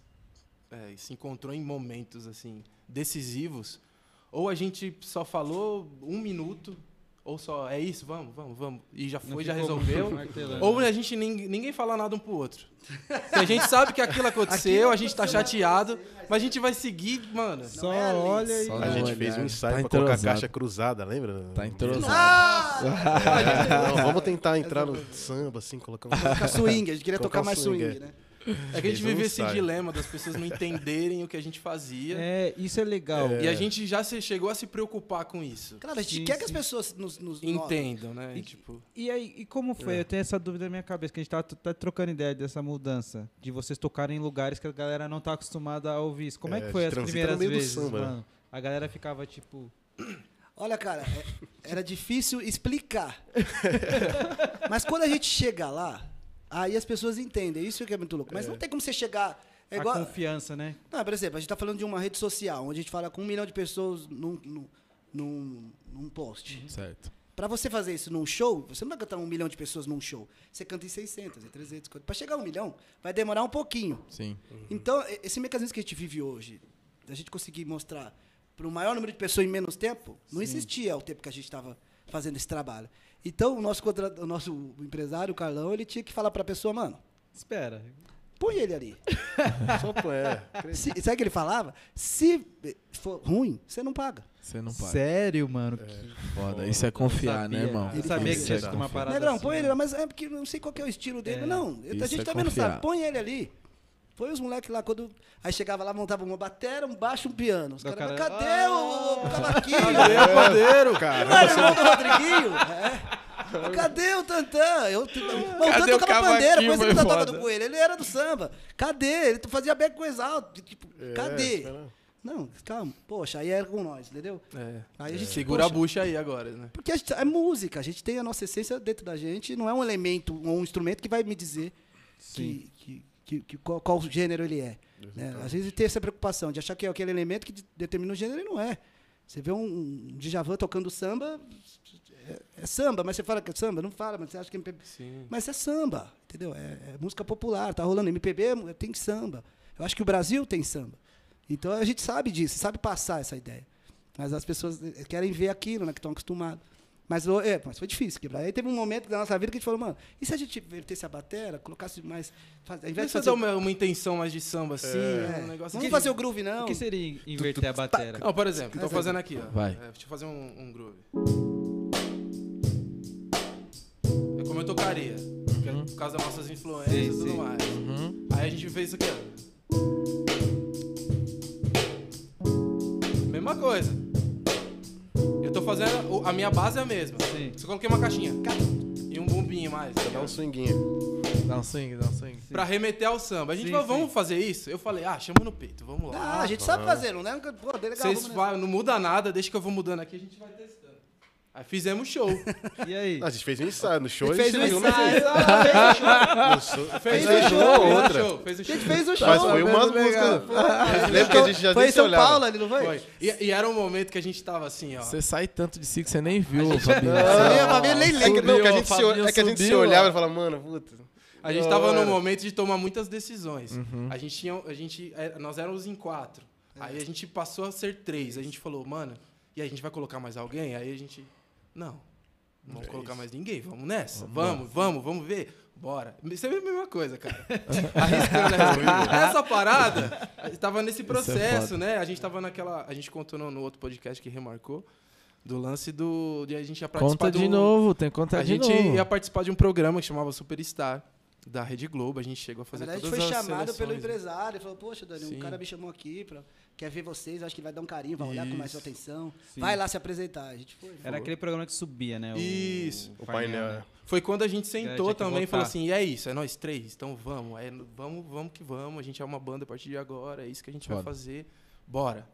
Speaker 6: é, se encontrou em momentos assim decisivos, ou a gente só falou um minuto, Ou só, é isso, vamos, vamos, vamos. E já foi, já resolveu. Ou a gente ninguém, ninguém fala nada um pro outro. (laughs) Porque a gente sabe que aquilo aconteceu, a gente tá chateado, mas a gente vai seguir, mano.
Speaker 1: Só
Speaker 3: é,
Speaker 1: olha e.
Speaker 2: Só
Speaker 5: A gente fez um
Speaker 2: olhada.
Speaker 5: ensaio
Speaker 2: Tá
Speaker 5: pra colocar
Speaker 2: entrosado.
Speaker 5: caixa cruzada, lembra?
Speaker 2: Tá entrosado. (laughs)
Speaker 5: Não, vamos tentar entrar no samba, assim, colocar um...
Speaker 3: Swing, a gente queria
Speaker 5: Colocar
Speaker 3: tocar mais
Speaker 5: swing,
Speaker 3: swing,
Speaker 5: é.
Speaker 3: né?
Speaker 6: É que a gente vive esse
Speaker 5: ensaio.
Speaker 6: dilema das pessoas não entenderem o que a gente fazia.
Speaker 1: É, isso é legal.
Speaker 6: E a gente já se, chegou a se preocupar com isso.
Speaker 3: Claro, a gente
Speaker 1: Sim,
Speaker 3: quer que as
Speaker 1: sim.
Speaker 3: pessoas nos, nos notem.
Speaker 6: Entendam, né?
Speaker 1: E-
Speaker 6: tipo,
Speaker 1: E aí, e como foi? Eu tenho essa dúvida na minha cabeça, que a gente tá, tá trocando ideia dessa mudança. De vocês tocarem em lugares que a galera não tá acostumada a ouvir isso. Como é,
Speaker 5: É,
Speaker 1: que foi as primeiras vezes,
Speaker 5: samba, né?
Speaker 1: mano? A galera ficava tipo.
Speaker 3: Olha, cara, é- era difícil explicar. (laughs) Mas quando a gente chega lá, aí as pessoas entendem. Isso que é muito louco. Mas não tem como você chegar. É
Speaker 1: a
Speaker 3: igual.
Speaker 1: confiança, né?
Speaker 3: Não, por exemplo, a gente tá falando de uma rede social, onde a gente fala com um milhão de pessoas num, num, num, num post.
Speaker 2: Certo.
Speaker 3: Pra você fazer isso num show, você não vai cantar um milhão de pessoas num show. Você canta em 600, em 300. Pra chegar a um milhão, vai demorar um pouquinho.
Speaker 2: Sim.
Speaker 3: Então, e- esse mecanismo que a gente vive hoje, da gente conseguir mostrar para o maior número de pessoas em menos tempo, não existia o tempo que a gente estava fazendo esse trabalho. Então, o nosso, contra- o nosso empresário, o Carlão, ele tinha que falar para a pessoa, mano,
Speaker 1: Espera.
Speaker 3: põe ele ali. (laughs)
Speaker 5: Só pô, é.
Speaker 3: Se, sabe o que ele falava? Se for ruim, você não paga.
Speaker 2: Você não paga.
Speaker 1: Sério, mano? que
Speaker 2: Foda. Isso é confiar, né,
Speaker 1: sabia.
Speaker 2: irmão?
Speaker 1: Eu sabia que
Speaker 2: Isso
Speaker 1: tinha
Speaker 2: é
Speaker 1: sido uma parada
Speaker 3: Negrão,
Speaker 1: assim,
Speaker 3: põe
Speaker 1: né?
Speaker 3: ele lá, mas é porque eu não sei qual que é o estilo dele.
Speaker 1: É,
Speaker 3: não, a
Speaker 2: isso
Speaker 3: gente
Speaker 2: é
Speaker 3: também não
Speaker 2: confiar.
Speaker 3: sabe. Põe ele ali. Põe os moleques lá, quando. Aí chegava lá, montava uma batera, um baixo, um piano. Os
Speaker 1: O
Speaker 3: caras,
Speaker 1: cara-
Speaker 3: mas cadê o, o cavaquinho?
Speaker 6: cadê o padeiro, cara?
Speaker 3: Não era irmão do Rodriguinho? É. (laughs) Cadê o Tantã? Eu, o
Speaker 2: o
Speaker 3: tocava pandeiro,
Speaker 2: cavaquinho,
Speaker 3: depois ele tocava do coelho. Ele era do samba. Cadê? Ele fazia beco com exalto. Tipo,
Speaker 5: É,
Speaker 3: cadê?
Speaker 5: cara.
Speaker 3: Não, calma. Poxa, aí era com nós, entendeu?
Speaker 6: É.
Speaker 3: Aí a gente,
Speaker 6: Segura
Speaker 3: poxa,
Speaker 6: a bucha aí agora, né?
Speaker 3: Porque a gente- é música, a gente tem a nossa essência dentro da gente, não é um elemento ou um instrumento que vai me dizer que, que, que, que qual, qual gênero ele é. né? Às vezes tem essa preocupação de achar que é aquele elemento que de- determina o gênero e não é. Você vê um, um Djavan tocando samba, é, é samba, mas você fala que é samba? Não fala, mas você acha que é MPB.
Speaker 6: Sim.
Speaker 3: Mas é samba, entendeu? É, é música popular, tá rolando MPB, é- tem samba. Eu acho que o Brasil tem samba. Então a gente sabe disso, sabe passar essa ideia. Mas as pessoas eh, querem ver aquilo, né, que estão acostumados. Mas, é, mas foi difícil quebrar. Aí teve um momento da nossa vida que a gente falou, mano, e se a gente invertesse a batera, colocasse mais. Faz, ao invés de fazer.
Speaker 6: uma, uma intenção mais de samba assim,
Speaker 3: É,
Speaker 6: um negócio
Speaker 3: Vamos
Speaker 6: que-
Speaker 3: fazer o groove, não.
Speaker 1: O que seria inverter a batera?
Speaker 6: Não, por exemplo,
Speaker 3: Exemplo.
Speaker 6: fazendo aqui, ó.
Speaker 2: Vai.
Speaker 6: É, deixa eu fazer um, um groove. É como eu tocaria. é Por causa das nossas influências
Speaker 1: Sim,
Speaker 6: e tudo
Speaker 1: sim.
Speaker 6: mais.
Speaker 2: Uhum.
Speaker 6: Aí a gente fez isso aqui, ó. Mesma coisa. Eu tô fazendo. A minha base é a mesma.
Speaker 1: Sim.
Speaker 6: Só coloquei uma caixinha. E um bumbinho mais. tá
Speaker 5: Dá um swinguinho.
Speaker 2: Dá um swing, dá um swing.
Speaker 6: Pra remeter ao samba. A gente
Speaker 1: Sim,
Speaker 6: falou,
Speaker 1: sim.
Speaker 6: vamos fazer isso? Eu falei, ah, chama no peito, vamos lá.
Speaker 3: Ah, a gente sabe fazer, não é? Pô, legal,
Speaker 6: Vocês
Speaker 3: vamos nessa.
Speaker 6: vai, não muda nada, deixa que eu vou mudando aqui, a gente vai testando. Aí fizemos show.
Speaker 1: E aí?
Speaker 5: A gente fez um ensaio. No show
Speaker 3: Ele
Speaker 5: a gente
Speaker 3: fez um ensaio.
Speaker 5: Show-
Speaker 6: Fez
Speaker 5: um
Speaker 6: show, fez o
Speaker 5: outra.
Speaker 6: show, fez o
Speaker 3: A
Speaker 6: show.
Speaker 3: gente fez o show.
Speaker 5: Mas foi umas músicas. Lembra que a gente já
Speaker 3: Foi em São
Speaker 5: olhava.
Speaker 3: Paulo ali, não foi?
Speaker 6: Foi. E, e era um momento que a gente tava assim, ó.
Speaker 2: Você sai tanto de si que você nem viu, Fabinho. (laughs)
Speaker 3: Não, Fabinho nem
Speaker 5: É que,
Speaker 3: lembra.
Speaker 5: não, que a gente se, é que a gente se olhava e falava, mano, puta.
Speaker 6: A gente tava num momento de tomar muitas decisões.
Speaker 2: Uhum.
Speaker 6: A gente tinha. A gente, é, nós éramos em quatro. Aí a gente passou a ser três. A gente falou, mano, e a gente vai colocar mais alguém? Aí a gente. Não. Não vamos colocar mais ninguém. Vamos nessa. Vamos, vamos, vamos ver. Bora. Isso é a mesma coisa, cara. (laughs) Arriscando essa, (laughs) essa parada, a gente tava nesse processo,
Speaker 2: foda.
Speaker 6: né? A gente tava naquela. A gente contou no, no outro podcast que remarcou. Do lance do. De a gente ia participar
Speaker 2: Conta de
Speaker 6: do-
Speaker 2: novo, tem que contar
Speaker 6: a
Speaker 2: de
Speaker 6: gente
Speaker 2: novo.
Speaker 6: ia participar de um programa que chamava Superstar, da Rede Globo. A gente chegou a
Speaker 3: Na
Speaker 6: fazer
Speaker 3: a
Speaker 6: todas
Speaker 3: gente foi
Speaker 6: as
Speaker 3: chamado pelo
Speaker 6: seleções, né?
Speaker 3: empresário. Ele falou, poxa, Dani,
Speaker 6: Sim.
Speaker 3: um cara me chamou aqui, pra, quer ver vocês, acho que vai dar um carinho, vai olhar com mais atenção.
Speaker 1: Sim.
Speaker 3: Vai lá se apresentar. A gente foi.
Speaker 1: Era aquele programa que subia, né? O,
Speaker 6: Isso.
Speaker 5: O painel.
Speaker 1: né?
Speaker 6: Foi quando a gente sentou
Speaker 1: que
Speaker 6: também e falou assim: e é isso, é nós três, então vamos, é, vamos, vamos que vamos. A gente é uma banda a partir de agora, é isso que a gente vai
Speaker 2: Foda.
Speaker 6: fazer, bora.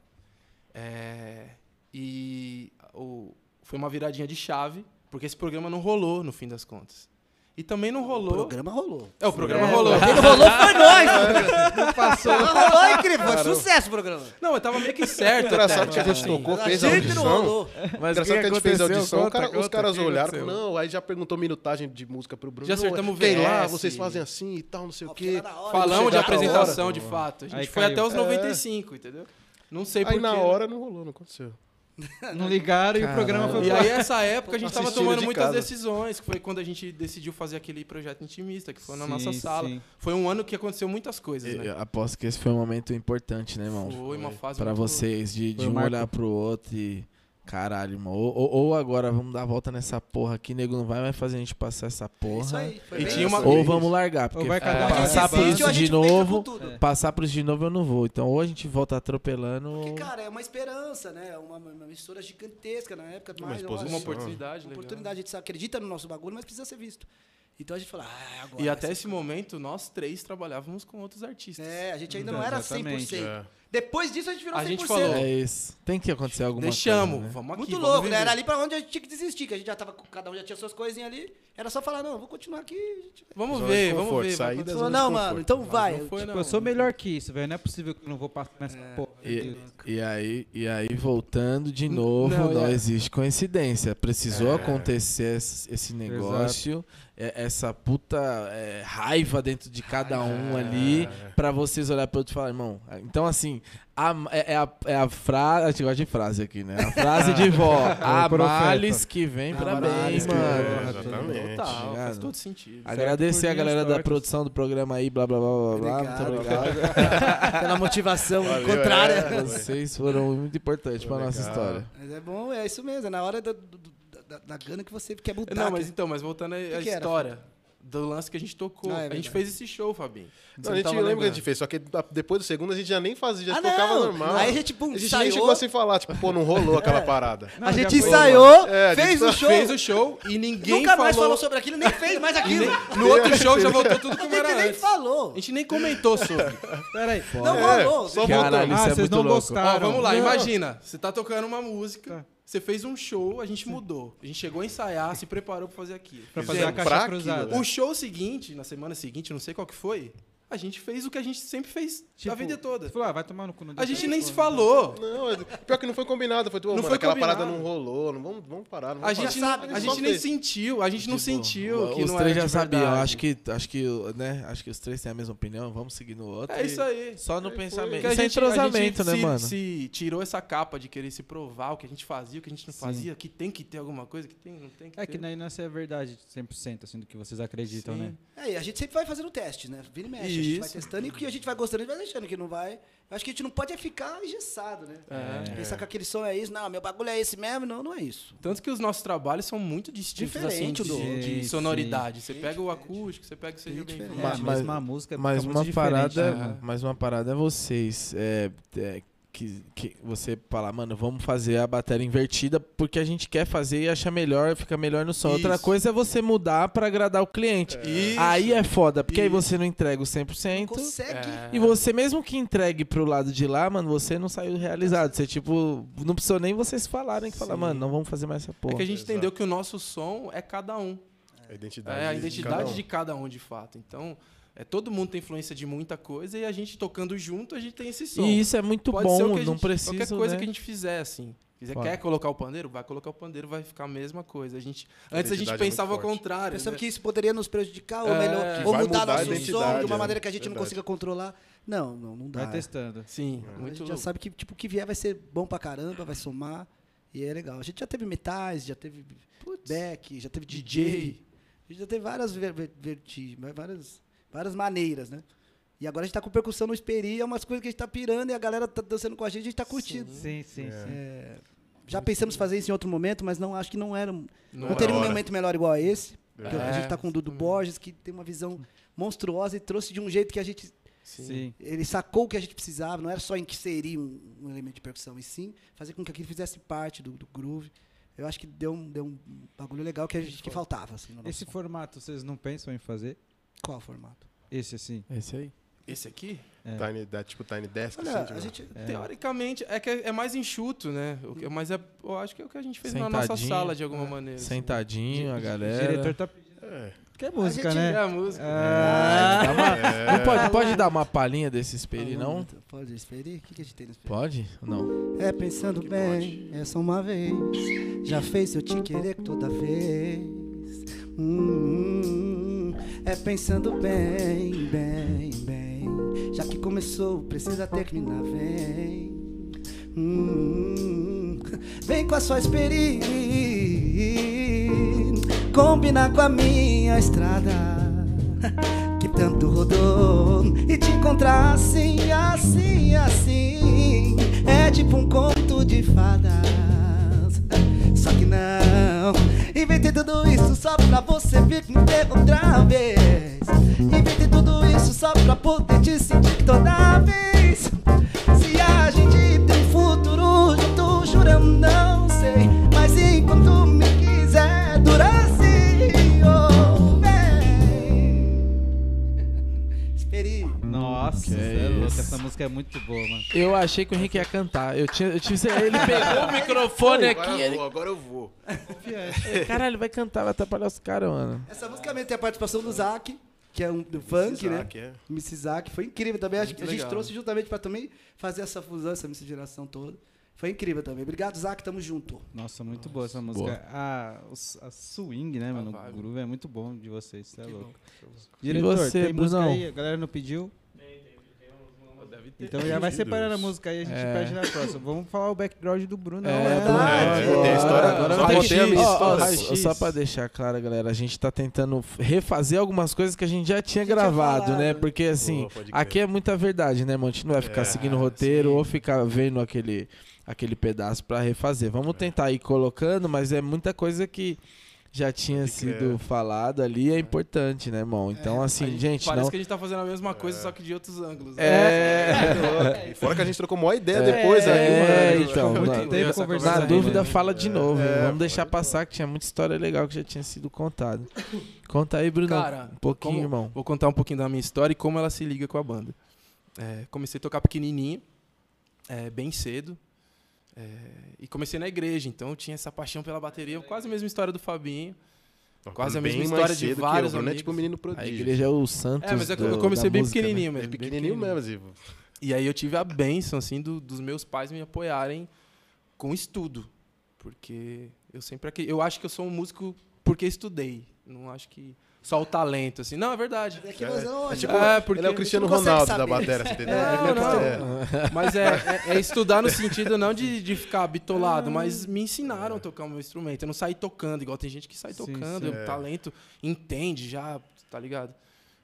Speaker 6: É, e o, foi uma viradinha de chave, porque esse programa não rolou no fim das contas. E também não
Speaker 3: O
Speaker 6: rolou.
Speaker 3: programa rolou.
Speaker 6: É, o programa rolou.
Speaker 3: Quem não (laughs) rolou foi nós. Não passou. Não rolou, incrível. Foi sucesso o programa.
Speaker 6: Não, eu tava meio que certo.
Speaker 5: Engraçado
Speaker 6: até,
Speaker 5: que a gente tocou, fez a
Speaker 3: gente não
Speaker 5: audição.
Speaker 3: rolou.
Speaker 2: Mas
Speaker 5: Engraçado que a gente fez a audição, o
Speaker 2: Conta,
Speaker 5: cara- os
Speaker 2: conta,
Speaker 5: caras
Speaker 2: o que
Speaker 5: olharam, não, aí já perguntou minutagem de música pro Bruno.
Speaker 6: Já acertamos o
Speaker 5: Tem lá,
Speaker 6: VS.
Speaker 5: vocês fazem assim e tal, não sei o quê.
Speaker 6: Falamos de apresentação, de fato. A gente
Speaker 1: Aí
Speaker 6: foi
Speaker 1: caiu.
Speaker 6: até os 95, entendeu? Não sei
Speaker 5: Aí
Speaker 6: porquê.
Speaker 5: na hora não rolou, não aconteceu. (laughs)
Speaker 1: Não ligaram e o programa foi
Speaker 6: E aí, essa época, a gente tava
Speaker 4: Assistiram
Speaker 6: tomando
Speaker 4: de
Speaker 6: muitas
Speaker 4: casa.
Speaker 6: decisões, que foi quando a gente decidiu fazer aquele projeto intimista, que foi na nossa
Speaker 1: Sim,
Speaker 6: sala.
Speaker 1: sim.
Speaker 6: Foi um ano que aconteceu muitas coisas,
Speaker 2: Eu
Speaker 6: né?
Speaker 2: aposto que esse foi um momento importante, né, irmão?
Speaker 6: Foi uma fase
Speaker 2: Pra
Speaker 6: muito-
Speaker 2: vocês, de, de um
Speaker 1: marco.
Speaker 2: olhar pro outro e. Caralho, irmão. Ou, ou- ou agora vamos dar a volta nessa porra aqui, nego não vai mais fazer a gente passar essa porra.
Speaker 3: Isso aí. Foi
Speaker 6: E tinha uma-.
Speaker 2: Ou vamos largar, porque
Speaker 1: um
Speaker 2: passar por isso de novo.
Speaker 1: É.
Speaker 2: passar por isso de novo eu não vou. Então ou a gente volta atropelando.
Speaker 3: Porque,
Speaker 2: ou-
Speaker 3: cara, é uma esperança, né? Uma, uma mistura gigantesca na época.
Speaker 5: Uma
Speaker 3: mais
Speaker 5: exposição.
Speaker 6: Uma oportunidade,
Speaker 3: Uma
Speaker 6: legal.
Speaker 3: oportunidade, a gente acredita no nosso bagulho, mas precisa ser visto. Então a gente fala, ah, agora.
Speaker 6: E
Speaker 3: vai
Speaker 6: até
Speaker 3: ser-
Speaker 6: esse momento, nós três trabalhávamos com outros artistas.
Speaker 3: É, a gente ainda
Speaker 1: Então,
Speaker 3: não era
Speaker 1: exatamente.
Speaker 3: 100%.
Speaker 5: É.
Speaker 3: Depois disso a gente virou
Speaker 6: A
Speaker 3: 100%.
Speaker 6: gente falou,
Speaker 2: É isso. Tem que acontecer alguma
Speaker 6: Deixamos,
Speaker 2: coisa. né?
Speaker 6: vamos aqui.
Speaker 3: Muito
Speaker 6: vamos
Speaker 3: louco, né?
Speaker 6: viver.
Speaker 3: Era ali pra onde a gente tinha que desistir, que a gente já tava, com- cada um já tinha suas coisinhas ali. Era só falar, não, vou continuar aqui. a gente vai.
Speaker 6: Vamos
Speaker 5: Zona
Speaker 6: ver, vamos ver. vai
Speaker 5: sair da.
Speaker 3: Falou,
Speaker 5: zona
Speaker 3: não, mano, então
Speaker 6: Mas
Speaker 3: vai.
Speaker 6: não foi,
Speaker 1: Tipo,
Speaker 6: não.
Speaker 1: eu sou melhor que isso, velho. Não é possível que eu não vou passar nessa porra.
Speaker 2: E, e aí, e aí, voltando de novo,
Speaker 6: não,
Speaker 2: não,
Speaker 6: é.
Speaker 2: existe coincidência. Precisou
Speaker 5: É.
Speaker 2: acontecer esse, esse negócio, é- essa puta é, raiva dentro de cada um ali, pra vocês olhar pro outro e falar, irmão. Então, assim, a- é, é a, é a frase. A gente gosta de frase aqui, né? A frase de vó. (laughs) a
Speaker 1: profeta.
Speaker 2: males que vem pra bem,
Speaker 3: que
Speaker 2: mano.
Speaker 5: É, exatamente.
Speaker 6: Total, faz todo sentido.
Speaker 2: Agradecer a galera da produção do programa aí, blá blá blá blá blá. Muito
Speaker 3: Obrigado. (laughs) Pela motivação
Speaker 5: Valeu,
Speaker 3: contrária.
Speaker 5: é.
Speaker 2: Vocês foram muito importantes pra nossa história.
Speaker 3: Mas é bom, é isso mesmo. É na hora do- do- da, da gana que você quer mudar.
Speaker 6: Não, mas então, mas voltando à
Speaker 3: que
Speaker 6: à
Speaker 3: era,
Speaker 6: história do lance que a gente tocou.
Speaker 3: Ah, é
Speaker 6: a gente fez esse show, Fabinho.
Speaker 5: Não, a gente lembra que a gente fez, só que depois do segundo a gente já nem fazia, já
Speaker 3: Ah,
Speaker 5: tocava
Speaker 3: não.
Speaker 5: normal.
Speaker 3: Aí a gente, pum,
Speaker 5: a gente
Speaker 3: ensaiou.
Speaker 5: nem chegou assim a falar, tipo, pô, não rolou (laughs) aquela parada.
Speaker 1: Não,
Speaker 3: a
Speaker 1: já
Speaker 3: gente ensaiou,
Speaker 5: É, a gente
Speaker 3: fez o show.
Speaker 6: Fez o show e ninguém
Speaker 3: Nunca mais
Speaker 6: falou.
Speaker 3: falou sobre aquilo, nem fez mais aquilo.
Speaker 6: nem- no outro show já voltou tudo
Speaker 3: A
Speaker 6: como
Speaker 3: gente
Speaker 6: era
Speaker 3: nem
Speaker 6: antes.
Speaker 3: falou.
Speaker 6: A gente nem comentou sobre.
Speaker 1: Peraí.
Speaker 3: Não
Speaker 5: É,
Speaker 3: rolou.
Speaker 5: só
Speaker 2: Caralho, isso
Speaker 1: Ah,
Speaker 2: é
Speaker 1: vocês não
Speaker 2: louco.
Speaker 1: gostaram.
Speaker 6: Ó, vamos lá, imagina. Você tá tocando uma música,
Speaker 1: Tá.
Speaker 6: Você fez um show, a gente mudou. A gente chegou a ensaiar, se preparou pra fazer aquilo.
Speaker 1: Pra fazer
Speaker 5: Fizemos
Speaker 1: a caixa
Speaker 5: pra aquilo,
Speaker 1: cruzada.
Speaker 5: né?
Speaker 6: O show seguinte, na semana seguinte, não sei qual que foi, a gente fez o que a gente sempre fez
Speaker 1: Tipo,
Speaker 6: a vida toda.
Speaker 1: Falou, ah, vai tomar no cu. não
Speaker 6: A gente nem se falou.
Speaker 5: Não, é- pior que não foi combinado. Foi, tipo,
Speaker 6: Não
Speaker 5: mano,
Speaker 6: foi
Speaker 5: aquela
Speaker 6: combinado.
Speaker 5: parada não rolou. Não, vamos, vamos parar. Não
Speaker 6: A
Speaker 5: vamos
Speaker 6: gente,
Speaker 5: parar.
Speaker 6: não,
Speaker 5: gente
Speaker 6: a gente nem sentiu, a gente não sentiu que
Speaker 2: Tipo, os
Speaker 6: não
Speaker 2: três já sabiam. Acho que, acho que, né? Acho que os três têm a mesma opinião. Vamos seguir no outro.
Speaker 6: É isso aí.
Speaker 2: Só no
Speaker 5: Aí foi.
Speaker 2: pensamento.
Speaker 6: A
Speaker 2: Isso é
Speaker 6: gente, a
Speaker 2: entrosamento,
Speaker 6: gente
Speaker 2: né,
Speaker 6: se,
Speaker 2: mano?
Speaker 6: se tirou essa capa de querer se provar o que a gente fazia, o que a gente não fazia, que tem que ter alguma coisa, que tem, não tem que
Speaker 1: É
Speaker 6: ter.
Speaker 1: que não é verdade 100% assim do que vocês acreditam,
Speaker 6: Sim.
Speaker 1: né?
Speaker 3: É, e a gente sempre vai fazendo testes, né? Vira e mexe. A gente vai
Speaker 6: Isso.
Speaker 3: testando e o que a gente vai gostando, a gente vai deixando. que não vai. Eu acho que a gente não pode é ficar engessado, né?
Speaker 6: É.
Speaker 3: Pensar que aquele som é isso, não, meu bagulho é esse mesmo, não, não é isso.
Speaker 6: Tanto que os nossos trabalhos são muito distintos
Speaker 3: Diferente
Speaker 6: assim,
Speaker 3: do
Speaker 6: de,
Speaker 1: outro.
Speaker 6: de
Speaker 1: Sim,
Speaker 6: sonoridade. Você pega o acústico, você pega o Seja
Speaker 3: Bem.
Speaker 1: É, a
Speaker 2: mas-
Speaker 1: mesma música
Speaker 2: Mas
Speaker 1: fica
Speaker 2: uma
Speaker 1: muito diferente,
Speaker 2: parada,
Speaker 1: né?
Speaker 2: mas uma parada é vocês, é, é, que, que você falar, mano, vamos fazer a bateria invertida porque a gente quer fazer e acha melhor, fica melhor no som. Outra
Speaker 6: Isso.
Speaker 2: coisa é você mudar pra agradar o cliente.
Speaker 6: Isso.
Speaker 2: Aí é foda, porque aí
Speaker 6: Isso.
Speaker 2: você não entrega o
Speaker 3: Não
Speaker 2: 100%.
Speaker 3: consegue.
Speaker 6: É.
Speaker 2: E você, mesmo que entregue pro lado de lá, mano, você não saiu realizado. Você, tipo, não precisou nem vocês falarem que falar, mano, não vamos fazer mais essa
Speaker 6: É
Speaker 2: porra.
Speaker 6: que a gente
Speaker 5: Exato.
Speaker 6: entendeu que o nosso som é cada um.
Speaker 5: A identidade.
Speaker 6: É a
Speaker 5: de
Speaker 6: identidade
Speaker 5: cada um.
Speaker 6: de cada um, de fato. Então, é, todo mundo tem influência de muita coisa e a gente tocando junto, a gente tem esse som.
Speaker 2: E isso é muito
Speaker 6: Pode ser o
Speaker 2: bom,
Speaker 6: que a
Speaker 2: não
Speaker 6: gente-
Speaker 2: precisa.
Speaker 6: Qualquer coisa
Speaker 2: né?
Speaker 6: que a gente fizer, assim. Quiser, quer colocar o pandeiro? Vai colocar o pandeiro, vai ficar a mesma coisa. A gente, antes a gente
Speaker 5: é
Speaker 6: pensava ao
Speaker 5: forte.
Speaker 6: contrário.
Speaker 3: Pensando
Speaker 6: né?
Speaker 3: que isso poderia nos prejudicar ou
Speaker 6: É,
Speaker 3: melhor, ou mudar
Speaker 5: mudar a
Speaker 3: nosso som de uma
Speaker 5: é.
Speaker 3: maneira que a gente não
Speaker 5: Verdade.
Speaker 3: consiga controlar. Não, não, não dá.
Speaker 1: Vai testando.
Speaker 6: Sim,
Speaker 3: a
Speaker 6: muito
Speaker 3: gente já
Speaker 6: louco.
Speaker 3: sabe que tipo, o que vier vai ser bom pra caramba, vai somar. E é legal. A gente já teve metais, já teve back, já teve DJ. A gente já teve várias ver, ver, verti- várias, várias maneiras, né? E agora a gente tá com percussão no esperi, é umas coisas que a gente tá pirando e a galera tá dançando com a gente, a gente tá curtindo.
Speaker 1: Sim, sim,
Speaker 5: É.
Speaker 1: sim.
Speaker 3: É, já pensamos fazer isso em outro momento, mas não acho que não era. Não,
Speaker 6: Não
Speaker 3: teria um momento melhor igual a esse.
Speaker 5: É.
Speaker 3: a gente tá com o Dudu
Speaker 6: exatamente.
Speaker 3: Borges, que tem uma visão monstruosa e trouxe de um jeito que a gente.
Speaker 6: Sim.
Speaker 3: Ele sacou o que a gente precisava, não era só inserir um, um elemento de percussão, e sim fazer com que aquilo fizesse parte do, do groove. Eu acho que deu um, deu um bagulho legal que a gente que faltava. Assim, no
Speaker 1: Esse
Speaker 3: som.
Speaker 1: formato vocês não pensam em fazer?
Speaker 3: Qual formato?
Speaker 1: Esse assim?
Speaker 2: Esse aí.
Speaker 6: Esse aqui?
Speaker 1: É.
Speaker 5: Tiny, da, tipo Tiny Desk.
Speaker 3: Olha,
Speaker 5: assim,
Speaker 3: a gente.
Speaker 1: É.
Speaker 6: Teoricamente, é que é é mais enxuto, né? O que- Mas é, eu acho que é o que a gente fez na nossa sala, de alguma maneira. assim.
Speaker 2: Sentadinho, a
Speaker 1: O
Speaker 2: galera.
Speaker 1: diretor tá pedindo.
Speaker 5: É.
Speaker 1: Que é música,
Speaker 3: gente-
Speaker 6: É
Speaker 1: né?
Speaker 6: a música.
Speaker 1: Ah,
Speaker 2: Dá uma-
Speaker 5: É.
Speaker 2: Não pode, pode dar uma palhinha desse espelho, não?
Speaker 3: Pode esperar? O que, que a gente tem no espelho?
Speaker 2: Pode? Não.
Speaker 3: É pensando bem, é só uma vez. Já fez eu te querer toda vez. Hum, é pensando bem, bem, bem. Já que começou, precisa terminar, vem. Hum, Vem com a sua experiência Combinar com a minha estrada Que tanto rodou E te encontrar assim, assim, assim É tipo um conto de fadas Só que não Inventei tudo isso só pra você vir me ter outra vez. Inventei tudo isso só pra poder te sentir toda vez. Se a gente tem futuro junto, juro eu não sei. Mas enquanto me
Speaker 1: Nossa,
Speaker 2: Que
Speaker 1: é louco,
Speaker 2: isso.
Speaker 1: essa música é muito boa, mano.
Speaker 2: Eu achei que o Henrique ia cantar. Eu tinha, eu tinha, ele pegou o (laughs) microfone aqui.
Speaker 5: Agora eu vou, agora eu vou.
Speaker 2: caralho, ele vai cantar, vai atrapalhar os caras, mano.
Speaker 3: Essa música também tem a participação do Zac que é um do funk, né?
Speaker 5: É.
Speaker 3: Mrs. Zack, foi incrível também. Acho que a gente
Speaker 6: legal.
Speaker 3: trouxe justamente pra também fazer essa fusão, essa miscigenação toda. Foi incrível também. Obrigado, Zac, tamo junto.
Speaker 1: Nossa, muito boa essa música. A, os- a swing, né, mano?
Speaker 6: vibe.
Speaker 1: O groove é muito bom de vocês, você é
Speaker 6: Que
Speaker 1: louco.
Speaker 6: bom.
Speaker 1: Diretor,
Speaker 2: você,
Speaker 1: tem música
Speaker 2: Brunão?
Speaker 1: aí? A galera não pediu? Então já vai separando a música aí, a gente
Speaker 2: É.
Speaker 1: pede na próxima. Vamos falar o background do Bruno.
Speaker 2: É,
Speaker 1: né?
Speaker 2: Bruno,
Speaker 5: É,
Speaker 2: agora-
Speaker 5: tem a história-
Speaker 2: agora
Speaker 5: só contei a minha história.
Speaker 2: só- pra deixar claro, galera, a gente tá tentando refazer algumas coisas que a gente já tinha gravado, né? Porque assim, aqui é muita verdade, né, mano? A gente não vai ficar
Speaker 5: É,
Speaker 2: seguindo o roteiro
Speaker 6: sim.
Speaker 2: ou ficar vendo aquele, aquele pedaço pra refazer. Vamos tentar ir colocando, mas é muita coisa que já tinha
Speaker 5: Pode crer.
Speaker 2: sido falado ali, é importante, né, irmão? Então,
Speaker 6: A
Speaker 2: assim,
Speaker 6: gente-
Speaker 2: gente,
Speaker 6: Parece
Speaker 2: não...
Speaker 6: que a gente tá fazendo a mesma coisa, só que de outros ângulos. né?
Speaker 2: É,
Speaker 5: E fora que a gente trocou uma ideia depois aí,
Speaker 2: é,
Speaker 5: mano.
Speaker 2: então,
Speaker 1: Muito
Speaker 2: na-
Speaker 1: tempo conversando.
Speaker 2: Na dúvida,
Speaker 6: aí,
Speaker 2: fala de novo.
Speaker 5: É,
Speaker 2: Vamos deixar passar que tinha muita história legal que já tinha sido contada. Conta aí, Bruno.
Speaker 6: Cara,
Speaker 2: um pouquinho,
Speaker 6: como-
Speaker 2: irmão.
Speaker 6: Vou contar um pouquinho da minha história e como ela se liga com a banda. É, comecei a tocar pequenininho, é, bem cedo. É, e comecei na igreja, então eu tinha essa paixão pela bateria, quase a mesma história do Fabinho. Quase a mesma história de
Speaker 5: eu,
Speaker 6: vários
Speaker 5: é
Speaker 6: amigos.
Speaker 5: tipo um menino
Speaker 2: A
Speaker 5: prodígio.
Speaker 2: igreja é o Santos.
Speaker 6: É, mas é que eu
Speaker 2: do-
Speaker 6: comecei
Speaker 2: da
Speaker 6: bem
Speaker 2: música, né?
Speaker 6: pequenininho
Speaker 5: É
Speaker 6: mesmo. bem
Speaker 5: pequenininho mesmo.
Speaker 6: E aí eu tive a benção, assim, do- dos meus pais me apoiarem com estudo. Porque eu sempre... Eu acho que eu sou um músico porque estudei. Não acho que só o talento, assim. Não, é verdade.
Speaker 3: É que você não-
Speaker 5: É tipo,
Speaker 6: É, porque
Speaker 5: ele é o Cristiano
Speaker 3: não
Speaker 5: Ronaldo
Speaker 3: saber.
Speaker 5: da bateria, você entendeu?
Speaker 6: Não,
Speaker 5: É,
Speaker 6: não.
Speaker 5: é.
Speaker 6: Mas é, é- é estudar no sentido não de, de ficar bitolado, mas me ensinaram a tocar o meu instrumento. Eu não saí tocando, igual tem gente que sai
Speaker 1: Sim,
Speaker 6: tocando,
Speaker 5: sim.
Speaker 6: o
Speaker 5: É.
Speaker 6: talento entende já, tá ligado?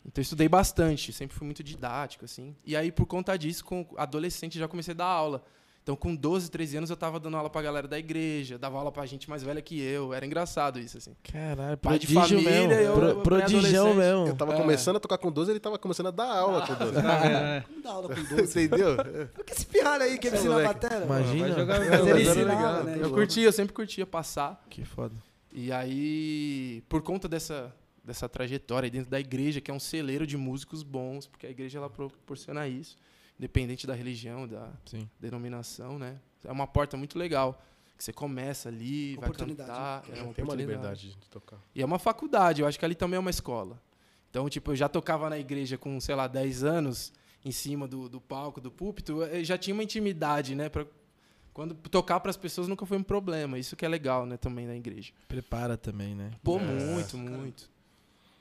Speaker 6: Então eu estudei bastante, sempre fui muito didático, assim. E aí, por conta disso, com adolescente, já comecei a dar aula. Então, com 12, 13 anos, eu tava dando aula pra galera da igreja, dava aula pra gente mais velha que eu. Era engraçado isso, assim.
Speaker 2: Caralho,
Speaker 6: Pai de família,
Speaker 2: mesmo.
Speaker 6: eu-
Speaker 2: Pro- Prodigião mesmo.
Speaker 5: Eu tava
Speaker 6: É.
Speaker 5: começando a tocar com 12, ele tava começando a dar aula com 12.
Speaker 1: Tá vendo, né?
Speaker 3: Não dá aula com (laughs) 12.
Speaker 5: Você entendeu?
Speaker 3: Por que esse pirralho aí que ele ensina a bateria?
Speaker 2: Imagina.
Speaker 1: Jogar
Speaker 3: Mas ele ensinava,
Speaker 5: legal,
Speaker 3: né?
Speaker 6: Eu curtia, eu sempre curtia passar.
Speaker 2: Que foda.
Speaker 6: E aí, por conta dessa, dessa trajetória aí dentro da igreja, que é um celeiro de músicos bons, porque a igreja ela proporciona isso, independente da religião, da
Speaker 2: Sim.
Speaker 6: denominação, né? É uma porta muito legal, que você começa ali, vai cantar, é uma
Speaker 5: Tem uma
Speaker 6: oportunidade.
Speaker 5: liberdade de tocar.
Speaker 6: E é uma faculdade, eu acho que ali também é uma escola. Então, tipo, eu já tocava na igreja com, sei lá, 10 anos, em cima do, do palco, do púlpito, eu já tinha uma intimidade, né? Pra, quando tocar para as pessoas nunca foi um problema. Isso que é legal, né, também na igreja.
Speaker 2: Prepara também, né?
Speaker 6: Pô,
Speaker 5: É,
Speaker 6: muito, muito.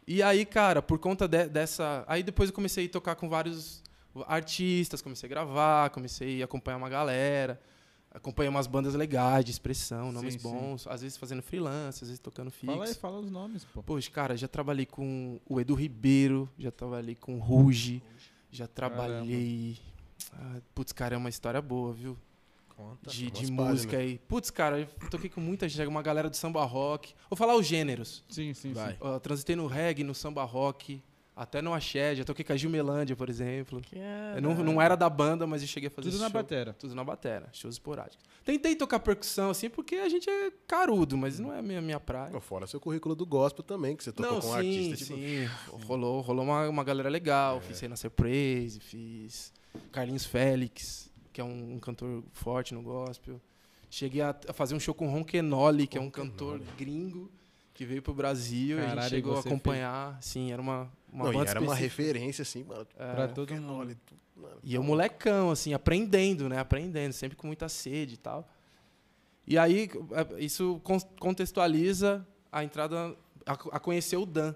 Speaker 6: E aí, cara, por conta de- dessa. Aí depois eu comecei a tocar com vários artistas, comecei a gravar, comecei a acompanhar uma galera, acompanhei umas bandas legais de expressão, nomes
Speaker 1: Sim, sim.
Speaker 6: bons, às vezes fazendo freelance, às vezes tocando fixo.
Speaker 1: Fala aí, fala os nomes, pô.
Speaker 6: Poxa, cara, já trabalhei com o Edu Ribeiro, já trabalhei com o Ruge, já trabalhei. Ah, putz, cara, é uma história boa, viu?
Speaker 2: Conta.
Speaker 6: De, de
Speaker 5: páginas.
Speaker 6: música aí. Putz, cara, eu toquei com muita gente, uma galera do samba rock. Vou falar os gêneros.
Speaker 1: Sim, sim,
Speaker 2: Vai.
Speaker 1: sim.
Speaker 6: Transitei no reggae, no samba rock, até no axé, já toquei com a Gilmelândia, por exemplo. Eu não, não era da banda, mas eu cheguei a fazer
Speaker 1: Tudo na
Speaker 6: show.
Speaker 1: batera.
Speaker 6: Tudo na batera, shows esporádicos. Tentei tocar percussão, assim, porque a gente é carudo, mas não é a minha, minha praia.
Speaker 5: Não, Fora seu currículo do gospel também, que você tocou
Speaker 6: Não,
Speaker 5: com
Speaker 6: sim,
Speaker 5: artista. tipo,
Speaker 6: sim. Rolou, rolou uma, uma galera legal. Fiz Renascer Praise, fiz Carlinhos Félix, que é um, um cantor forte no gospel. Cheguei a, a fazer um show com Ron Kenoli, que é um cantor gringo que veio pro Brasil. e a
Speaker 1: Caralho,
Speaker 6: gente chegou a acompanhar. Sim, era uma, uma
Speaker 5: não, e era uma referência, assim, mano.
Speaker 6: É,
Speaker 1: Pra todo mundo.
Speaker 5: Tudo, mano.
Speaker 6: e eu molecão, assim, aprendendo, né? Aprendendo, sempre com muita sede e tal. E aí, é, isso con- contextualiza a entrada, a, a conhecer o Dan.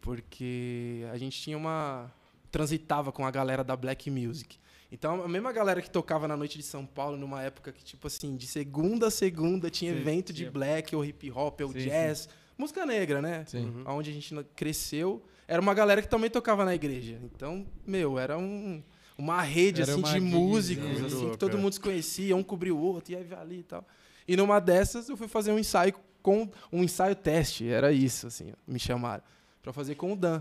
Speaker 6: Porque a gente tinha uma... Transitava com a galera da Black Music. Então, a mesma galera que tocava na noite de São Paulo, numa época que, tipo assim, de segunda a segunda tinha
Speaker 1: Sim,
Speaker 6: evento de
Speaker 1: sim.
Speaker 6: black, ou hip hop, ou
Speaker 1: Sim,
Speaker 6: jazz, música negra, né?
Speaker 2: Sim.
Speaker 6: Onde a gente cresceu, era uma galera que também tocava na igreja. Então, meu, era um, uma rede,
Speaker 1: Era
Speaker 6: assim,
Speaker 1: uma
Speaker 6: de músicos,
Speaker 5: Muito
Speaker 6: assim, que todo mundo se conhecia, um cobria o outro, e aí ali e tal. E numa dessas, eu fui fazer um ensaio com um ensaio teste, era isso, assim, me chamaram. Pra fazer com o Dan.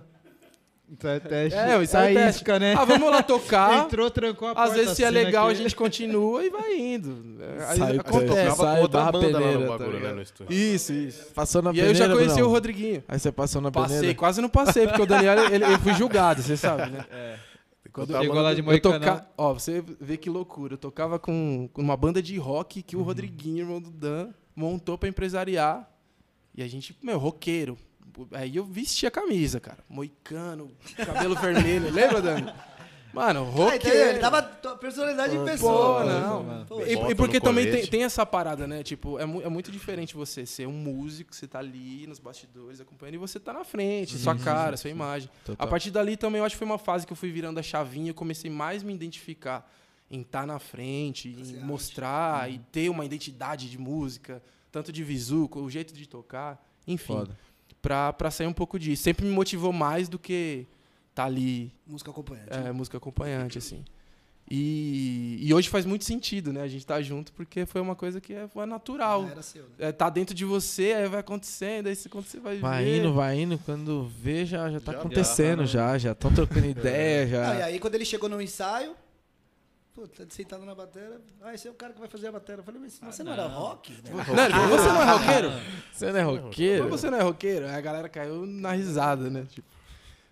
Speaker 1: Então é teste.
Speaker 6: É, o ensaio
Speaker 1: a
Speaker 6: teste.
Speaker 1: isca, né?
Speaker 6: Ah, vamos lá tocar.
Speaker 1: Entrou, trancou a porta.
Speaker 6: Às vezes, se é
Speaker 1: assina
Speaker 6: legal, a
Speaker 1: aqui.
Speaker 6: gente continua e vai indo. Aí
Speaker 2: Sai-
Speaker 6: acontece.
Speaker 2: Sai barra
Speaker 5: banda lá
Speaker 2: peneira,
Speaker 5: no
Speaker 2: tá
Speaker 5: bagulho, né,
Speaker 2: ligado?
Speaker 5: no estúdio.
Speaker 6: Isso, isso.
Speaker 2: Passou na
Speaker 6: E aí eu já
Speaker 2: peneira,
Speaker 6: conheci
Speaker 2: Brunão?
Speaker 6: o Rodriguinho.
Speaker 2: Aí você passou na
Speaker 6: Passei,
Speaker 2: peneira?
Speaker 6: quase não passei, porque o Daniel, ele, eu fui julgado, você sabe, né? Quando
Speaker 5: Tava
Speaker 1: Chegou lá de
Speaker 6: eu
Speaker 1: Moicano.
Speaker 6: toca... Ó, você vê que loucura. Eu tocava com, com uma banda de rock que o Rodriguinho, irmão do Dan, montou pra empresariar. E a gente, meu, roqueiro. Aí eu vestia a camisa, cara. Moicano, cabelo vermelho. (laughs) Lembra, Dani? Mano,
Speaker 3: Ah, então ele dava tua personalidade em
Speaker 6: Pô,
Speaker 3: pessoa.
Speaker 6: não.
Speaker 1: mano.
Speaker 3: Pô,
Speaker 6: E, e porque também tem, tem essa parada, né? Tipo, é, mu- é muito diferente você ser um músico, você tá ali nos bastidores acompanhando, e você tá na frente, sua cara, sua imagem.
Speaker 2: Total.
Speaker 6: A partir dali também eu acho que foi uma fase que eu fui virando a chavinha, eu comecei mais me identificar em estar na frente, em mostrar e ter uma identidade de música, tanto de visu, o jeito de tocar, enfim,
Speaker 2: Foda.
Speaker 6: Pra, pra sair um pouco disso. Sempre me motivou mais do que tá ali
Speaker 3: Música acompanhante.
Speaker 6: é, música acompanhante, assim. E, e hoje faz muito sentido, né? A gente tá junto porque foi uma coisa que é, foi natural.
Speaker 3: Ah, era seu, né?
Speaker 6: É, tá dentro de você, aí vai acontecendo, aí você- quando você vai,
Speaker 2: Vai
Speaker 6: ver...
Speaker 2: indo, vai indo, quando vê já, já tá
Speaker 5: Já
Speaker 2: acontecendo,
Speaker 1: tá,
Speaker 2: já, já estão trocando (laughs) ideia,
Speaker 3: Não, e
Speaker 2: já.
Speaker 3: aí quando ele chegou no ensaio, pô, tá sentado na bateria, ah, esse é o cara que vai fazer a bateria. Eu falei, mas você não era rock? Né?
Speaker 6: Não, falou, você não é roqueiro? (laughs)
Speaker 2: Você não é roqueiro?
Speaker 6: Mas você não é roqueiro? Aí a galera caiu na risada, né? Tipo,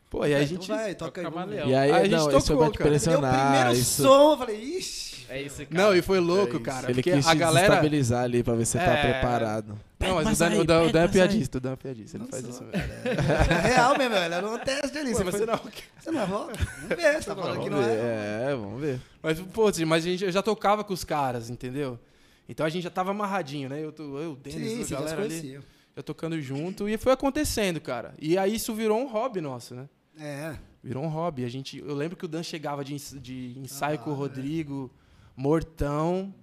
Speaker 6: pô, e aí a
Speaker 3: Então
Speaker 6: gente...
Speaker 3: vai, toca aí.
Speaker 2: E aí,
Speaker 6: Aí a gente
Speaker 2: não, isso foi
Speaker 6: tocou, cara.
Speaker 3: Deu o primeiro
Speaker 2: Isso,
Speaker 3: som, eu falei, ixi.
Speaker 1: É isso,
Speaker 6: Não, e foi louco,
Speaker 5: isso.
Speaker 6: cara.
Speaker 2: ele
Speaker 6: porque
Speaker 2: quis
Speaker 6: a galera...
Speaker 2: desestabilizar ali pra ver se você tá
Speaker 6: É.
Speaker 2: preparado.
Speaker 6: Não, mas
Speaker 2: mais
Speaker 6: o Dan,
Speaker 2: aí,
Speaker 6: o Dan, o Dan é piadista, o Dan é piadista, ele
Speaker 3: Não
Speaker 6: faz
Speaker 3: sou,
Speaker 6: isso mesmo. (laughs)
Speaker 3: É real mesmo, velho. Era um teste ali.
Speaker 6: Pô,
Speaker 3: Você,
Speaker 6: mas
Speaker 3: foi-
Speaker 6: não é
Speaker 3: você não é rock? Vamos ver, você tá falando que não
Speaker 2: Vamos ver,
Speaker 3: é.
Speaker 2: É, vamos ver.
Speaker 6: Mas, pô, mas a gente, eu já tocava com os caras, entendeu? Então a gente já tava amarradinho, né? Eu, eu o Denis,
Speaker 3: Sim,
Speaker 6: a galera ali, já tocando junto. E foi acontecendo, cara. E aí isso virou um hobby nosso, né?
Speaker 3: É.
Speaker 6: Virou um hobby. A gente, eu lembro que o Dan chegava de, de ensaio
Speaker 3: Ah,
Speaker 6: com o
Speaker 3: é.
Speaker 6: Mortão,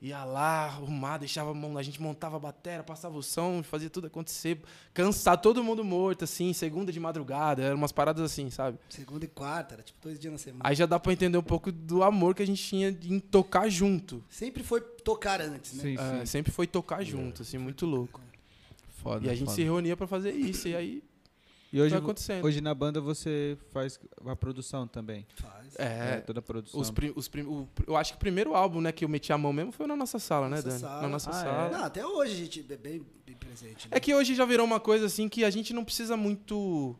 Speaker 6: ia lá, arrumar, deixava a mão, a gente montava a bateria, passava o som, fazia tudo acontecer, cansar todo mundo morto, assim, segunda de madrugada, eram umas paradas assim, sabe?
Speaker 3: Segunda e quarta, era tipo dois dias na semana.
Speaker 6: Aí já dá pra entender um pouco do amor que a gente tinha em tocar junto.
Speaker 3: Sempre foi tocar antes, né?
Speaker 1: Sim,
Speaker 6: É,
Speaker 1: sim.
Speaker 6: sempre foi tocar junto, assim, muito louco.
Speaker 2: Foda.
Speaker 6: E a gente
Speaker 2: foda.
Speaker 6: se reunia pra fazer isso, e aí
Speaker 1: E hoje, hoje na banda você faz a produção também.
Speaker 3: Faz.
Speaker 6: é,
Speaker 1: toda a produção.
Speaker 6: os prim- os prim- o- eu acho que o primeiro álbum, né, que eu meti a mão mesmo foi na nossa sala, né,
Speaker 3: Nossa
Speaker 6: Dani?
Speaker 3: sala.
Speaker 6: Na nossa
Speaker 1: Ah, é?
Speaker 6: sala.
Speaker 3: Não, até hoje a gente é bem, bem presente. né?
Speaker 6: É que hoje já virou uma coisa assim que a gente não precisa muito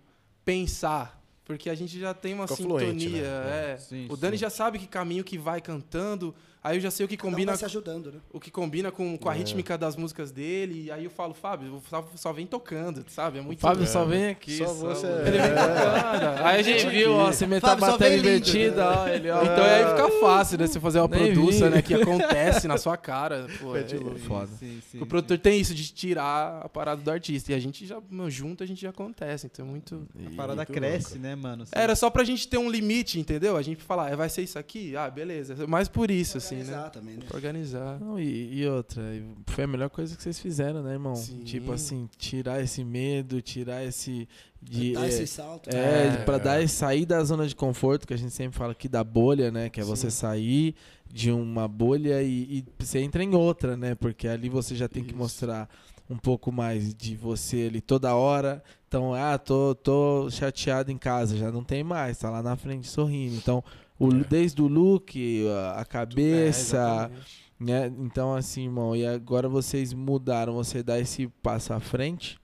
Speaker 6: pensar. Porque a gente já tem uma
Speaker 5: Fica
Speaker 6: sintonia.
Speaker 5: fluente, né?
Speaker 6: é.
Speaker 1: Sim,
Speaker 6: o Dani
Speaker 1: sim.
Speaker 6: já sabe que caminho que vai cantando. Aí eu já sei o que
Speaker 3: um
Speaker 6: combina,
Speaker 3: se ajudando, né?
Speaker 6: o que combina com, com a
Speaker 5: É.
Speaker 6: rítmica das músicas dele. E aí eu falo, Fábio, só, só vem tocando, sabe? É muito
Speaker 2: Fábio
Speaker 5: É.
Speaker 2: só vem aqui.
Speaker 5: Só você-
Speaker 6: Ele vem tocando. (laughs) Aí a gente
Speaker 2: viu, ó, você meteu a bateria invertida,
Speaker 3: né?
Speaker 2: ó, ele, ó.
Speaker 6: Então aí fica fácil, né? Você fazer uma produção, né? Que acontece na sua cara. Pô, é,
Speaker 5: de louco.
Speaker 2: Foda.
Speaker 1: Sim, sim,
Speaker 6: o produtor tem isso de tirar a parada do artista. E a gente já, meu, junto, a gente já acontece. Então é muito.
Speaker 1: A parada cresce, né, mano?
Speaker 6: Era só pra gente ter um limite, entendeu? A gente falar, "É, vai ser isso aqui? Ah, beleza. Mais por isso, assim, né?
Speaker 3: Organizar também, né?
Speaker 6: Pra organizar.
Speaker 2: Não, e, e outra, foi a melhor coisa que vocês fizeram, né, irmão?
Speaker 6: Sim.
Speaker 2: Tipo assim, tirar esse medo, tirar esse. De,
Speaker 3: Dar
Speaker 2: é,
Speaker 3: esse salto.
Speaker 2: É,
Speaker 6: É.
Speaker 2: pra dar sair da zona de conforto, que a gente sempre fala aqui da bolha, né? Que é você
Speaker 6: Sim.
Speaker 2: sair de uma bolha e, e você entra em outra, né? Porque ali você já tem que
Speaker 6: Isso.
Speaker 2: mostrar um pouco mais de você ali toda hora. Então, ah, tô, tô chateado em casa, já não tem mais, tá lá na frente sorrindo. Então, o, desde o look, a- a
Speaker 6: É,
Speaker 2: cabeça,
Speaker 6: exatamente.
Speaker 2: né? Então, assim, irmão, e agora vocês mudaram, você dá esse passo à frente.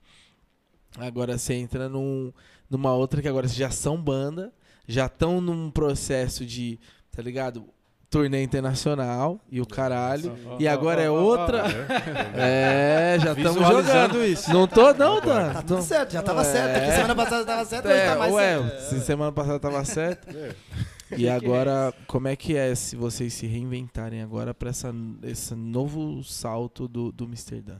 Speaker 2: Agora você entra num, numa outra que agora vocês já são banda, já estão num processo de, tá ligado? Turnê internacional e o caralho. E agora é outra. (laughs) É, já estamos jogando.
Speaker 6: isso.
Speaker 2: Não tô, não, Dan.
Speaker 3: Tá tudo certo, já tava
Speaker 2: É.
Speaker 3: certo. Aqui semana passada tava certo, hoje
Speaker 2: É,
Speaker 3: tá mais
Speaker 2: ué,
Speaker 3: certo.
Speaker 2: se semana passada tava certo.
Speaker 5: É. (laughs)
Speaker 2: E agora, como é que é se vocês se reinventarem agora para essa esse novo salto do, do Mr. Dan?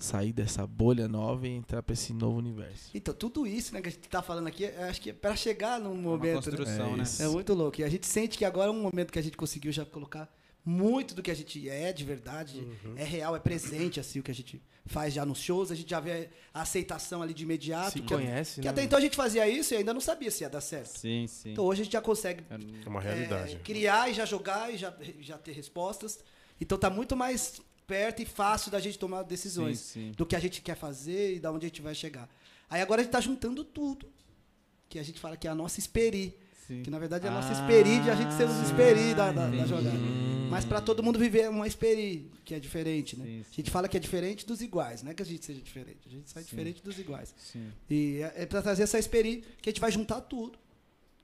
Speaker 2: sair dessa bolha nova e entrar pra esse novo universo.
Speaker 3: Então, tudo isso né, que a gente tá falando aqui, eu acho que é pra chegar num
Speaker 1: Uma
Speaker 3: momento. né?
Speaker 1: construção,
Speaker 2: É
Speaker 1: né?
Speaker 2: isso.
Speaker 3: É muito louco. E a gente sente que agora é um momento que a gente conseguiu já colocar muito do que a gente é de verdade, é real, é presente, assim, o que a gente faz já nos shows. A gente já vê a aceitação ali de imediato.
Speaker 6: Se
Speaker 3: que,
Speaker 6: conhece,
Speaker 3: que
Speaker 6: né?
Speaker 3: até então a gente fazia isso e ainda não sabia se ia dar certo.
Speaker 1: Sim, sim.
Speaker 3: Então hoje a gente já consegue
Speaker 5: É uma realidade.
Speaker 3: é, criar e já jogar e já, já ter respostas. Então tá muito mais perto e fácil da gente tomar decisões
Speaker 1: Sim, sim.
Speaker 3: do que a gente quer fazer e da onde a gente vai chegar. Aí agora a gente tá juntando tudo. Que a gente fala que é a nossa esperi.
Speaker 1: Sim.
Speaker 3: Que na verdade é a nossa
Speaker 1: Ah,
Speaker 3: esperi de a gente ser os esperi da, da, da jogada. Mas para todo mundo viver uma esperi, que é diferente, né?
Speaker 1: Sim,
Speaker 3: A gente fala que é diferente dos iguais, não é que a gente seja diferente. A gente sai
Speaker 1: Sim.
Speaker 3: diferente dos iguais.
Speaker 1: Sim.
Speaker 3: E é, é para trazer essa esperi que a gente vai juntar tudo.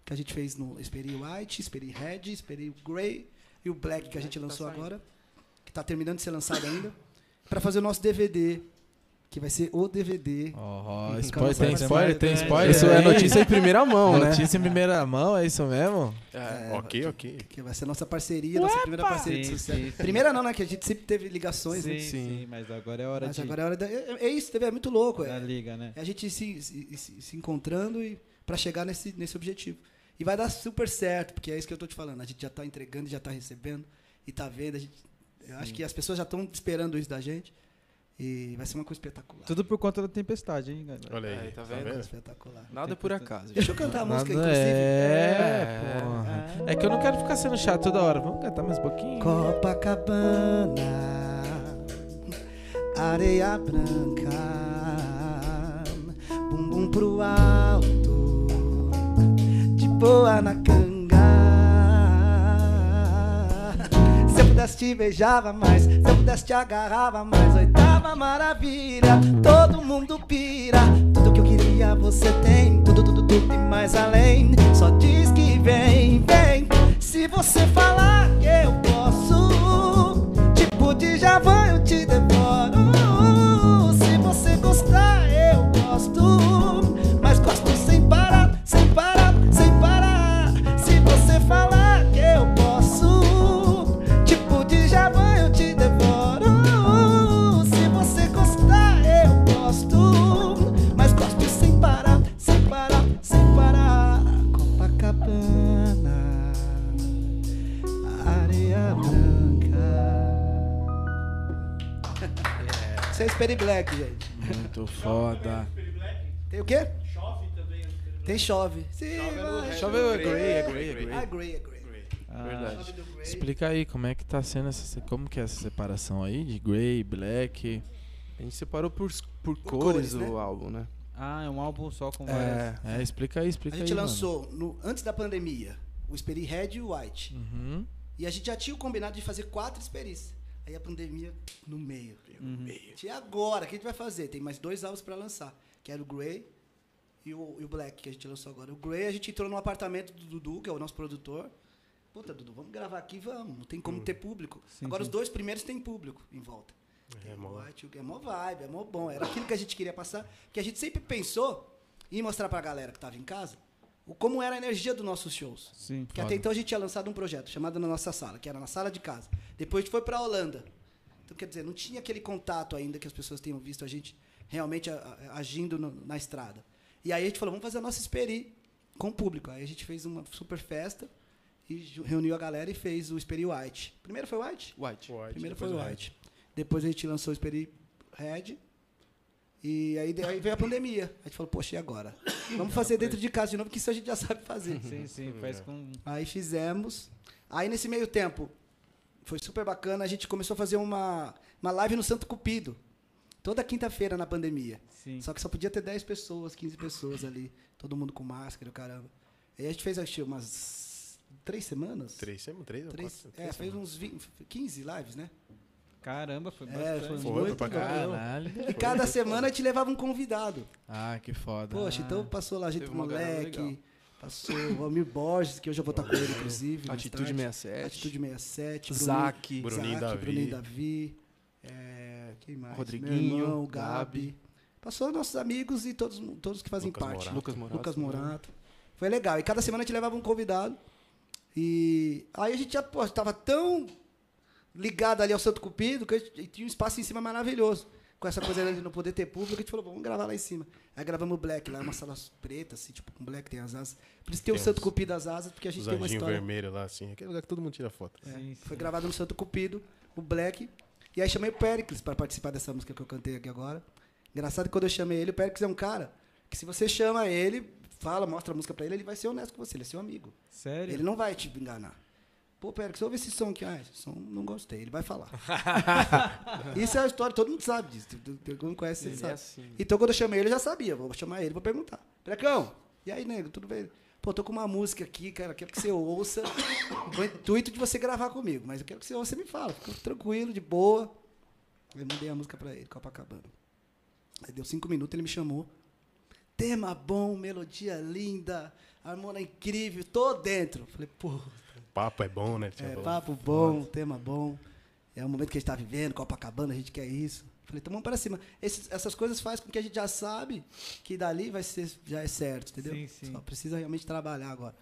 Speaker 3: Que a gente fez no Esperi White, Esperi Red, Esperi Grey e o Black que a gente lançou agora, que tá terminando de ser lançado ainda, para fazer o nosso DVD, que vai ser o DVD.
Speaker 2: Ó,
Speaker 3: Hum,
Speaker 2: spoiler, tem spoiler, tem spoiler.
Speaker 6: Isso é notícia em primeira mão, né?
Speaker 2: Notícia em primeira mão, é isso mesmo?
Speaker 6: É.
Speaker 5: ok, ok.
Speaker 3: Que vai ser nossa parceria, nossa primeira parceria de
Speaker 1: Sim,
Speaker 3: sucesso.
Speaker 1: sim, sim.
Speaker 3: Primeira não, né? Que a gente sempre teve ligações,
Speaker 1: Sim,
Speaker 3: né?
Speaker 1: sim,
Speaker 6: Sim.
Speaker 1: mas agora é hora
Speaker 3: Mas
Speaker 1: de
Speaker 3: agora é hora da. É, é isso, é muito louco. É,
Speaker 1: liga, né?
Speaker 3: é a gente se, se, se- se encontrando e para chegar nesse, nesse objetivo. E vai dar super certo, porque é isso que eu tô te falando. A gente já tá entregando, já tá recebendo e tá vendo. A gente, eu acho que as pessoas já estão esperando isso da gente. E vai ser uma coisa espetacular.
Speaker 1: Tudo por conta da tempestade, hein, galera?
Speaker 5: Olha aí.
Speaker 6: Aí, tá
Speaker 5: tá
Speaker 6: vendo?
Speaker 5: vendo?
Speaker 3: Espetacular.
Speaker 6: Nada é por acaso.
Speaker 3: Deixa eu cantar a música,
Speaker 2: Nada-
Speaker 3: inclusive.
Speaker 2: É, porra. É que eu não quero ficar sendo chato toda hora. Vamos cantar mais um pouquinho?
Speaker 3: Copacabana, areia branca, bumbum pro alto, de boa na canga. Se eu pudesse te beijava mais, se eu pudesse te agarrava mais, oitava maravilha, todo mundo pira. Tudo que eu queria você tem, tudo, tudo, tudo e mais além. Só diz que vem, vem. Se você falar eu posso, tipo de Javan eu te devoro. Se você gostar, eu gosto é Sperry Black, gente.
Speaker 2: Muito foda.
Speaker 3: Tem o quê?
Speaker 7: Chove também.
Speaker 3: Tem chove. Sim.
Speaker 6: Chove é Grey, é Grey, é
Speaker 3: Ah,
Speaker 6: Grey.
Speaker 3: É Grey.
Speaker 1: Ah,
Speaker 6: Verdade.
Speaker 3: Chove do Grey.
Speaker 2: Explica aí como é que tá sendo essa, como que é essa separação aí de Grey, Black.
Speaker 6: A gente separou por, por
Speaker 3: cores,
Speaker 6: cores
Speaker 3: né?
Speaker 6: o álbum, né?
Speaker 1: Ah, é um álbum só com várias.
Speaker 6: É.
Speaker 2: É, explica aí, explica
Speaker 3: A
Speaker 2: aí.
Speaker 3: gente
Speaker 2: mano.
Speaker 3: lançou no- antes da pandemia o Esperi Red e o White.
Speaker 2: Uhum.
Speaker 3: E a gente já tinha o combinado de fazer quatro Esperis. Aí a pandemia no meio.
Speaker 1: Uhum.
Speaker 3: E agora, o que a gente vai fazer? Tem mais dois álbuns pra lançar, que era o Grey e o, e o Black, que a gente lançou agora. O Grey a gente entrou no apartamento do Dudu, que é o nosso produtor. Puta, Dudu, vamos gravar aqui, vamos. Não tem como ter público.
Speaker 1: Sim,
Speaker 3: agora
Speaker 1: sim.
Speaker 3: os dois primeiros tem público em volta.
Speaker 5: É,
Speaker 3: o
Speaker 5: mó-
Speaker 3: White, é mó vibe, é mó bom. Era aquilo que a gente queria passar, que a gente sempre pensou em mostrar pra galera que tava em casa o como era a energia dos nossos shows.
Speaker 1: Sim.
Speaker 3: Porque até então a gente tinha lançado um projeto chamado Na Nossa Sala, que era na sala de casa. Depois a gente foi pra Holanda. Então, quer dizer, não tinha aquele contato ainda que as pessoas tenham visto a gente realmente agindo no- na estrada. E aí a gente falou, vamos fazer a nossa Esperi com o público. Aí a gente fez uma super festa e reuniu a galera e fez o Esperi White. Primeiro foi o White?
Speaker 6: White.
Speaker 5: White,
Speaker 3: Primeiro foi
Speaker 5: depois
Speaker 3: o
Speaker 5: Red.
Speaker 3: White. Depois a gente lançou o Esperi Red. E aí, aí veio a pandemia. A gente falou, poxa, e agora? (coughs) Vamos fazer dentro de casa de novo, que isso a gente já sabe fazer.
Speaker 1: Sim, sim, faz com.
Speaker 3: Aí fizemos. Aí nesse meio tempo, foi super bacana, a gente começou a fazer uma, uma live no Santo Cupido. Toda quinta-feira na pandemia.
Speaker 1: Sim.
Speaker 3: Só que só podia ter 10 pessoas, 15 pessoas ali. Todo mundo com máscara, caramba. Aí a gente fez, acho que umas três semanas?
Speaker 5: Três, sempre três
Speaker 3: Três,
Speaker 5: quatro?
Speaker 3: é,
Speaker 5: três
Speaker 3: fez
Speaker 5: semanas.
Speaker 3: uns 20, 15 lives, né?
Speaker 1: Caramba, foi
Speaker 3: É,
Speaker 1: bastante.
Speaker 3: foi
Speaker 5: Foi,
Speaker 3: muito
Speaker 5: pra.
Speaker 2: Caralho.
Speaker 3: E cada semana a gente levava um convidado.
Speaker 2: Ah, que foda.
Speaker 3: Poxa, então passou lá a gente moleque, passou o Almir Borges, que hoje eu vou estar com ele, inclusive.
Speaker 6: Atitude
Speaker 3: tarde.
Speaker 6: 67.
Speaker 3: Atitude 67.
Speaker 6: Zac.
Speaker 5: Bruninho Davi.
Speaker 3: Bruninho Davi. É, quem mais?
Speaker 6: Rodriguinho,
Speaker 3: Meu irmão,
Speaker 6: Gabi.
Speaker 3: Gabi. Passou nossos amigos e todos, todos que fazem
Speaker 5: Lucas
Speaker 3: parte.
Speaker 5: Morato.
Speaker 6: Lucas Morato.
Speaker 3: Lucas Morato. Foi legal. E cada semana a gente levava um convidado. E aí a gente já pô, tava tão ligado ali ao Santo Cupido que a gente tinha um espaço em cima maravilhoso. Com essa coisa de não poder ter público, a gente falou, vamos gravar lá em cima. Aí gravamos o Black lá, uma sala preta, assim, tipo, com Black tem as asas. Por isso tem, o
Speaker 5: Tem
Speaker 3: Santo
Speaker 5: uns-
Speaker 3: Cupido das asas, porque a gente tem uma história.
Speaker 5: vermelhos lá, assim. Aquele lugar que todo mundo tira foto.
Speaker 3: É, foi gravado no Santo Cupido, o Black. E aí chamei o Pericles para participar dessa música que eu cantei aqui agora. Engraçado que quando eu chamei ele, o Pericles é um cara que se você chama ele, fala, mostra a música pra ele, ele vai ser honesto com você, ele é seu amigo.
Speaker 1: Sério?
Speaker 3: Ele não vai te enganar. Pô, Pericles, ouve esse som aqui. Ah, esse som não gostei. Ele vai falar. (laughs) Isso é a história, todo mundo sabe disso. Todo mundo conhece,
Speaker 6: Ele é
Speaker 3: sabe.
Speaker 6: assim.
Speaker 3: Então, quando eu chamei ele, eu já sabia. Vou chamar ele, vou perguntar. Precão, e aí, nego, tudo bem? Pô, tô com uma música aqui, cara, quero que você ouça. Com o intuito de você gravar comigo. Mas eu quero que você ouça e me fala. Fica tranquilo, de boa. Eu mandei a música pra ele, Copacabana. Aí deu cinco minutos, ele me chamou. Tema bom, melodia linda, harmonia incrível, tô dentro. Falei, pô,
Speaker 5: Papo é bom, né?
Speaker 3: é, papo bom, tema bom. É o momento que a gente está vivendo, Copacabana, a gente quer isso. Falei, então vamos para cima. Esses- essas coisas fazem com que a gente já sabe que dali vai ser, já é certo, entendeu?
Speaker 1: Sim, sim.
Speaker 3: Só precisa realmente trabalhar agora.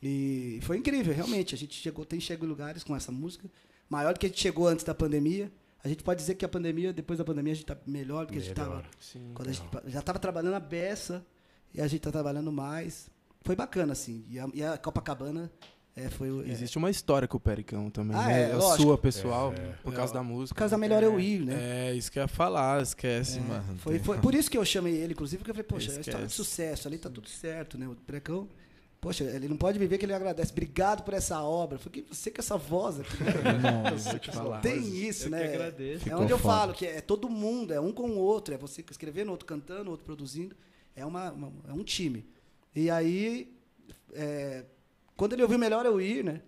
Speaker 3: E foi incrível, realmente. A gente chegou, tem chegado em lugares com essa música, maior do que a gente chegou antes da pandemia. A gente pode dizer que a pandemia, depois da pandemia, a gente está melhor do que a gente estava.
Speaker 5: Melhor.
Speaker 3: Quando a gente já estava trabalhando a beça e a gente está trabalhando mais. Foi bacana, assim. E a, e a Copacabana é, foi é,
Speaker 6: Existe uma história com o Pericão também,
Speaker 3: Ah,
Speaker 6: né?
Speaker 3: é,
Speaker 6: a
Speaker 3: lógico.
Speaker 6: sua, pessoal,
Speaker 5: É.
Speaker 6: por causa da música.
Speaker 3: Por causa da melhor eu ir, né?
Speaker 2: É, isso que eu ia falar, esquece,
Speaker 3: É,
Speaker 2: mano.
Speaker 3: Foi, foi por isso que eu chamei ele, inclusive, porque eu falei, poxa, é uma história de sucesso, ali tá tudo certo, né? O Precão, poxa, ele não pode viver que ele agradece. Obrigado por essa obra. Eu falei, que você com essa voz aqui. (laughs)
Speaker 2: Nossa, vou te falar.
Speaker 3: Tem isso,
Speaker 1: Eu
Speaker 3: né?
Speaker 1: que agradeço.
Speaker 3: É
Speaker 2: Ficou
Speaker 3: onde eu
Speaker 2: foda.
Speaker 3: falo que é todo mundo, é um com o outro, é você escrevendo, outro cantando, outro produzindo. É, uma, uma- é um time. E aí, é, quando ele ouviu Melhor Eu Ir, né? Ele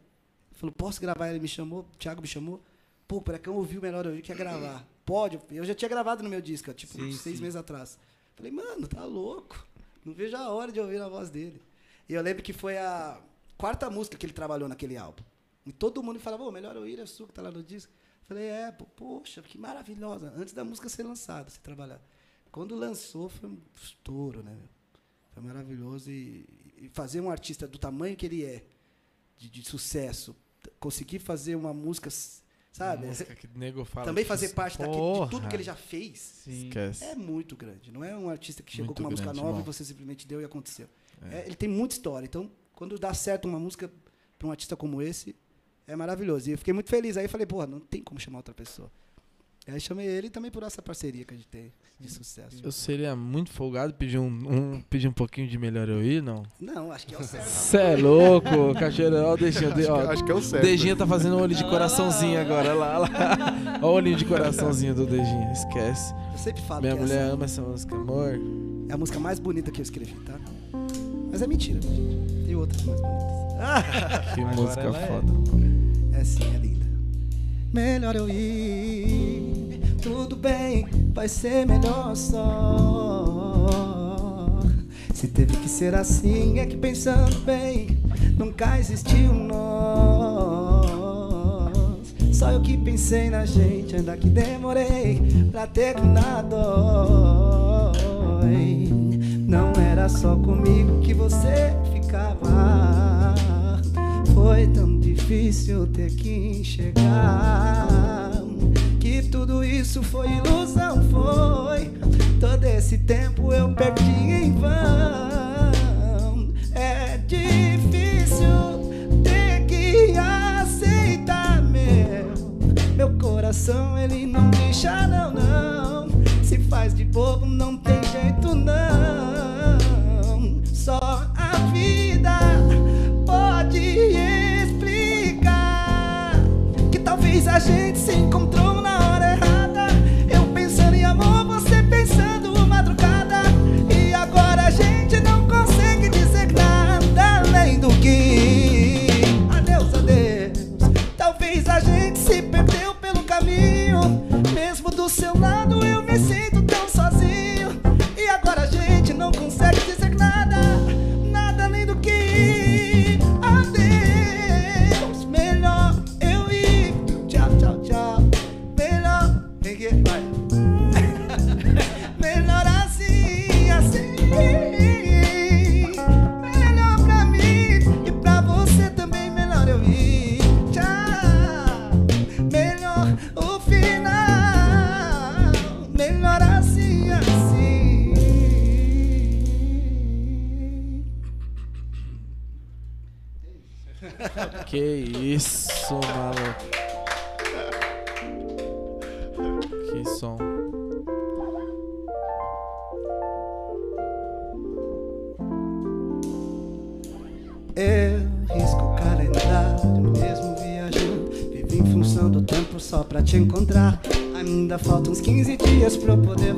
Speaker 3: falou, posso gravar? Ele me chamou, o Thiago me chamou. Pô, para ouvi o Melhor Eu Ir, quer gravar? Pode. Eu já tinha gravado no meu disco, tipo,
Speaker 1: Sim,
Speaker 3: seis
Speaker 1: sim.
Speaker 3: meses atrás. Falei, mano, tá louco. Não vejo a hora de ouvir a voz dele. E eu lembro que foi a quarta música que ele trabalhou naquele álbum. E todo mundo falava, ô, Melhor Eu Ir é sua que tá lá no disco. Falei, é, pô, poxa, que maravilhosa. Antes da música ser lançada, ser trabalhar. Quando lançou, foi um estouro, né? Foi maravilhoso. E, e fazer um artista do tamanho que ele é, de, de sucesso, conseguir fazer uma música, sabe?
Speaker 2: Música (laughs) que nego fala
Speaker 3: Também fazer
Speaker 2: isso-
Speaker 3: parte daquele, de tudo que ele já fez. É muito grande. Não é um artista que chegou
Speaker 2: Muito
Speaker 3: com uma música
Speaker 2: grande,
Speaker 3: nova
Speaker 2: irmão.
Speaker 3: e você simplesmente deu e aconteceu.
Speaker 2: É.
Speaker 3: É, ele tem muita história. Então, quando dá certo uma música para um artista como esse, é maravilhoso. E eu fiquei muito feliz. Aí falei, porra, não tem como chamar outra pessoa. Aí chamei ele também por essa parceria que a gente tem de sucesso.
Speaker 2: Eu seria muito folgado pedir um, um, pedir um pouquinho de melhor eu ir, não?
Speaker 3: Não, acho que é o certo.
Speaker 2: Cê é louco, cacheira, ó o Dejinho,
Speaker 5: Acho,
Speaker 2: ó,
Speaker 5: que, acho que é o
Speaker 2: o
Speaker 5: certo.
Speaker 2: Dejinho tá fazendo um olho de coraçãozinho agora, olha lá, olha lá. Ó o olhinho de coraçãozinho do Dejinho, esquece.
Speaker 3: Eu sempre falo
Speaker 2: Minha
Speaker 3: que
Speaker 2: mulher
Speaker 3: essa
Speaker 2: ama essa música, amor.
Speaker 3: é a música mais bonita que eu escrevi, tá? Mas é mentira, gente. Tem outras mais bonitas.
Speaker 2: Que
Speaker 1: Agora
Speaker 2: música
Speaker 1: é.
Speaker 2: foda.
Speaker 3: É sim, é linda. Melhor eu ir, tudo bem, vai ser melhor só. Se teve que ser assim, é que pensando bem, nunca existiu nós. Só eu que pensei na gente, ainda que demorei pra ter que nada. Não era só comigo que você ficava. Foi tão difícil ter que enxergar tudo isso foi ilusão, foi. Todo esse tempo eu perdi em vão. É difícil ter que aceitar meu. Meu coração ele não deixa, não, não. Se faz de bobo, não tem jeito, não. Só a vida pode explicar que talvez a gente se encontrou do seu lado eu Que
Speaker 2: isso, maluco. Que som.
Speaker 3: Eu risco o calendário, mesmo viajando. Vivo em função do tempo só pra te encontrar. Ainda faltam uns 15 dias pra eu poder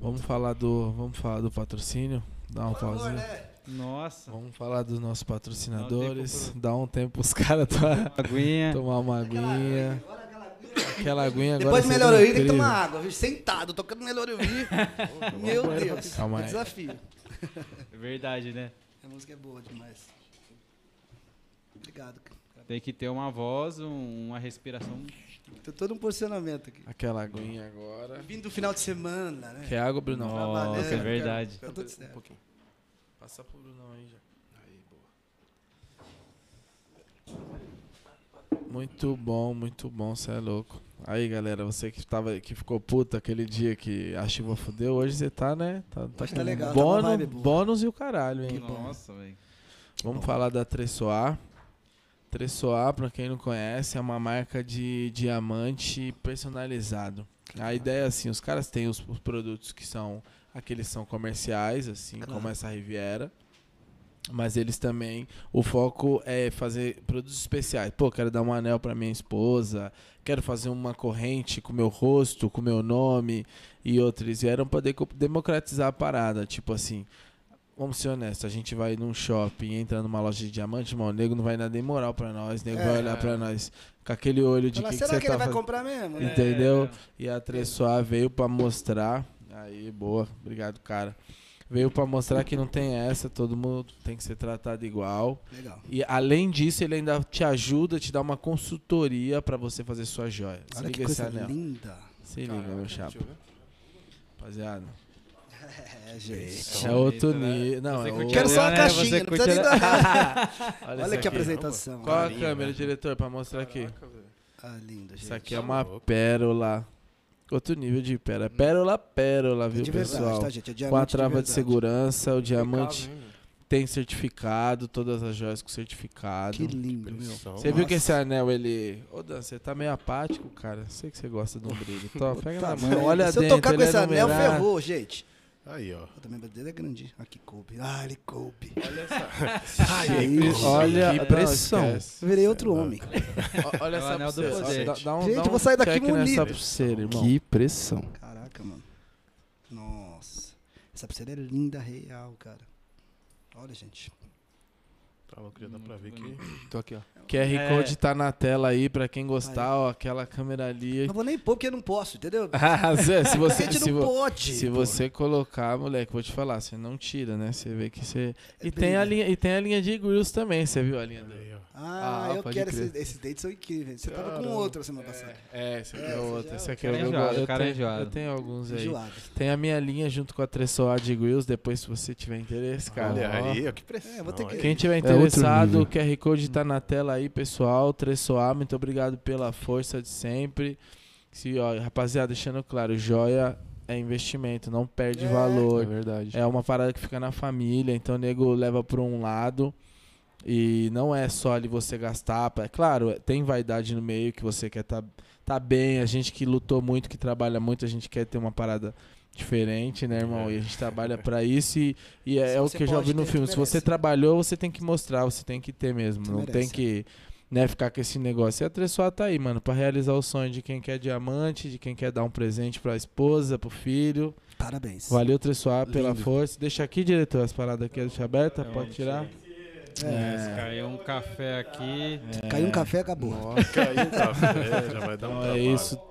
Speaker 2: Vamos falar do, vamos falar do patrocínio? Dá uma pausinha.
Speaker 3: né?
Speaker 1: Nossa.
Speaker 2: Vamos falar dos nossos patrocinadores. Dá um tempo pros caras to-
Speaker 1: Aguinha.
Speaker 2: tomar uma aguinha. (laughs)
Speaker 3: Aquela aguinha.
Speaker 2: Aquela aguinha agora.
Speaker 3: Depois de melhor eu ir, tem que tomar água, viu? Sentado, tocando melhor eu (laughs) ir. Meu Deus. (laughs)
Speaker 2: Calma
Speaker 3: é
Speaker 2: aí.
Speaker 3: desafio.
Speaker 1: É verdade, né?
Speaker 3: A música é boa demais. Obrigado. cara.
Speaker 1: Tem que ter uma voz, um- uma respiração.
Speaker 3: Tem todo um posicionamento aqui.
Speaker 2: Aquela aguinha agora.
Speaker 3: Vindo do final de semana, né?
Speaker 2: Quer água, Brunão?
Speaker 3: Trabalhando,
Speaker 1: Nossa, é
Speaker 3: quero-
Speaker 1: verdade.
Speaker 3: Tá tudo certo.
Speaker 2: Um pouquinho. Passa pro Brunão aí já. Aí, boa. Muito bom, muito bom, você é louco. Aí, galera, você que, tava, que ficou puta aquele dia que a chuva fudeu, hoje você tá, né? Tá, tá
Speaker 3: tá legal, tá
Speaker 2: bônus,
Speaker 3: boa.
Speaker 2: bônus e o caralho, hein?
Speaker 1: Nossa, velho.
Speaker 2: Vamos falar da Tressoar. Tressoar, pra quem não conhece, é uma marca de diamante personalizado. A ideia é assim, os caras têm os, os produtos que são aqueles são comerciais, assim,
Speaker 3: Claro.
Speaker 2: como essa Riviera. Mas eles também, o foco é fazer produtos especiais. Pô, quero dar um anel pra minha esposa, quero fazer uma corrente com meu rosto, com meu nome e outros. Vieram pra deco- democratizar a parada, tipo assim, vamos ser honestos, a gente vai num shopping, entra numa loja de diamante, irmão, o nego não vai dar nem moral pra nós, o nego
Speaker 3: É.
Speaker 2: vai olhar pra nós com aquele olho de
Speaker 3: Fala,
Speaker 2: que, que
Speaker 3: será que
Speaker 2: tá
Speaker 3: ele vai
Speaker 2: fazendo.
Speaker 3: comprar mesmo? né?
Speaker 2: Entendeu? E a Tressoar veio pra mostrar. Aí, boa. Obrigado, cara. Veio pra mostrar que não tem essa, todo mundo tem que ser tratado igual.
Speaker 3: Legal.
Speaker 2: E além disso, ele ainda te ajuda, te dá uma consultoria pra você fazer sua joia. Se
Speaker 3: Olha que
Speaker 2: liga esse
Speaker 3: coisa
Speaker 2: anel.
Speaker 3: linda.
Speaker 2: Se liga, meu chapa. Rapaziada.
Speaker 3: É, gente.
Speaker 2: É outro
Speaker 1: né?
Speaker 2: nível. Não, é o...
Speaker 3: Quero só uma caixinha, não precisa nem dar. (laughs)
Speaker 2: Olha,
Speaker 3: que
Speaker 2: aqui.
Speaker 3: apresentação.
Speaker 2: Qual a câmera,
Speaker 5: né?
Speaker 2: diretor, pra mostrar aqui?
Speaker 4: Velho.
Speaker 3: Ah, lindo, gente.
Speaker 2: Isso aqui é uma pérola. Outro nível de pérola. Pérola, pérola,
Speaker 3: É
Speaker 2: viu,
Speaker 3: de verdade,
Speaker 2: pessoal?
Speaker 3: tá, gente? É
Speaker 2: Com a trava de, segurança, o diamante tem certificado, todas as joias com certificado.
Speaker 3: Que lindo, meu.
Speaker 2: Você viu que esse anel, ele. Ô, Dan, você tá meio apático, cara. Sei que você gosta de um brilho. Tó, pega
Speaker 3: Tá
Speaker 2: na mão, olha
Speaker 3: Se eu
Speaker 2: dentro.
Speaker 3: tocar com
Speaker 2: é
Speaker 3: esse anel, ferrou, gente.
Speaker 5: Aí, ó.
Speaker 3: O também dele é grande. Aqui coube. Ah, ele coube.
Speaker 2: Olha essa. (laughs)
Speaker 3: Ai,
Speaker 2: Que- Olha
Speaker 4: Que
Speaker 2: não,
Speaker 4: pressão.
Speaker 3: Eu virei outro homem. (laughs)
Speaker 2: Ó, Olha
Speaker 1: É o
Speaker 2: essa
Speaker 1: anel do poder.
Speaker 2: Dá, dá um,
Speaker 3: Gente,
Speaker 2: dá
Speaker 3: eu vou
Speaker 2: um
Speaker 3: sair daqui
Speaker 2: nessa pulseira, irmão.
Speaker 4: Que pressão.
Speaker 3: Caraca, mano. Nossa. Essa pulseira é linda, real, cara. Olha, gente.
Speaker 5: Tá louco, já dá pra ver que.
Speaker 4: Tô aqui, ó.
Speaker 2: QR
Speaker 1: É.
Speaker 2: Code tá na tela aí pra quem gostar, ó, aquela câmera ali.
Speaker 3: Não vou nem pôr porque eu não posso, entendeu? (laughs)
Speaker 2: Ah, Zé, se
Speaker 3: A
Speaker 2: você,
Speaker 3: gente
Speaker 2: se,
Speaker 3: não pode.
Speaker 2: se
Speaker 3: pô.
Speaker 2: você colocar, moleque, vou te falar, você não tira, né? Você vê que você.
Speaker 3: É
Speaker 2: E
Speaker 3: bem-
Speaker 2: tem a linha, e tem a linha de grills também, você viu a linha dele?
Speaker 3: Ah,
Speaker 2: Ah,
Speaker 3: eu quero esses, esses dates são incríveis. Você tava com
Speaker 2: Caramba.
Speaker 3: outro semana passada.
Speaker 2: É, esse aqui
Speaker 3: É,
Speaker 2: é, outro.
Speaker 3: é
Speaker 2: Esse aqui é o
Speaker 1: cara
Speaker 2: eu,
Speaker 1: enjoado,
Speaker 2: eu,
Speaker 1: cara
Speaker 2: tenho,
Speaker 1: enjoado.
Speaker 2: eu tenho alguns aí.
Speaker 3: Enjoado.
Speaker 2: Tem a minha linha junto com a Tressoad Grills, depois se você tiver interesse, cara.
Speaker 5: Olha aí, ó, que pressão.
Speaker 3: É, vou ter que-.
Speaker 2: Quem tiver
Speaker 8: outro
Speaker 2: interessado, o QR Code tá na tela aí, pessoal. Tressoar, muito obrigado pela força de sempre. Se, ó, rapaziada, deixando claro, joia é investimento, não perde
Speaker 3: É.
Speaker 2: valor.
Speaker 8: É verdade.
Speaker 2: É uma parada que fica na família, então o nego leva por um lado. E não é só ali você gastar. É claro, tem vaidade no meio que você quer tá, tá bem. A gente que lutou muito, que trabalha muito, a gente quer ter uma parada diferente, né, irmão? E a gente trabalha pra isso e, e é, é o que eu já vi no
Speaker 3: ter,
Speaker 2: filme. Se você trabalhou, você tem que mostrar, você tem que ter mesmo.
Speaker 3: Tu
Speaker 2: não tem
Speaker 3: merece.
Speaker 2: que né, ficar com esse negócio. E a Tressoa tá aí, mano, pra realizar o sonho de quem quer diamante, de quem quer dar um presente pra esposa, pro filho.
Speaker 3: Parabéns.
Speaker 2: Valeu, Tressoar, pela força. Deixa aqui, diretor, as paradas aqui, deixa aberta, pode tirar.
Speaker 3: É.
Speaker 1: Caiu um café aqui.
Speaker 3: Caiu um café, acabou.
Speaker 5: Caiu o café, já vai dar um
Speaker 2: Então é isso.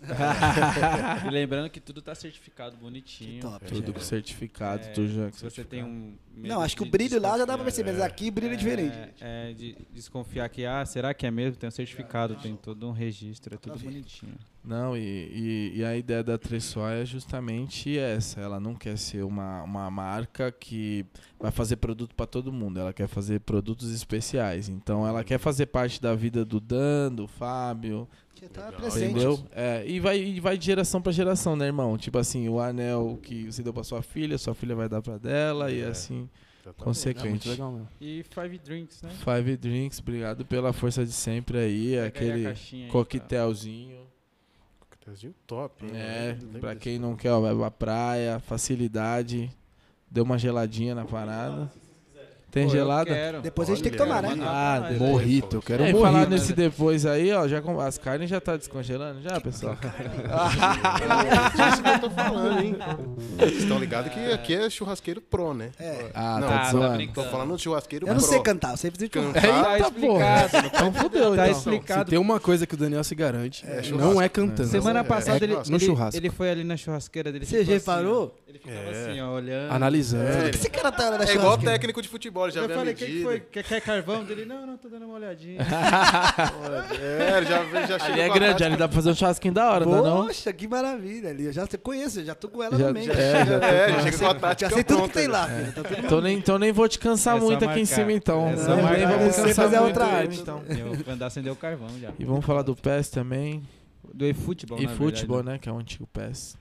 Speaker 2: (laughs)
Speaker 1: e lembrando que tudo tá certificado bonitinho.
Speaker 3: Que top.
Speaker 2: Tudo com certificado,
Speaker 1: É,
Speaker 2: tudo já.
Speaker 1: Se você tem um.
Speaker 3: Não, acho que o brilho lá já dá pra perceber, mas aqui brilha diferente.
Speaker 1: É, é, de desconfiar que, ah, será que é mesmo? Tem um certificado, tem todo um registro, é tudo bonitinho.
Speaker 2: Não, e, e, e a ideia da Tressoa é justamente essa. Ela não quer ser uma, uma marca que vai fazer produto pra todo mundo. Ela quer fazer produtos especiais. Então ela quer fazer parte da vida do Dan, do Fábio,
Speaker 3: Que tá
Speaker 5: Legal.
Speaker 3: presente.
Speaker 2: Entendeu? É, e, vai, e vai de geração pra geração, né, irmão? Tipo assim, o anel que você deu pra sua filha, sua filha vai dar pra dela, e
Speaker 5: É.
Speaker 2: assim,
Speaker 5: Exatamente.
Speaker 8: É
Speaker 2: consequente.
Speaker 8: legal mesmo.
Speaker 1: E Five Drinks, né?
Speaker 2: Five Drinks, obrigado pela força de sempre aí.
Speaker 1: Pega aí
Speaker 2: aquele
Speaker 1: aí,
Speaker 2: coquetelzinho.
Speaker 5: Coquetelzinho top, hein?
Speaker 2: É, pra quem não quer, ó, vai pra praia, facilidade. Deu uma geladinha na parada. Tem
Speaker 1: Pô,
Speaker 2: gelada?
Speaker 1: quero.
Speaker 3: Depois a gente tem que
Speaker 5: Olha,
Speaker 3: tomar, né?
Speaker 2: Ah, depois.
Speaker 8: Morrito, eu quero
Speaker 2: É,
Speaker 8: um
Speaker 2: e falar
Speaker 8: morrito.
Speaker 2: nesse depois aí, ó, já com- as carnes já tá descongelando já, pessoal?
Speaker 5: Isso (laughs) que eu tô falando, hein? Vocês estão ligados que aqui é churrasqueiro pro, né?
Speaker 3: É.
Speaker 2: Ah,
Speaker 5: Não,
Speaker 2: tá
Speaker 1: tá
Speaker 2: zoando.
Speaker 1: brincando.
Speaker 5: Tô falando de churrasqueiro
Speaker 3: Eu não
Speaker 5: pro.
Speaker 3: sei cantar, eu sei fazer.
Speaker 5: Cantar.
Speaker 1: Tá
Speaker 2: Eita,
Speaker 1: explicado.
Speaker 2: Então fudeu,
Speaker 1: Tá
Speaker 2: então.
Speaker 1: explicado.
Speaker 6: Se tem uma coisa que o Daniel se garante,
Speaker 5: É,
Speaker 6: não é cantando.
Speaker 1: Semana
Speaker 5: É,
Speaker 1: passada
Speaker 5: é
Speaker 1: ele.
Speaker 6: No
Speaker 1: ele,
Speaker 6: churrasco.
Speaker 1: ele foi ali na churrasqueira dele.
Speaker 3: Você
Speaker 1: assim,
Speaker 3: reparou?
Speaker 1: Ele ficava
Speaker 5: É.
Speaker 1: assim, ó, olhando.
Speaker 6: Analisando.
Speaker 5: É,
Speaker 3: Esse cara tá
Speaker 5: É igual técnico de futebol, já
Speaker 1: Eu
Speaker 5: vê a
Speaker 1: falei, o que, que
Speaker 5: medida.
Speaker 1: foi? Quer, quer carvão dele? Não, não, tô dando uma olhadinha. (laughs)
Speaker 5: É, já, já chega
Speaker 2: Ali é grande, ali dá pra fazer um churrasquinho da hora, não é não?
Speaker 3: Poxa, que maravilha ali. Eu já te conheço, já tô com ela
Speaker 2: Já-
Speaker 3: no meio.
Speaker 2: já- é, já (laughs)
Speaker 5: É, já chega com a tática
Speaker 3: Já sei tudo que tem lá, filho. Tá tudo
Speaker 2: Então nem, então nem vou te cansar
Speaker 1: É
Speaker 2: muito aqui em cima, então.
Speaker 1: É só
Speaker 2: nem
Speaker 3: Você
Speaker 2: cansar
Speaker 3: fazer outra
Speaker 2: ele,
Speaker 3: arte.
Speaker 2: então.
Speaker 1: Eu vou andar acender o carvão já.
Speaker 2: E vamos falar do PES também.
Speaker 1: Do eFootball,
Speaker 2: e futebol,
Speaker 1: verdade.
Speaker 2: né? Que é o antigo PES.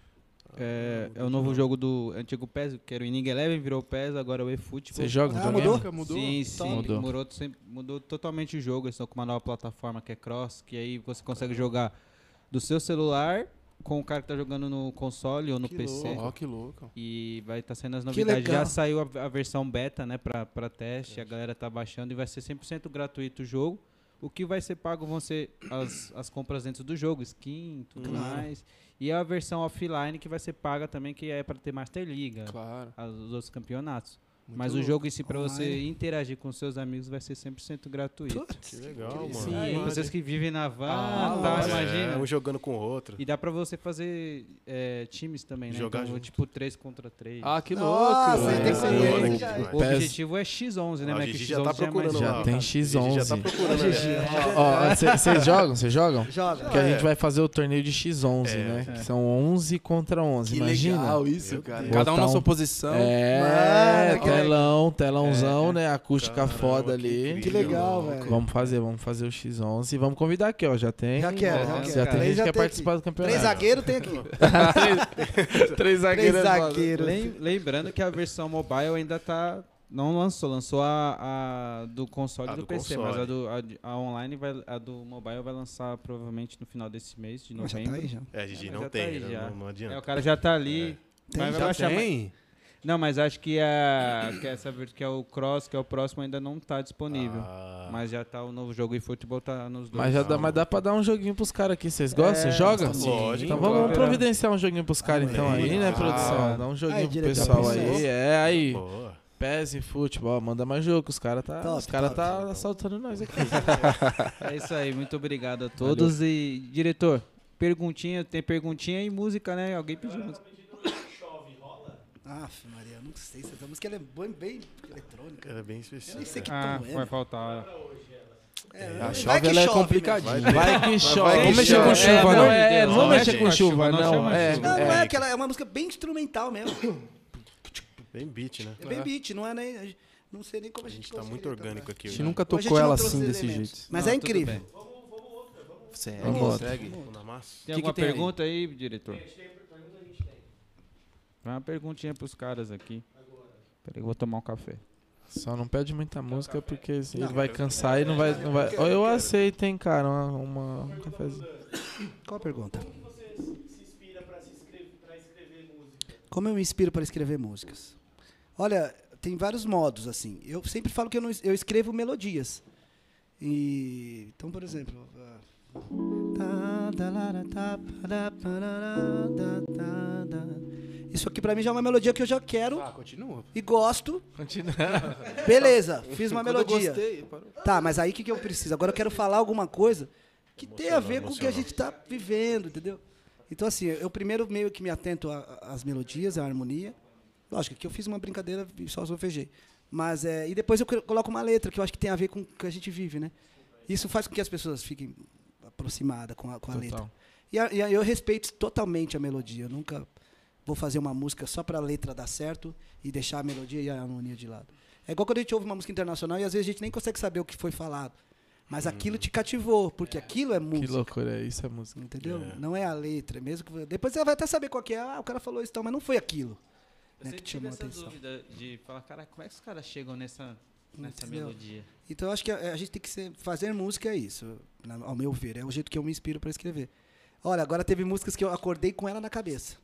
Speaker 1: É, é o novo jogo do antigo PES, que era o Inning Eleven, virou PES, agora é o eFootball.
Speaker 2: Você joga
Speaker 3: Ah,
Speaker 2: videogame?
Speaker 3: mudou?
Speaker 1: Sim, sim.
Speaker 2: Mudou.
Speaker 1: Mudou. sempre- mudou totalmente o jogo. Eles estão com uma nova plataforma que é Cross, que aí você consegue jogar do seu celular com o cara que tá jogando no console ou no
Speaker 6: Que
Speaker 1: PC.
Speaker 6: louco. Ó, que louco.
Speaker 1: E vai estar saindo as novidades. Já saiu a, a versão beta, né, pra, pra teste. A galera tá baixando e vai ser 100% gratuito o jogo. O que vai ser pago vão ser as, as compras dentro do jogo, skin, tudo
Speaker 3: Claro.
Speaker 1: mais. E a versão offline que vai ser paga também, que é para ter Master Liga,
Speaker 6: Claro.
Speaker 1: os outros campeonatos.
Speaker 6: Muito
Speaker 1: Mas o
Speaker 6: louco.
Speaker 1: jogo em si, pra você
Speaker 3: Online.
Speaker 1: interagir com seus amigos, vai ser 100% gratuito.
Speaker 5: Que legal, mano.
Speaker 6: Sim,
Speaker 1: vocês que vivem na van,
Speaker 6: Ah,
Speaker 1: tá,
Speaker 6: lógico.
Speaker 1: imagina.
Speaker 5: É, um jogando com o outro.
Speaker 1: E dá pra você fazer é, times também, né?
Speaker 5: Jogar
Speaker 1: então,
Speaker 5: junto.
Speaker 1: tipo 3 contra 3.
Speaker 6: Ah, que
Speaker 3: Nossa,
Speaker 6: louco.
Speaker 3: tem que
Speaker 6: É.
Speaker 5: É. O-
Speaker 3: já é.
Speaker 1: O objetivo é X11, né?
Speaker 5: Ah, o
Speaker 1: Mas que
Speaker 5: Gigi
Speaker 1: X11
Speaker 5: já tá
Speaker 1: é
Speaker 5: procurando
Speaker 2: Já
Speaker 5: lá.
Speaker 2: tem
Speaker 5: O Gigi já tá
Speaker 2: X11.
Speaker 5: procurando.
Speaker 2: Vocês jogam? Vocês jogam?
Speaker 3: Joga.
Speaker 2: Porque a
Speaker 5: É.
Speaker 2: gente vai fazer o torneio de X11,
Speaker 5: É.
Speaker 2: né? Que são 11 contra 11,
Speaker 6: Que
Speaker 2: imagina.
Speaker 6: legal isso, cara. Cada um na sua posição.
Speaker 2: É, telão, telãozão, né? Acústica
Speaker 5: Caramba,
Speaker 2: foda
Speaker 5: que
Speaker 2: ali.
Speaker 5: incrível.
Speaker 3: Que legal, velho.
Speaker 2: Vamos fazer, vamos fazer o X11 e vamos convidar aqui, ó. Já tem.
Speaker 3: Já quero, já
Speaker 1: Já
Speaker 3: quero.
Speaker 2: Já tem
Speaker 3: Três
Speaker 2: gente que quer
Speaker 3: tem
Speaker 2: participar do
Speaker 3: aqui.
Speaker 2: campeonato.
Speaker 3: Três zagueiros tem aqui. (laughs)
Speaker 2: Três
Speaker 3: Três
Speaker 2: zagueiros. é foda.
Speaker 3: zagueiros.
Speaker 1: Lem- Lembrando que a versão mobile ainda tá. Não lançou, lançou a, a do console
Speaker 5: A
Speaker 1: e do,
Speaker 5: do
Speaker 1: PC,
Speaker 5: console.
Speaker 1: mas a, do, a, a online, vai, a do mobile vai lançar provavelmente no final desse mês, de
Speaker 3: Mas já
Speaker 1: novembro.
Speaker 3: tá aí já.
Speaker 5: É, Gigi,
Speaker 1: É, mas
Speaker 5: não
Speaker 1: já tá
Speaker 5: tem,
Speaker 1: aí
Speaker 5: né?
Speaker 1: já.
Speaker 5: não, não
Speaker 1: É,
Speaker 5: adianta.
Speaker 1: o cara já tá ali.
Speaker 3: Tem,
Speaker 1: mas vai
Speaker 6: Já
Speaker 1: baixar
Speaker 6: tem?
Speaker 1: Não, mas acho que, a, que essa ver- que é o Cross, que é o próximo, ainda não tá disponível.
Speaker 5: Ah,
Speaker 1: Mas já tá o novo jogo e futebol tá nos dois.
Speaker 2: Mas já dá, mas dá pra dar um joguinho pros caras aqui. Vocês gostam?
Speaker 1: É,
Speaker 2: Joga?
Speaker 5: sim, Lógico.
Speaker 2: Então vamos, providenciar um joguinho pros caras
Speaker 3: Ah,
Speaker 2: então aí, né,
Speaker 5: ah,
Speaker 2: produção? Dá um
Speaker 3: aí,
Speaker 2: joguinho pro
Speaker 3: diretor,
Speaker 2: pessoal
Speaker 3: pensou.
Speaker 2: aí. É, aí.
Speaker 5: boa.
Speaker 2: PES e futebol, manda mais jogo, que os caras tá,
Speaker 3: Top,
Speaker 2: os cara
Speaker 3: top.
Speaker 2: tá assaltando nós aqui. (laughs)
Speaker 1: É isso aí, muito obrigado a todos. E, diretor, perguntinha, tem perguntinha e música, né? Alguém pediu música.
Speaker 3: Aff, Maria, não sei se essa música ela é bem, bem eletrônica.
Speaker 5: Era bem
Speaker 3: Eu
Speaker 5: específico.
Speaker 3: nem sei que
Speaker 1: Ah,
Speaker 3: tom é.
Speaker 1: vai faltar.
Speaker 3: É,
Speaker 6: A
Speaker 3: vai
Speaker 6: chove
Speaker 3: que
Speaker 6: ela é
Speaker 3: chove,
Speaker 6: complicadinha.
Speaker 2: Vai que chove.
Speaker 6: Vamos mexer com chuva,
Speaker 2: é,
Speaker 6: não.
Speaker 2: não. É, não
Speaker 1: Não
Speaker 2: vamos
Speaker 1: mexe
Speaker 2: mexer
Speaker 1: com chuva,
Speaker 2: chuva,
Speaker 1: não
Speaker 2: É,
Speaker 1: chuva.
Speaker 3: Não, não é
Speaker 2: é.
Speaker 3: aquela, é uma música bem instrumental mesmo.
Speaker 5: Bem beat, né?
Speaker 3: É bem beat, não é nem. Não sei nem como a
Speaker 5: A
Speaker 3: gente
Speaker 5: gente tá muito orgânico aqui.
Speaker 6: A gente
Speaker 5: hoje.
Speaker 6: nunca
Speaker 3: a gente
Speaker 6: tocou ela assim desse
Speaker 3: elementos.
Speaker 6: jeito.
Speaker 3: Mas
Speaker 1: Não,
Speaker 3: é incrível.
Speaker 1: bem.
Speaker 6: Segue,
Speaker 2: Vamos.
Speaker 6: segue.
Speaker 5: Vamos massa?
Speaker 1: Tem alguma
Speaker 6: tem aí?
Speaker 1: pergunta aí, diretor? Vai uma perguntinha pros caras aqui. Peraí, eu vou tomar um café.
Speaker 2: Só não pede muita música porque ele vai cansar e não vai. Não vai... Eu aceito, hein, cara. Uma, uma- um cafezinho.
Speaker 3: Qual a pergunta?
Speaker 7: Você se inspira pra, se escrever, pra escrever música?
Speaker 3: Como eu me inspiro para escrever músicas? Olha, tem vários modos, assim. Eu sempre falo que eu, não, es- eu escrevo melodias. E, então, por exemplo... ah, tá, tá, pará, parará. Isso aqui pra mim já é uma melodia que eu já quero
Speaker 6: Ah, continua.
Speaker 3: e gosto.
Speaker 2: Continua. (laughs)
Speaker 3: Beleza, fiz uma
Speaker 6: Quando eu
Speaker 3: melodia.
Speaker 6: gostei, parou.
Speaker 3: Tá, mas aí o que, que eu preciso? Agora eu quero falar alguma coisa que tenha a ver com o que a gente está vivendo, entendeu? Então, assim, eu primeiro meio que me atento às melodias, à harmonia. Lógico que eu fiz uma brincadeira e só solfejei. Mas, é, e depois eu colo- coloco uma letra que eu acho que tem a ver com o que a gente vive, né? Isso faz com que as pessoas fiquem aproximadas com a, com a letra. E, a- e a- eu respeito totalmente a melodia. Eu nunca vou fazer uma música só para a letra dar certo e deixar a melodia e a harmonia de lado. É igual quando a gente ouve uma música internacional e às vezes a gente nem consegue saber o que foi falado. Mas aquilo te cativou, porque aquilo é
Speaker 2: Que
Speaker 3: música.
Speaker 2: loucura, isso é música.
Speaker 3: Entendeu?
Speaker 5: É.
Speaker 3: Não é a letra. Mesmo que, depois você vai até saber qual que é. Ah, o cara falou isso, então, mas não foi aquilo.
Speaker 1: Eu
Speaker 3: né, que
Speaker 1: tive
Speaker 3: chamou a
Speaker 1: essa
Speaker 3: atenção.
Speaker 1: dúvida de falar, cara, como é que os caras chegam nessa, nessa
Speaker 3: Entendeu?
Speaker 1: melodia?
Speaker 3: Então eu acho que a, a gente tem que ser, fazer música é isso, na- ao meu ver. É o jeito que eu me inspiro para escrever. Olha, agora teve músicas que eu acordei com ela na cabeça.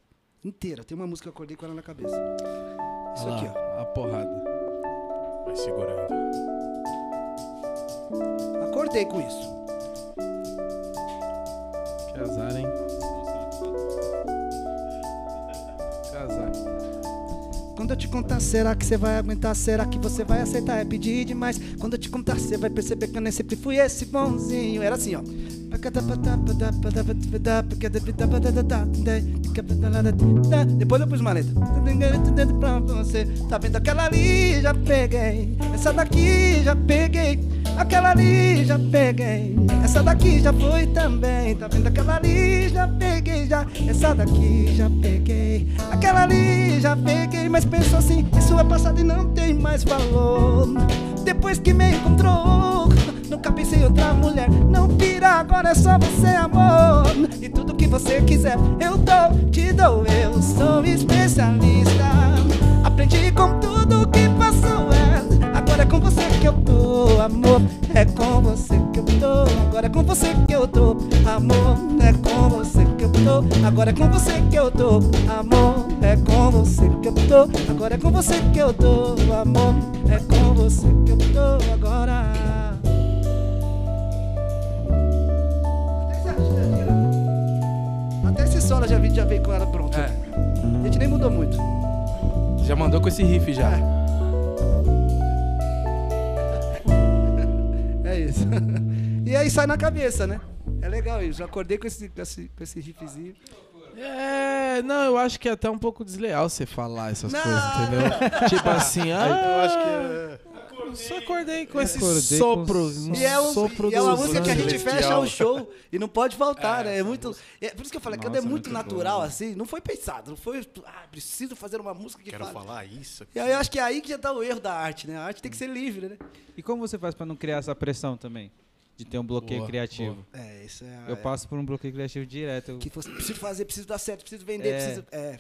Speaker 3: Inteira. Tem uma música que eu acordei com ela na cabeça. Isso
Speaker 2: Olha
Speaker 3: aqui,
Speaker 2: lá,
Speaker 3: ó.
Speaker 2: A porrada.
Speaker 5: Vai segurando.
Speaker 3: Acordei com isso.
Speaker 2: Que azar, hein? Que azar.
Speaker 3: Quando eu te contar, será que você vai aguentar? Será que você vai aceitar? É pedir demais. Quando eu te contar, você vai perceber que eu nem sempre fui esse bonzinho. Era assim, ó. Depois eu pus letra. Tá vendo aquela ali? Já peguei. Essa daqui já peguei. Aquela ali já peguei. Essa daqui já foi também. Tá vendo aquela ali? Já peguei já. Essa daqui já peguei. Aquela ali já peguei. Mas penso assim: isso é passado e não tem mais valor. Depois que me encontrou, nunca pensei em outra mulher. Não pira, agora é só você, amor. E tudo que você quiser, eu dou, te dou. Eu sou especialista. Aprendi com tudo que passou. É. Agora é com você que eu tô, amor. É com você que eu tô. Agora é com você que eu tô, amor. É com você que eu tô. Agora é com você que eu tô, amor. É com você que eu tô. Agora é com você que eu tô, amor. É com você que eu tô agora. Até esse solo eu já vi, já veio com ela pronto.
Speaker 6: É,
Speaker 3: A gente nem mudou muito.
Speaker 6: já mandou com esse riff já.
Speaker 3: É isso. (laughs) E aí sai na cabeça, né? É legal isso. Eu acordei com esse, com esse, com esse riffzinho.
Speaker 2: É, não, eu acho que é até um pouco desleal você falar essas
Speaker 3: Não.
Speaker 2: coisas, entendeu? (laughs) tipo assim, ah,
Speaker 5: Eu acho que é.
Speaker 2: Eu só acordei com esse
Speaker 1: Acordei
Speaker 2: sopro,
Speaker 1: com-
Speaker 2: um
Speaker 3: E é, um,
Speaker 2: sopro
Speaker 3: e é uma música que a gente fecha o show e não pode faltar, né? É muito. É por isso que eu falei que quando é
Speaker 1: Nossa,
Speaker 3: muito,
Speaker 1: muito
Speaker 3: natural,
Speaker 1: bom.
Speaker 3: assim, não foi pensado, não foi. Ah, preciso fazer uma música que
Speaker 5: Quero
Speaker 3: fale.
Speaker 5: falar isso.
Speaker 3: E aí eu acho que é aí que já tá o erro da arte, né? A arte tem que ser livre, né?
Speaker 1: E como você faz pra não criar essa pressão também? De ter um bloqueio
Speaker 5: Boa,
Speaker 1: criativo?
Speaker 3: É, isso é.
Speaker 1: Eu
Speaker 3: é,
Speaker 1: passo por um bloqueio criativo direto. Eu-
Speaker 3: Que fosse, preciso fazer, preciso dar certo, preciso vender,
Speaker 1: É.
Speaker 3: preciso. É,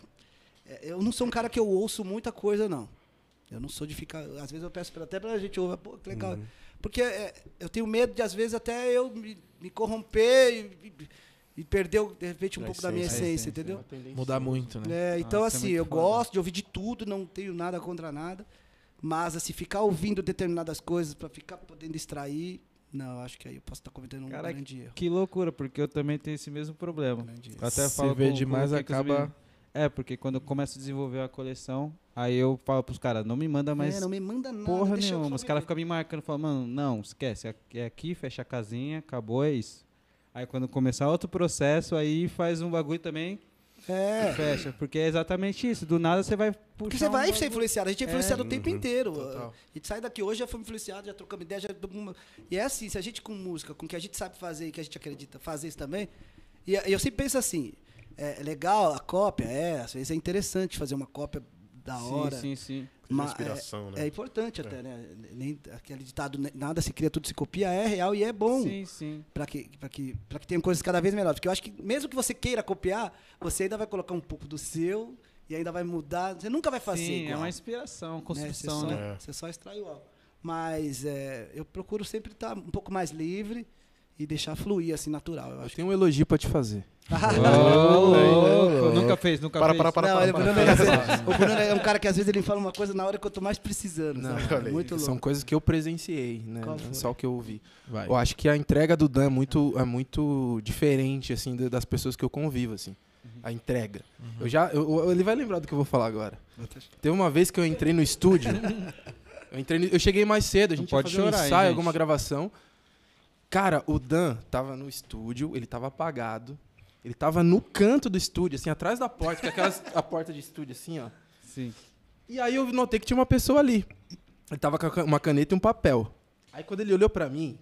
Speaker 3: É, eu não sou um cara que eu ouço muita coisa, não. Eu não sou de ficar. Às vezes eu peço pra, até pra gente ouvir, pô, que legal. Porque é, eu tenho medo de, às vezes, até eu me, me corromper e, e- e perder, de repente, um
Speaker 5: A
Speaker 3: pouco da minha
Speaker 5: essência.
Speaker 3: essência, entendeu?
Speaker 2: Mudar muito, né?
Speaker 3: É, então,
Speaker 1: Nossa, é
Speaker 3: assim,
Speaker 1: muito
Speaker 3: eu
Speaker 1: foda.
Speaker 3: gosto de ouvir de tudo, não tenho nada contra nada. Mas, assim, ficar ouvindo determinadas coisas pra ficar podendo extrair, não, acho que aí eu posso estar cometendo um
Speaker 1: Cara,
Speaker 3: grande erro.
Speaker 1: Que loucura, porque eu também tenho esse mesmo problema. Até
Speaker 2: Se
Speaker 1: falo
Speaker 2: vê
Speaker 1: com-
Speaker 2: demais,
Speaker 1: com
Speaker 2: acaba-.
Speaker 1: É, porque quando eu começo a desenvolver a coleção, aí eu falo pros caras, não me manda mais
Speaker 3: é, não me manda nada.
Speaker 1: porra nenhuma. Os caras ficam me marcando, falam, mano, não, esquece, é- é aqui, fecha a casinha, acabou, é isso. Aí quando começar outro processo, aí faz um bagulho também
Speaker 3: É.
Speaker 1: Fecha. Porque é exatamente isso. Do nada você vai puxar.
Speaker 3: Porque você
Speaker 1: um
Speaker 3: vai ser
Speaker 1: bagulho.
Speaker 3: influenciado. A gente é influenciado o tempo
Speaker 5: Uhum.
Speaker 3: inteiro.
Speaker 6: Total.
Speaker 3: A gente sai daqui hoje, já fomos influenciados, já trocamos ideia. Já... E é assim, se a gente com música, com o que a gente sabe fazer e que a gente acredita fazer isso também. E eu sempre penso assim, é legal a cópia, é, às vezes é interessante fazer uma cópia da hora.
Speaker 1: Sim, sim, sim.
Speaker 3: Mas
Speaker 5: inspiração,
Speaker 3: é,
Speaker 5: né?
Speaker 3: é importante até, né? Nem, aquele ditado, né, nada se cria, tudo se copia, é real e é bom.
Speaker 1: Sim, sim.
Speaker 3: Pra que, pra, que, pra que tenham coisas cada vez melhores. Porque eu acho que mesmo que você queira copiar, você ainda vai colocar um pouco do seu e ainda vai mudar. Você nunca vai fazer
Speaker 1: Sim, é
Speaker 3: igual.
Speaker 1: uma inspiração,
Speaker 3: né? Você,
Speaker 1: construção,
Speaker 3: só,
Speaker 1: né?
Speaker 5: É.
Speaker 3: você só extrai o álbum. Mas é, eu procuro sempre estar um pouco mais livre e deixar fluir, assim, natural. Eu
Speaker 6: Eu
Speaker 3: acho
Speaker 6: tenho um elogio pra te fazer. (laughs)
Speaker 1: Nunca fez, nunca
Speaker 5: Para,
Speaker 1: fez.
Speaker 5: para, para,
Speaker 3: não,
Speaker 5: para, para.
Speaker 3: Bruno, é, (laughs) o Bruno é um cara que às vezes ele fala uma coisa na hora que eu tô mais precisando.
Speaker 6: Não,
Speaker 3: sabe? Muito louco.
Speaker 6: São coisas que eu presenciei, né? Não é? Só o que eu ouvi.
Speaker 2: Vai.
Speaker 6: Eu acho que a entrega do Dan é muito, é muito diferente, assim, da- das pessoas que eu convivo, assim. A entrega. Eu já, eu- ele vai lembrar do que eu vou falar agora. Teve uma vez que eu entrei no estúdio. (laughs) eu, entrei no- eu cheguei mais cedo, a
Speaker 1: Não
Speaker 6: gente ia
Speaker 1: pode
Speaker 6: fazer um
Speaker 1: chorar, hein,
Speaker 6: ensaio,
Speaker 1: gente?
Speaker 6: alguma gravação. Cara, o Dan tava no estúdio, ele tava apagado. Ele tava no canto do estúdio, assim, atrás da porta, que é aquelas, a porta de estúdio, assim, ó.
Speaker 1: Sim.
Speaker 6: E aí eu notei que tinha uma pessoa ali. Ele tava com uma caneta e um papel. Aí quando ele olhou pra mim,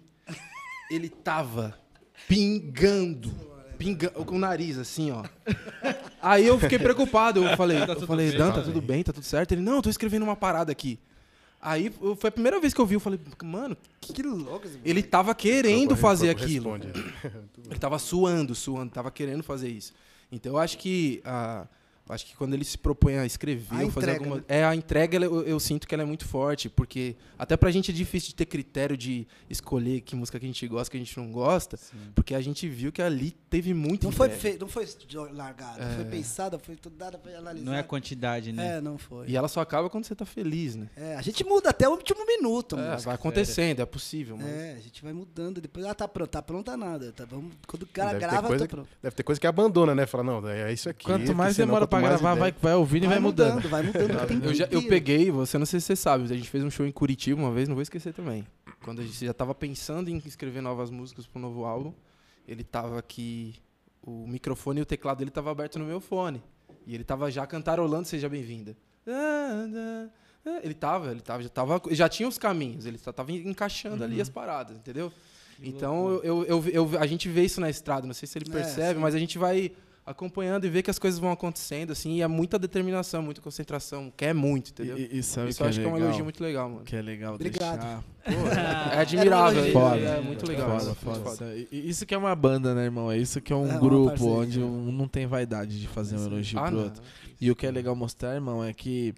Speaker 6: ele tava pingando. Pingando com o nariz, assim, ó. Aí eu fiquei preocupado. Eu falei, eu falei Dan, tá tudo bem, tá tudo certo? Ele, não, eu tô escrevendo uma parada aqui. Aí foi a primeira vez que eu vi, eu falei, mano, que louco. esse Ele tava querendo fazer aquilo.
Speaker 5: responde.
Speaker 6: Ele tava suando, suando, tava querendo fazer isso. Então eu acho que a, acho que quando ele se propõe a escrever
Speaker 3: A
Speaker 6: ou fazer
Speaker 3: entrega,
Speaker 6: alguma,
Speaker 3: né?
Speaker 6: é a entrega, ela- eu, eu sinto que ela é muito forte, porque até pra gente é difícil de ter critério de escolher que música que a gente gosta, que a gente não gosta, porque a gente viu que ali teve muito
Speaker 3: Não foi,
Speaker 6: entrega.
Speaker 3: feito, não foi largado,
Speaker 6: É.
Speaker 3: foi pensada, foi tudo dada, foi analisada.
Speaker 1: Não é a quantidade, né?
Speaker 3: É, não foi.
Speaker 6: E ela só acaba quando você tá feliz, né?
Speaker 3: É, a gente muda até o último minuto,
Speaker 6: É, vai acontecendo, é possível, mas
Speaker 3: É, a gente vai mudando. Depois, ah, tá pronto, tá pronta nada. Tá, vamos, quando o cara
Speaker 5: Deve
Speaker 3: grava, tá pronto.
Speaker 5: Deve ter coisa que abandona, né? Fala, não, é isso aqui.
Speaker 2: Quanto mais
Speaker 5: senão,
Speaker 2: demora pra gravar, vai, vai ouvindo e vai mudando.
Speaker 3: Vai mudando. o tempo
Speaker 6: Eu, já, eu peguei, você não sei se você sabe, mas a gente fez um show em Curitiba uma vez, não vou esquecer também. Quando a gente já tava pensando em escrever novas músicas pro novo álbum, ele tava aqui, o microfone e o teclado dele tava aberto no meu fone. E ele tava já cantarolando Seja Bem-vinda. Ele tava, ele tava, já tava, já tinha os caminhos, ele tava encaixando ali as paradas, entendeu? Então eu, eu, eu, eu- a gente vê isso na estrada, não sei se ele
Speaker 3: É,
Speaker 6: percebe,
Speaker 3: sim.
Speaker 6: mas a gente vai acompanhando e vê que as coisas vão acontecendo, assim, e é muita determinação, muita concentração, quer muito, entendeu?
Speaker 2: E, e sabe
Speaker 6: Isso
Speaker 2: que
Speaker 6: eu
Speaker 2: é
Speaker 6: acho que é um
Speaker 2: legal?
Speaker 6: elogio muito legal, mano.
Speaker 2: Que é legal
Speaker 3: Obrigado.
Speaker 2: deixar. (laughs)
Speaker 6: É admirável,
Speaker 3: um
Speaker 6: é,
Speaker 2: elogio.
Speaker 6: é muito legal.
Speaker 2: Foda,
Speaker 6: muito
Speaker 2: foda.
Speaker 6: foda.
Speaker 2: Isso que é uma banda, né, irmão? É isso que é um
Speaker 3: É
Speaker 2: grupo
Speaker 3: parceria.
Speaker 2: onde um não tem vaidade de fazer um elogio
Speaker 6: Ah,
Speaker 2: pro
Speaker 6: não.
Speaker 2: outro. E o que é legal mostrar, irmão, é que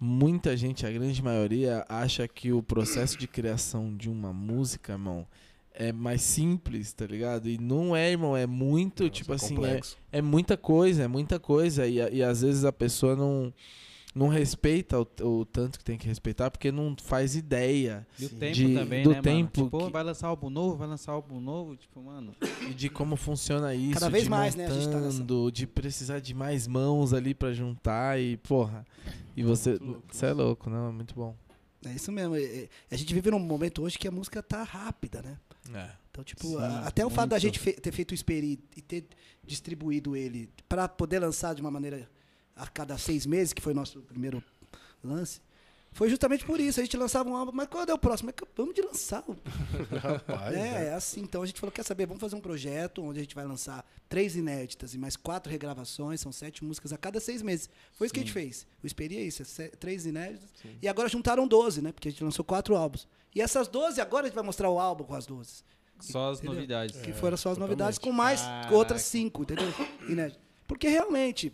Speaker 2: muita gente, a grande maioria, acha que o processo de criação de uma música, irmão, é mais simples, tá ligado? E não é, irmão, é muito,
Speaker 5: Nossa,
Speaker 2: tipo assim, é, é muita coisa, é muita coisa. E, e às vezes a pessoa não, não respeita o, o tanto que tem que respeitar, porque não faz ideia
Speaker 1: E o tempo
Speaker 2: De-
Speaker 1: também,
Speaker 2: do
Speaker 1: né, mano?
Speaker 2: tempo
Speaker 1: Tipo,
Speaker 2: que-
Speaker 1: vai lançar álbum novo, vai lançar álbum novo, tipo, mano... (coughs)
Speaker 2: e de como funciona isso.
Speaker 3: Cada vez
Speaker 2: de
Speaker 3: mais, né, a gente tá nessa-
Speaker 2: montando, de precisar de mais mãos ali pra juntar e, porra. E você. Você é louco, não? É muito bom.
Speaker 3: É isso mesmo. é- é- A gente vive num momento hoje que a música tá rápida, né? Então, tipo,
Speaker 2: Sim,
Speaker 3: a- até o fato da gente fe- ter feito o Esperi e ter distribuído ele para poder lançar de uma maneira a cada seis meses, que foi o nosso primeiro lance, foi justamente por isso. A gente lançava um álbum, mas quando é o próximo? É que Vamos de lançar. (laughs)
Speaker 5: Rapaz,
Speaker 3: é,
Speaker 5: né?
Speaker 3: é assim. Então a gente falou: quer saber? Vamos fazer um projeto onde a gente vai lançar três inéditas e mais quatro regravações, são sete músicas a cada seis meses. Foi isso que a gente fez. O Esperi é isso: é três inéditas. E agora juntaram 12, né? Porque a gente lançou quatro álbuns. E essas 12, agora a gente vai mostrar o álbum com as 12.
Speaker 1: Só as
Speaker 3: Entendeu?
Speaker 1: novidades.
Speaker 3: Que foram só as
Speaker 5: totalmente.
Speaker 3: novidades, com mais
Speaker 1: Caraca.
Speaker 3: outras cinco, entendeu? Inéditas. Porque realmente,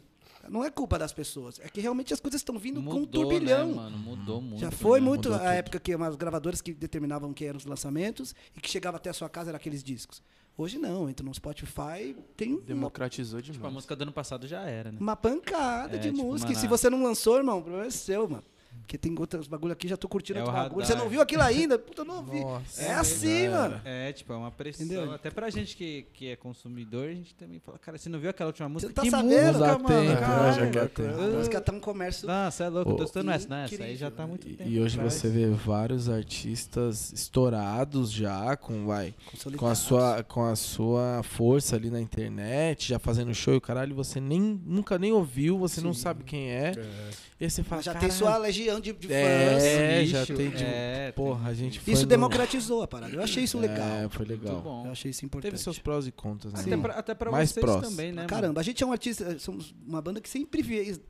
Speaker 3: não é culpa das pessoas. É que realmente as coisas estão vindo com um
Speaker 1: Mudou,
Speaker 3: turbilhão.
Speaker 1: né, mano? Mudou muito.
Speaker 3: Já foi
Speaker 1: né?
Speaker 3: muito
Speaker 2: Mudou
Speaker 3: a
Speaker 2: tudo.
Speaker 3: época que umas gravadoras que determinavam quem eram os lançamentos e que chegava até a sua casa eram aqueles discos. Hoje não, entra no Spotify, tem uma,
Speaker 6: Democratizou
Speaker 1: Tipo, a
Speaker 6: demais.
Speaker 1: música do ano passado já era, né?
Speaker 3: uma pancada
Speaker 1: É,
Speaker 3: de
Speaker 1: tipo,
Speaker 3: música. E
Speaker 1: mano,
Speaker 3: se você não lançou, irmão, o problema é seu, mano. Porque tem outros bagulho aqui, já tô curtindo
Speaker 1: É o
Speaker 3: outro bagulho. Você não viu aquilo ainda? Puta, eu não vi.
Speaker 2: Nossa,
Speaker 3: é assim, mano.
Speaker 1: É, tipo, é uma pressão.
Speaker 3: Entendeu?
Speaker 1: Até pra gente que, que é consumidor, a gente também fala, cara, você não viu aquela última música?
Speaker 3: tá
Speaker 1: que
Speaker 3: sabendo?
Speaker 1: música, mano?
Speaker 2: tem,
Speaker 1: Caralho.
Speaker 2: já já tem.
Speaker 3: A música tá um comércio.
Speaker 1: Nossa, é louco, tô estudando essa, né? Essa aí já tá muito
Speaker 2: E-
Speaker 1: tempo.
Speaker 2: E hoje
Speaker 1: atrás.
Speaker 2: você vê vários artistas estourados já, com, vai, com a, sua, com a sua força ali na internet, já fazendo show e o caralho, você nem, nunca nem ouviu, você não
Speaker 3: Sim.
Speaker 2: sabe quem é.
Speaker 5: É.
Speaker 2: E aí você fala,
Speaker 3: Mas já tem
Speaker 2: "Caralho,
Speaker 3: sua legião de, de fãs.
Speaker 2: É,
Speaker 1: Nicho,
Speaker 2: já tem de-
Speaker 1: é,
Speaker 2: Porra, a gente
Speaker 3: Isso
Speaker 2: no-
Speaker 3: democratizou a parada. Eu achei isso legal.
Speaker 2: É, foi
Speaker 1: Muito
Speaker 2: legal.
Speaker 1: bom.
Speaker 3: Eu achei isso importante.
Speaker 2: Teve seus prós e contras, né?
Speaker 1: Até pra, até pra
Speaker 2: Mais
Speaker 1: vocês
Speaker 2: prós.
Speaker 1: também, né?
Speaker 3: Caramba, a gente é um artista, somos uma banda que sempre veio,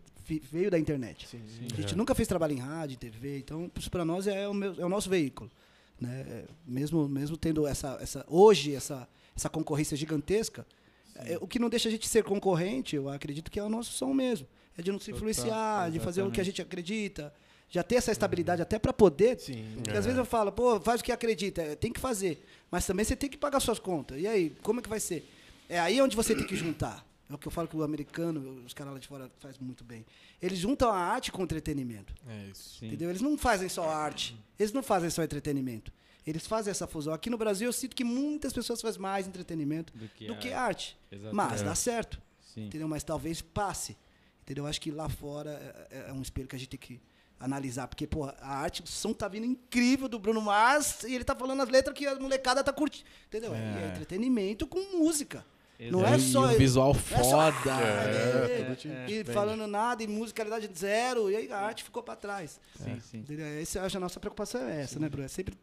Speaker 3: veio da internet.
Speaker 6: Sim,
Speaker 3: A gente nunca fez trabalho em rádio, TV, então isso para nós é o, meu- é o nosso veículo. Né? É, Mesmo, mesmo tendo essa, essa hoje essa, essa concorrência gigantesca, é, o que não deixa a gente ser concorrente, eu acredito que é o nosso som mesmo. É de não se
Speaker 1: Total,
Speaker 3: influenciar, de fazer o que a gente acredita, já ter essa estabilidade até para poder.
Speaker 6: Sim.
Speaker 3: Porque às vezes eu falo, pô, faz o que acredita, é, tem que fazer. Mas também você tem que pagar suas contas. E aí, como é que vai ser? É aí onde você tem que juntar. É o que eu falo que o americano, os caras lá de fora faz muito bem. Eles juntam a arte com o entretenimento.
Speaker 2: É isso.
Speaker 1: Sim.
Speaker 3: Entendeu? Eles não fazem só arte. Eles não fazem só entretenimento. Eles fazem essa fusão. Aqui no Brasil eu sinto que muitas pessoas fazem mais entretenimento
Speaker 1: Do que,
Speaker 3: do
Speaker 1: a-
Speaker 3: que arte. Mas dá certo.
Speaker 1: Sim.
Speaker 3: Entendeu? Mas talvez passe. Entendeu? Acho que lá fora é, é um espelho que a gente tem que analisar. Porque, pô, a arte, o som tá vindo incrível do Bruno Mars e ele tá falando as letras que a molecada tá curtindo. Entendeu? É,
Speaker 2: É.
Speaker 3: entretenimento com música. Não
Speaker 1: Exato.
Speaker 3: é
Speaker 2: E
Speaker 3: só
Speaker 2: um
Speaker 3: ele-
Speaker 2: visual
Speaker 3: não é só-
Speaker 2: foda.
Speaker 3: É,
Speaker 5: É, tudo te
Speaker 3: e falando nada, e musicalidade zero, e aí a arte ficou para trás.
Speaker 1: Sim, sim.
Speaker 3: Esse, eu acho a nossa preocupação é essa, né, Bruno? É sempre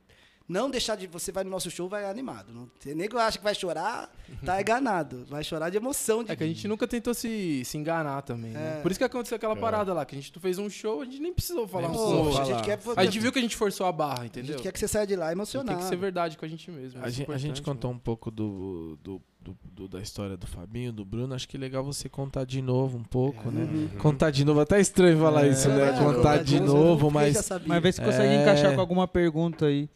Speaker 3: não deixar de. Você vai no nosso show, vai animado. Não, você nego acha que vai chorar, tá (laughs) enganado. Vai chorar de emoção. De,
Speaker 6: É que a gente nunca tentou se, se enganar também, né?
Speaker 3: É.
Speaker 6: Por isso que aconteceu aquela parada lá, que a gente fez um show, a gente nem precisou falar um
Speaker 2: Nem
Speaker 6: som.
Speaker 2: precisou
Speaker 3: a
Speaker 2: falar.
Speaker 3: gente quer,
Speaker 6: A gente viu que a gente forçou a barra,
Speaker 3: a
Speaker 6: entendeu?
Speaker 3: gente quer que você saia de lá emocionado.
Speaker 6: tem que ser verdade com a gente mesmo.
Speaker 2: A
Speaker 6: é
Speaker 2: gente, a gente contou um pouco do, do, do- do- da história do Fabinho, do Bruno. Acho que é legal você contar de novo um pouco, né?
Speaker 3: Uhum.
Speaker 2: Contar de novo, até estranho falar
Speaker 1: É,
Speaker 2: isso, né?
Speaker 3: É,
Speaker 2: contar de novo, mas.
Speaker 1: Mas vê se consegue
Speaker 2: É.
Speaker 1: encaixar com alguma pergunta aí.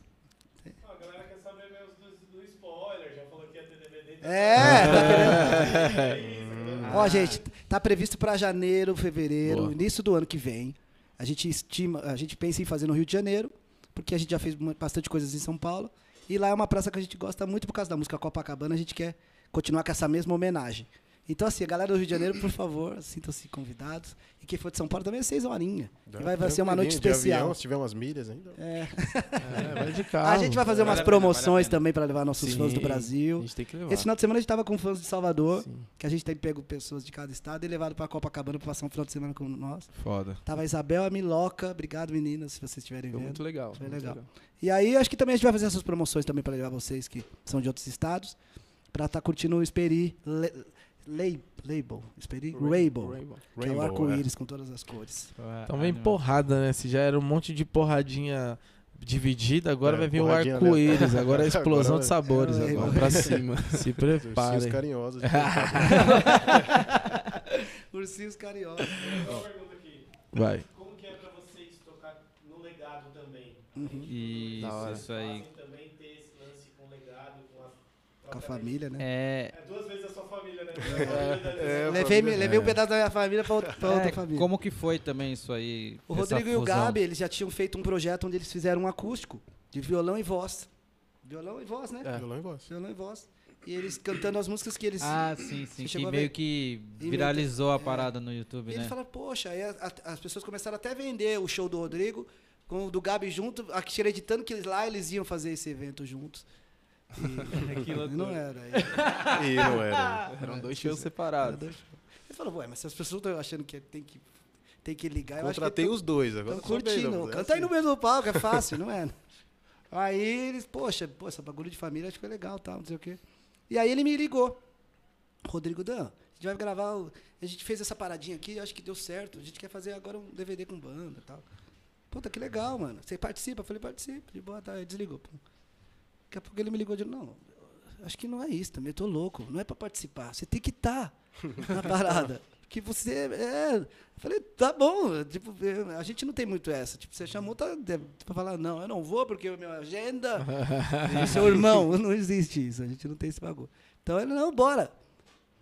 Speaker 7: Ó, a galera quer saber meus do, do spoiler, já falou que ia ter DVD.
Speaker 3: É, tá (laughs) querendo. Ó, gente, tá previsto para janeiro, fevereiro,
Speaker 2: Boa.
Speaker 3: início do ano que vem. A gente estima, a gente pensa em fazer no Rio de Janeiro, porque a gente já fez bastante coisas em São Paulo. E lá é uma praça que a gente gosta muito por causa da música Copacabana, a gente quer continuar com essa mesma homenagem. Então, assim, a galera do Rio de Janeiro, por favor, sintam-se convidados. E quem for de São Paulo também é seis horinhas. E vai, vai ser uma noite especial.
Speaker 5: avião, se tiver umas milhas ainda.
Speaker 3: É.
Speaker 2: É, vai de (laughs) carro.
Speaker 3: A gente vai fazer umas
Speaker 1: Vale a pena, vale a
Speaker 3: promoções também para levar nossos
Speaker 6: Sim,
Speaker 3: fãs do
Speaker 6: A
Speaker 3: Brasil.
Speaker 6: gente tem que levar.
Speaker 3: Esse final de semana a gente tava com fãs de Salvador,
Speaker 6: Sim.
Speaker 3: que a gente tem pego pessoas de cada estado e levado pra Copacabana pra passar um final de semana com nós.
Speaker 2: Foda.
Speaker 3: Tava a Isabel, a Miloca, obrigado meninas, se vocês estiverem vendo.
Speaker 6: muito legal.
Speaker 3: Foi
Speaker 6: muito
Speaker 3: legal. E aí acho que também a gente vai fazer essas promoções também pra levar vocês que são de outros estados, pra estar curtindo o Esperi Le- Label, Esperi Rainbow,
Speaker 6: Rainbow.
Speaker 3: que é o
Speaker 5: Rainbow,
Speaker 3: arco-íris com todas as cores.
Speaker 2: Então vem porrada, né? Se já era um monte de porradinha dividida, agora
Speaker 5: É,
Speaker 2: vai vir o
Speaker 5: porradinha
Speaker 2: arco-íris. Agora é (laughs) a explosão
Speaker 5: Agora
Speaker 2: de sabores.
Speaker 3: É,
Speaker 2: agora.
Speaker 6: Pra cima.
Speaker 2: Se
Speaker 5: Ursinhos
Speaker 2: preparem.
Speaker 5: carinhosos. (laughs) (laughs)
Speaker 3: Ursinhos cariocas.
Speaker 7: Uma pergunta aqui.
Speaker 2: Vai.
Speaker 7: Como que é pra vocês tocar no legado também?
Speaker 1: Isso,
Speaker 6: Da hora.
Speaker 1: isso aí.
Speaker 7: Fazem também ter esse lance com o legado, com a,
Speaker 3: Com a família, né?
Speaker 1: É,
Speaker 7: É duas vezes a sua família, né?
Speaker 5: É,
Speaker 3: levei,
Speaker 5: família-
Speaker 3: levei um pedaço da minha família pra, outra- pra outra
Speaker 1: é,
Speaker 3: família.
Speaker 1: como que foi também isso aí?
Speaker 3: O Rodrigo e o? Gabi, eles já tinham feito um projeto onde eles fizeram um acústico de violão e voz. Violão e voz, né?
Speaker 6: É.
Speaker 5: Violão e voz.
Speaker 3: Violão e voz. E eles cantando as músicas que eles.
Speaker 1: Ah, sim, sim. Que meio que
Speaker 3: E
Speaker 1: viralizou a
Speaker 3: é.
Speaker 1: parada no YouTube,
Speaker 3: e eles
Speaker 1: né?
Speaker 3: falaram, poxa, aí a- a- as pessoas começaram até a vender o show do Rodrigo com o do Gabi junto, acreditando que eles lá eles iam fazer esse evento juntos. E, (laughs)
Speaker 1: Que loucura.
Speaker 3: não era. (laughs) Aí,
Speaker 5: E não era.
Speaker 6: Eram dois shows separados.
Speaker 3: Ele falou, ué, mas se as pessoas estão achando que tem que, tem que ligar, eu acho que
Speaker 5: Contratei
Speaker 3: tão-
Speaker 5: os dois. Agora
Speaker 3: Estão
Speaker 5: bem,
Speaker 3: curtindo.
Speaker 5: vamos, é
Speaker 3: Canta aí
Speaker 5: assim.
Speaker 3: no mesmo palco, é fácil, não é? (laughs) Aí eles, poxa, pô, essa bagulho de família acho que foi legal, tal, não sei o quê. E aí ele me ligou. Rodrigo Dan, a gente vai gravar. o- A gente fez essa paradinha aqui, acho que deu certo. A gente quer fazer agora um DVD com banda e tal. Puta, que legal, mano. Você participa? Eu falei, participa. De boa, tá. Aí desligou. Pum. Daqui a pouco ele me ligou de. Não, acho que não é isso também, eu tô louco. Não é pra participar. Você tem que estar (laughs) na parada. Que você. É. Eu falei, tá bom. Tipo, a gente não tem muito essa. Tipo, você chamou tá, de- pra falar, não, eu não vou porque a minha agenda. e (laughs) seu irmão, (laughs) não existe isso. A gente não tem esse bagulho. Então ele, não, bora.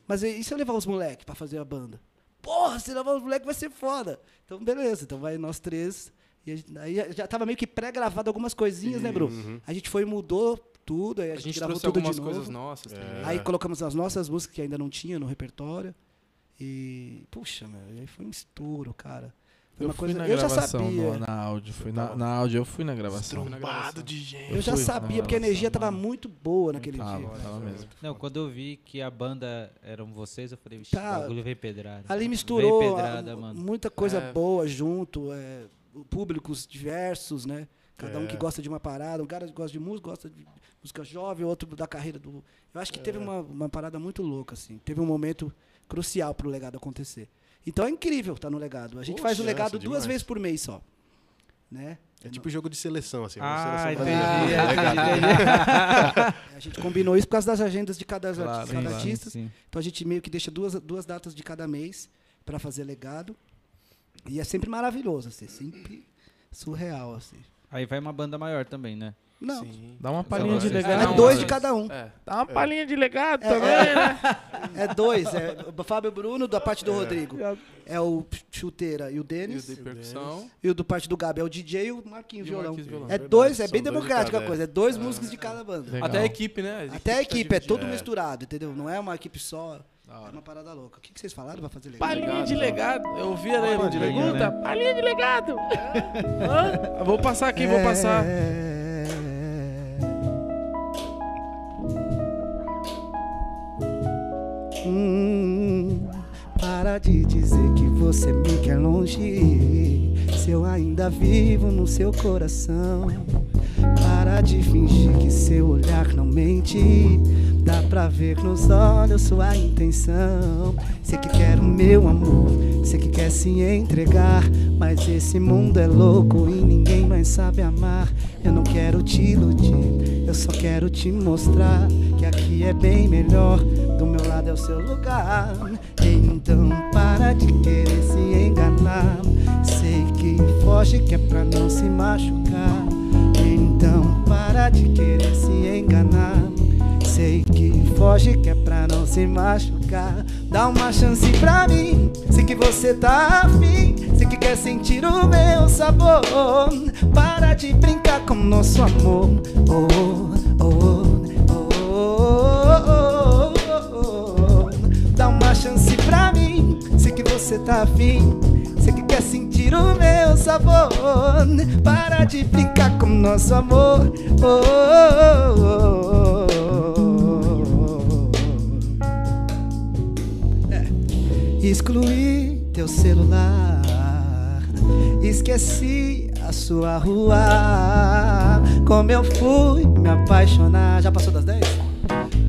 Speaker 3: Mas e se eu levar os moleques pra fazer a banda? Porra, se levar os moleques vai ser foda. Então, beleza. Então vai nós três E aí já tava meio que pré-gravado algumas coisinhas, né, Bru?
Speaker 5: Uhum.
Speaker 3: A gente foi e mudou tudo, aí a,
Speaker 6: A
Speaker 3: gente,
Speaker 6: gente
Speaker 3: gravou tudo de
Speaker 6: algumas
Speaker 3: novo.
Speaker 6: coisas nossas.
Speaker 5: É.
Speaker 3: Aí colocamos as nossas músicas que ainda não tinha no repertório. E, puxa, meu, aí foi um estouro, cara. Foi
Speaker 2: Eu
Speaker 3: uma
Speaker 2: fui
Speaker 3: coisa.
Speaker 2: na
Speaker 3: Eu já
Speaker 2: gravação,
Speaker 3: sabia.
Speaker 2: no- na áudio. Fui na, na áudio, eu fui na gravação.
Speaker 5: Trombado de gente.
Speaker 3: Eu já sabia, porque a energia
Speaker 2: gravação,
Speaker 3: tava
Speaker 2: mano.
Speaker 3: muito boa naquele
Speaker 2: Tava,
Speaker 3: dia.
Speaker 2: tava mesmo.
Speaker 1: Não, quando eu vi que a banda eram vocês, eu falei, "Vixe,
Speaker 3: Tá.
Speaker 1: o bagulho vem pedrada.
Speaker 3: Ali misturou
Speaker 1: pedrada,
Speaker 3: a-
Speaker 1: mano.
Speaker 3: muita coisa
Speaker 6: É.
Speaker 3: boa junto, é, públicos diversos, né? Cada um
Speaker 5: É.
Speaker 3: que gosta de uma parada, um cara que gosta de música, gosta de música jovem, outro da carreira do. Eu acho que
Speaker 5: É.
Speaker 3: teve uma, uma parada muito louca, assim. Teve um momento crucial pro legado acontecer. Então é incrível estar no legado. A gente faz o legado duas vezes por mês só. Né?
Speaker 5: É tipo jogo de seleção, assim.
Speaker 1: Ah,
Speaker 5: seleção
Speaker 1: entendi.
Speaker 5: brasileira. (laughs) Legal.
Speaker 3: A gente combinou isso por causa das agendas de cada,
Speaker 2: Claro,
Speaker 3: artista, cada
Speaker 2: claro.
Speaker 3: artista.
Speaker 1: Sim.
Speaker 3: Então a gente meio que deixa duas, duas datas de cada mês para fazer legado. E é sempre maravilhoso, assim, sempre surreal, assim.
Speaker 1: Aí vai uma banda maior também, né?
Speaker 3: Não,
Speaker 6: Sim.
Speaker 2: Dá uma palhinha de
Speaker 1: vocês-
Speaker 2: legado.
Speaker 3: é
Speaker 6: Não,
Speaker 3: dois de cada um.
Speaker 6: É.
Speaker 2: Dá uma palhinha de legado
Speaker 3: É,
Speaker 2: também,
Speaker 3: é.
Speaker 2: né?
Speaker 3: É dois, é o Fábio Bruno da parte do Rodrigo. É o Chuteira e o
Speaker 6: E o
Speaker 3: Denis.
Speaker 6: de percussão.
Speaker 3: E o do parte do Gabi é o DJ e o Marquinhos
Speaker 6: E o
Speaker 3: violão.
Speaker 6: Marquinhos violão.
Speaker 3: É dois, é bem democrática a coisa. É dois músicos de cada banda.
Speaker 2: Legal.
Speaker 6: Até a equipe, né?
Speaker 3: Até a equipe, é
Speaker 6: todo
Speaker 3: misturado, entendeu? Não é uma equipe só. É uma parada louca. O que que vocês falaram pra fazer legal?
Speaker 2: Palhinha de legado. Eu ouvi a
Speaker 1: Palhinha,
Speaker 2: de pergunta.
Speaker 1: né?
Speaker 2: Palhinha de legado. Hã? Eu Vou passar aqui, vou passar.
Speaker 3: É. Hum, para de dizer que você me quer longe. Se eu ainda vivo no seu coração. Para de fingir que seu olhar não mente. Dá pra ver nos olhos sua intenção. Sei que quer o meu amor, sei que quer se entregar. Mas esse mundo é louco e ninguém mais sabe amar. Eu não quero te iludir, eu só quero te mostrar que aqui é bem melhor. Do meu lado é o seu lugar. Então para de querer se enganar. Sei foge que é pra não se machucar. Então para de querer se enganar. Sei que foge que é pra não se machucar. Dá uma chance pra mim. Sei que você tá afim. Sei que quer sentir o meu sabor. Para de brincar com nosso amor. Oh, oh, oh, oh, oh, oh. Dá uma chance pra mim. Sei que você tá afim. Quer sentir o meu sabor. Para de brincar com nosso amor. Oh, oh, oh, oh. É. Excluí teu celular. Esqueci a sua rua. Como eu fui me apaixonar. Já passou das 10?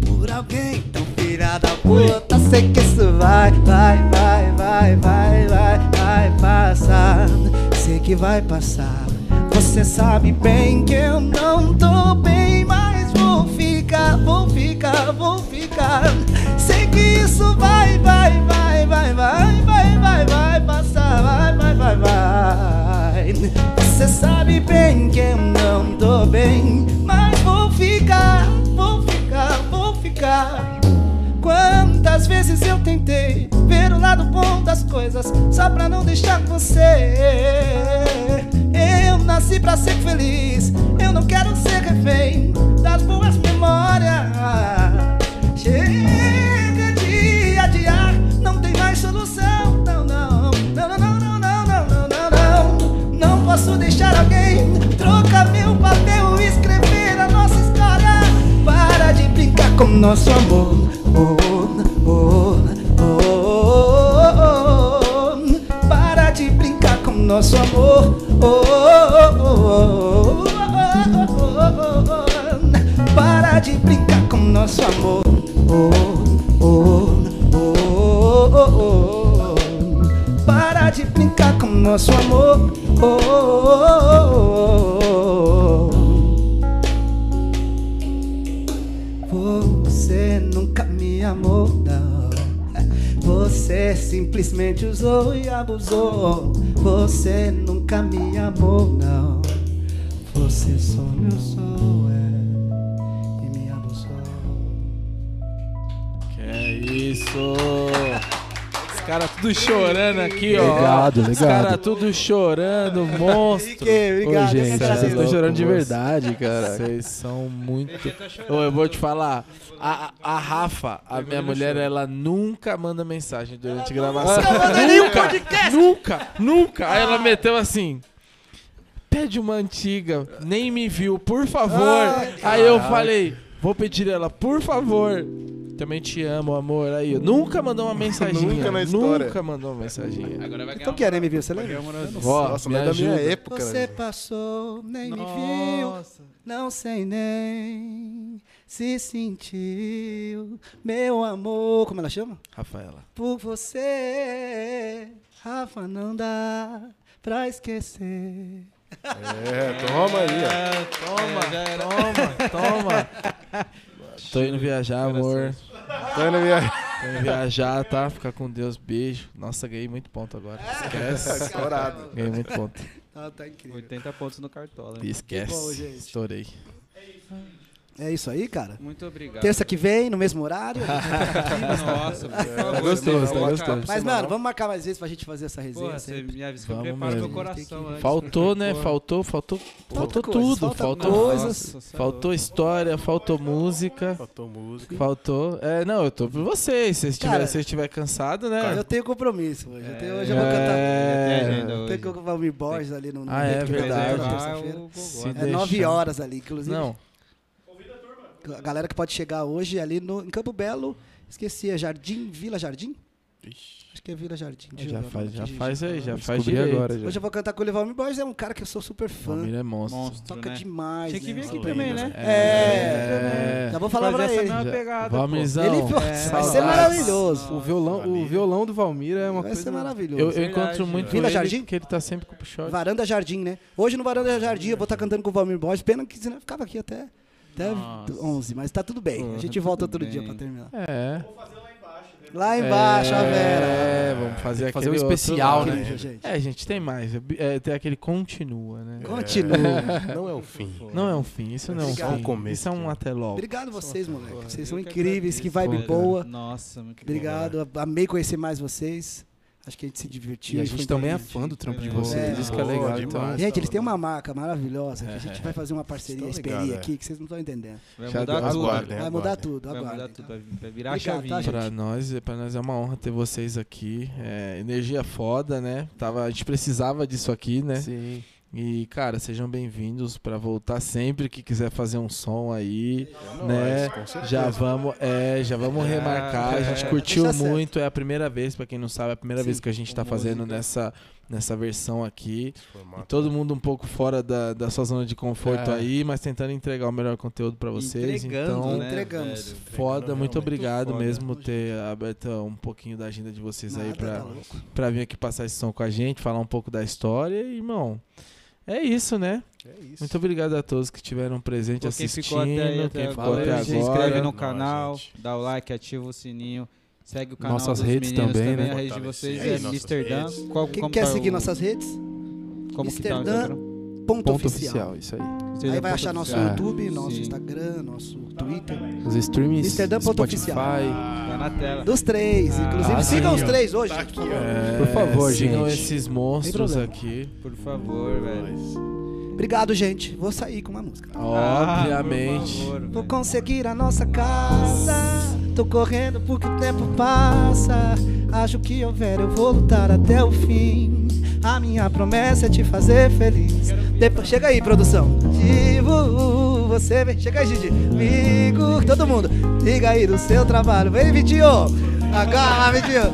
Speaker 3: Por alguém tão filha da puta. Sei que isso vai, vai, vai, vai, vai, vai, vai passar. Sei que vai passar. Você sabe bem que eu não tô bem, mas vou ficar, vou ficar, vou ficar. Sei que isso vai, vai, vai, vai, vai, vai, vai, vai passar, vai, vai, vai, vai. Você sabe bem que eu não tô bem, mas vou ficar, vou ficar, vou ficar. Quantas vezes eu tentei ver o lado bom das coisas só pra não deixar você. Eu nasci pra ser feliz, eu não quero ser refém das boas memórias. Chega de adiar, não tem mais solução. Não, não, não, não, não, não, não, não, não, não, não. Não posso deixar alguém trocar meu papel e escrever a nossa história. Para de brincar com nosso amor. Nosso amor. Oh, oh, oh, oh, oh, oh, oh. Para de brincar com nosso amor. Oh, oh, oh, oh, oh. Para de brincar com nosso amor. Oh, oh, oh, oh. Você nunca me amou, não. Você simplesmente usou e abusou. Você nunca me amou, não. Você só me usou,
Speaker 2: tudo chorando aqui, ó.
Speaker 8: Obrigado,
Speaker 2: Os
Speaker 8: obrigado.
Speaker 2: caras tudo chorando, (laughs) monstro.
Speaker 3: Fiquei, obrigado.
Speaker 8: Ô, gente,
Speaker 3: agradeço.
Speaker 8: vocês estão chorando de verdade, cara.
Speaker 2: Vocês são muito. Ô, eu vou te falar. A, a Rafa, a minha mulher, ela nunca manda mensagem durante a gravação. Nunca, nunca, nunca. Aí ela meteu assim. Pede uma antiga, nem me viu, por favor. Aí eu falei, vou pedir ela, por favor. Também te amo, amor. Aí, eu nunca mandou uma mensaginha.
Speaker 5: Nunca na história.
Speaker 2: Nunca mandou uma mensaginha.
Speaker 1: Agora vai
Speaker 3: Então que era, me viu? Você lembra?
Speaker 5: Nossa, é da minha época.
Speaker 3: Você
Speaker 5: né?
Speaker 3: passou, nem me viu. Não sei nem se sentiu. Meu amor. Como ela chama?
Speaker 2: Rafaela.
Speaker 3: Por você, Rafa, não dá pra esquecer.
Speaker 5: É, toma aí, ó.
Speaker 2: Toma, toma, toma. Tô indo viajar, amor.
Speaker 5: Tô indo minha...
Speaker 2: Tô indo viajar, tá? Fica com Deus, beijo. Nossa, ganhei muito ponto agora. Esquece. (laughs)
Speaker 5: Estourado.
Speaker 2: Ganhei muito ponto.
Speaker 3: Ah, tá incrível.
Speaker 1: 80 pontos no cartola. hein?
Speaker 2: Esquece.
Speaker 3: bom, gente.
Speaker 2: Estourei.
Speaker 3: É isso aí, cara.
Speaker 1: Muito obrigado.
Speaker 3: Terça que vem, no mesmo horário. (laughs)
Speaker 1: Nossa, por favor.
Speaker 8: gostoso, tá gostoso.
Speaker 3: Mas, mano, vamos marcar mais vezes pra gente fazer essa resenha.
Speaker 1: Porra, você me avisa que eu preparo meu coração antes.
Speaker 2: Faltou, né?
Speaker 1: Porra.
Speaker 2: Faltou, faltou, faltou tudo. Faltou,
Speaker 3: coisas.
Speaker 1: É
Speaker 2: faltou história, faltou música.
Speaker 5: Faltou música.
Speaker 2: Faltou. É, não, eu tô por vocês. Se vocês
Speaker 3: Cara,
Speaker 2: estiver, se estiver cansado, né?
Speaker 3: Eu tenho compromisso hoje. Eu, tenho, hoje eu vou
Speaker 2: É.
Speaker 3: cantar.
Speaker 1: Tem agenda
Speaker 3: Tem que o Valmir Borges ali no,
Speaker 2: Ah, é verdade.
Speaker 1: Ah, o.
Speaker 3: É nove horas ali, inclusive.
Speaker 2: Não,
Speaker 3: A galera que pode chegar hoje ali no, em Campo Belo, esqueci, é Jardim, Vila Jardim? Acho que é Vila Jardim.
Speaker 2: Já faz, já faz aí, já faz direito.
Speaker 8: agora já.
Speaker 3: Hoje eu vou cantar com o Levalmir Borges, é um cara que eu sou super fã.
Speaker 2: Família é monstro.
Speaker 1: Monstro,
Speaker 3: Toca
Speaker 1: né?
Speaker 3: demais.
Speaker 1: Tinha que vir
Speaker 3: né?
Speaker 1: aqui também, né?
Speaker 3: É. Já vou falar pra
Speaker 1: Fazer
Speaker 3: ele.
Speaker 1: pegada.
Speaker 2: Valmirzão.
Speaker 3: Ele pô, vai ser maravilhoso.
Speaker 8: O violão, o violão do Valmir é uma
Speaker 3: Vai
Speaker 8: coisa.
Speaker 3: ser maravilhoso.
Speaker 2: Eu, eu
Speaker 1: Verdade,
Speaker 2: encontro muito
Speaker 3: Vila
Speaker 2: ele,
Speaker 3: Jardim?
Speaker 2: que ele tá sempre com o short.
Speaker 3: Varanda Jardim, né? Hoje no Varanda Jardim eu vou estar cantando com o Valmir Borges. Pena que senão eu ficava aqui até, até
Speaker 1: Nossa.
Speaker 3: 11, mas tá tudo bem. A gente
Speaker 1: tudo
Speaker 3: volta outro
Speaker 1: bem.
Speaker 3: dia pra terminar.
Speaker 2: É.
Speaker 3: Lá embaixo, a Vera.
Speaker 2: É, vamos fazer
Speaker 8: Fazer um
Speaker 2: aquele outro
Speaker 8: especial,
Speaker 2: lá.
Speaker 8: né?
Speaker 3: Gente.
Speaker 2: É, gente, tem mais. É, tem aquele continua, né?
Speaker 3: Continua.
Speaker 5: Não é o fim. (laughs)
Speaker 2: Não é um fim, isso não é um
Speaker 3: Obrigado.
Speaker 2: fim.
Speaker 5: Começo,
Speaker 2: Isso é um
Speaker 5: né?
Speaker 2: até logo.
Speaker 3: Obrigado vocês, moleque. Vocês são
Speaker 1: que
Speaker 3: incríveis, que
Speaker 1: agradeço,
Speaker 3: vibe boa.
Speaker 1: Nossa, muito bom.
Speaker 3: Obrigado. Amei conhecer mais vocês. Acho que a gente se divertiu.
Speaker 8: E a gente também é fã do trampo de
Speaker 1: É.
Speaker 8: vocês. Isso que é legal.
Speaker 5: demais.
Speaker 8: Então,
Speaker 3: Gente, eles têm uma marca maravilhosa que a gente vai fazer uma parceria esperia
Speaker 5: ligado, é.
Speaker 3: aqui que vocês não estão entendendo.
Speaker 1: Vai mudar tudo.
Speaker 3: Vai mudar tudo,
Speaker 1: Vai mudar tudo. Vai virar a chavinha.
Speaker 3: tá, gente?
Speaker 2: Pra nós, pra nós é uma honra ter vocês aqui. É, energia foda, né? Tava, a gente precisava disso aqui, né?
Speaker 8: sim.
Speaker 2: E, cara, sejam bem-vindos pra voltar sempre que quiser fazer um som aí,
Speaker 5: É
Speaker 2: né?
Speaker 5: certeza.
Speaker 2: Já vamos, é, já vamos remarcar. A gente
Speaker 1: é.
Speaker 2: curtiu
Speaker 3: Deixa certo.
Speaker 2: muito. É a primeira vez, pra quem não sabe, é a primeira
Speaker 3: Sim,
Speaker 2: vez que a gente tá
Speaker 1: com
Speaker 2: fazendo
Speaker 1: música.
Speaker 2: nessa, nessa versão aqui.
Speaker 5: Formato.
Speaker 2: E todo mundo um pouco fora da, da sua zona de conforto
Speaker 8: É.
Speaker 2: aí, mas tentando entregar o melhor conteúdo pra vocês.
Speaker 1: Entregando,
Speaker 2: então,
Speaker 1: né,
Speaker 3: Entregamos.
Speaker 1: velho?
Speaker 2: foda, muito obrigado
Speaker 1: foda.
Speaker 2: mesmo ter aberto um pouquinho da agenda de vocês aí
Speaker 3: Nada,
Speaker 2: pra,
Speaker 3: tá louco.
Speaker 2: pra vir aqui passar esse som com a gente, falar um pouco da história. E, irmão, é isso, né?
Speaker 5: É isso.
Speaker 2: Muito obrigado a todos que estiveram presentes
Speaker 1: Pô, quem
Speaker 2: assistindo,
Speaker 1: ficou até aí, até
Speaker 2: quem ficou
Speaker 1: agora,
Speaker 2: até
Speaker 1: se inscreve
Speaker 2: agora.
Speaker 1: no canal,
Speaker 5: gente.
Speaker 1: dá o like, ativa o sininho. Segue o canal
Speaker 8: Nossas
Speaker 1: dos
Speaker 8: redes também,
Speaker 1: também.
Speaker 8: né?
Speaker 1: A rede de vocês é Amsterdã.
Speaker 5: redes.
Speaker 1: Qual,
Speaker 3: Quem quer
Speaker 1: tá
Speaker 3: seguir
Speaker 1: o-
Speaker 3: nossas redes?
Speaker 1: Como que tá. Instagram?
Speaker 3: Ponto,
Speaker 8: Ponto
Speaker 3: oficial.
Speaker 8: oficial, isso aí.
Speaker 3: Aí vai
Speaker 1: ponto
Speaker 3: achar nosso
Speaker 1: oficial.
Speaker 3: YouTube, nosso
Speaker 1: Sim.
Speaker 3: Instagram, nosso Twitter.
Speaker 8: Os streams,
Speaker 3: ponto
Speaker 8: Spotify.
Speaker 3: oficial.
Speaker 1: Tá na tela.
Speaker 3: Dos três, inclusive.
Speaker 8: Ah,
Speaker 3: sigam os três hoje, gente, por favor.
Speaker 2: É,
Speaker 8: Por favor,
Speaker 2: sigam
Speaker 8: gente.
Speaker 2: esses monstros aqui.
Speaker 1: Por favor, velho.
Speaker 3: Obrigado, gente. Vou sair com uma música.
Speaker 1: Ah,
Speaker 2: Obviamente.
Speaker 1: por favor,
Speaker 3: Vou conseguir a nossa casa. Tô correndo porque o tempo passa. Acho que houver, eu vou lutar até o fim. A minha promessa é te fazer feliz. Depois, chega aí, produção. Divo, você vem. Chega aí, Gigi. Amigo, todo mundo. Liga aí do seu trabalho. Vem, Vitinho. Agora, Vitinho.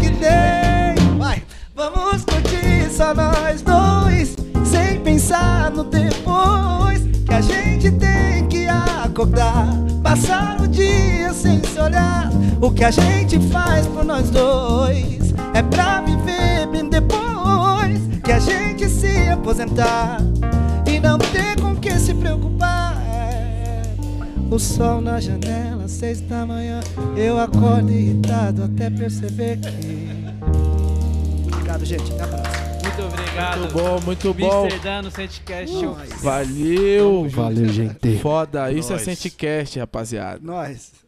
Speaker 3: Que tem. Vai. Vamos curtir só nós dois. Sem pensar no depois. Que a gente tem que acordar. Passar o dia sem se olhar. O que a gente faz por nós dois é pra viver. Que a gente se aposentar e não ter com que se preocupar. O sol na janela, seis da manhã. Eu acordo irritado até perceber que. Obrigado, gente. Até a próxima.
Speaker 1: Muito obrigado.
Speaker 2: Muito bom, muito bom.
Speaker 1: Amsterdã no Centcast Show.
Speaker 2: Valeu.
Speaker 8: Valeu, gente.
Speaker 2: Foda. Isso é
Speaker 5: Nós.
Speaker 2: Senticast, rapaziada.
Speaker 3: Nós.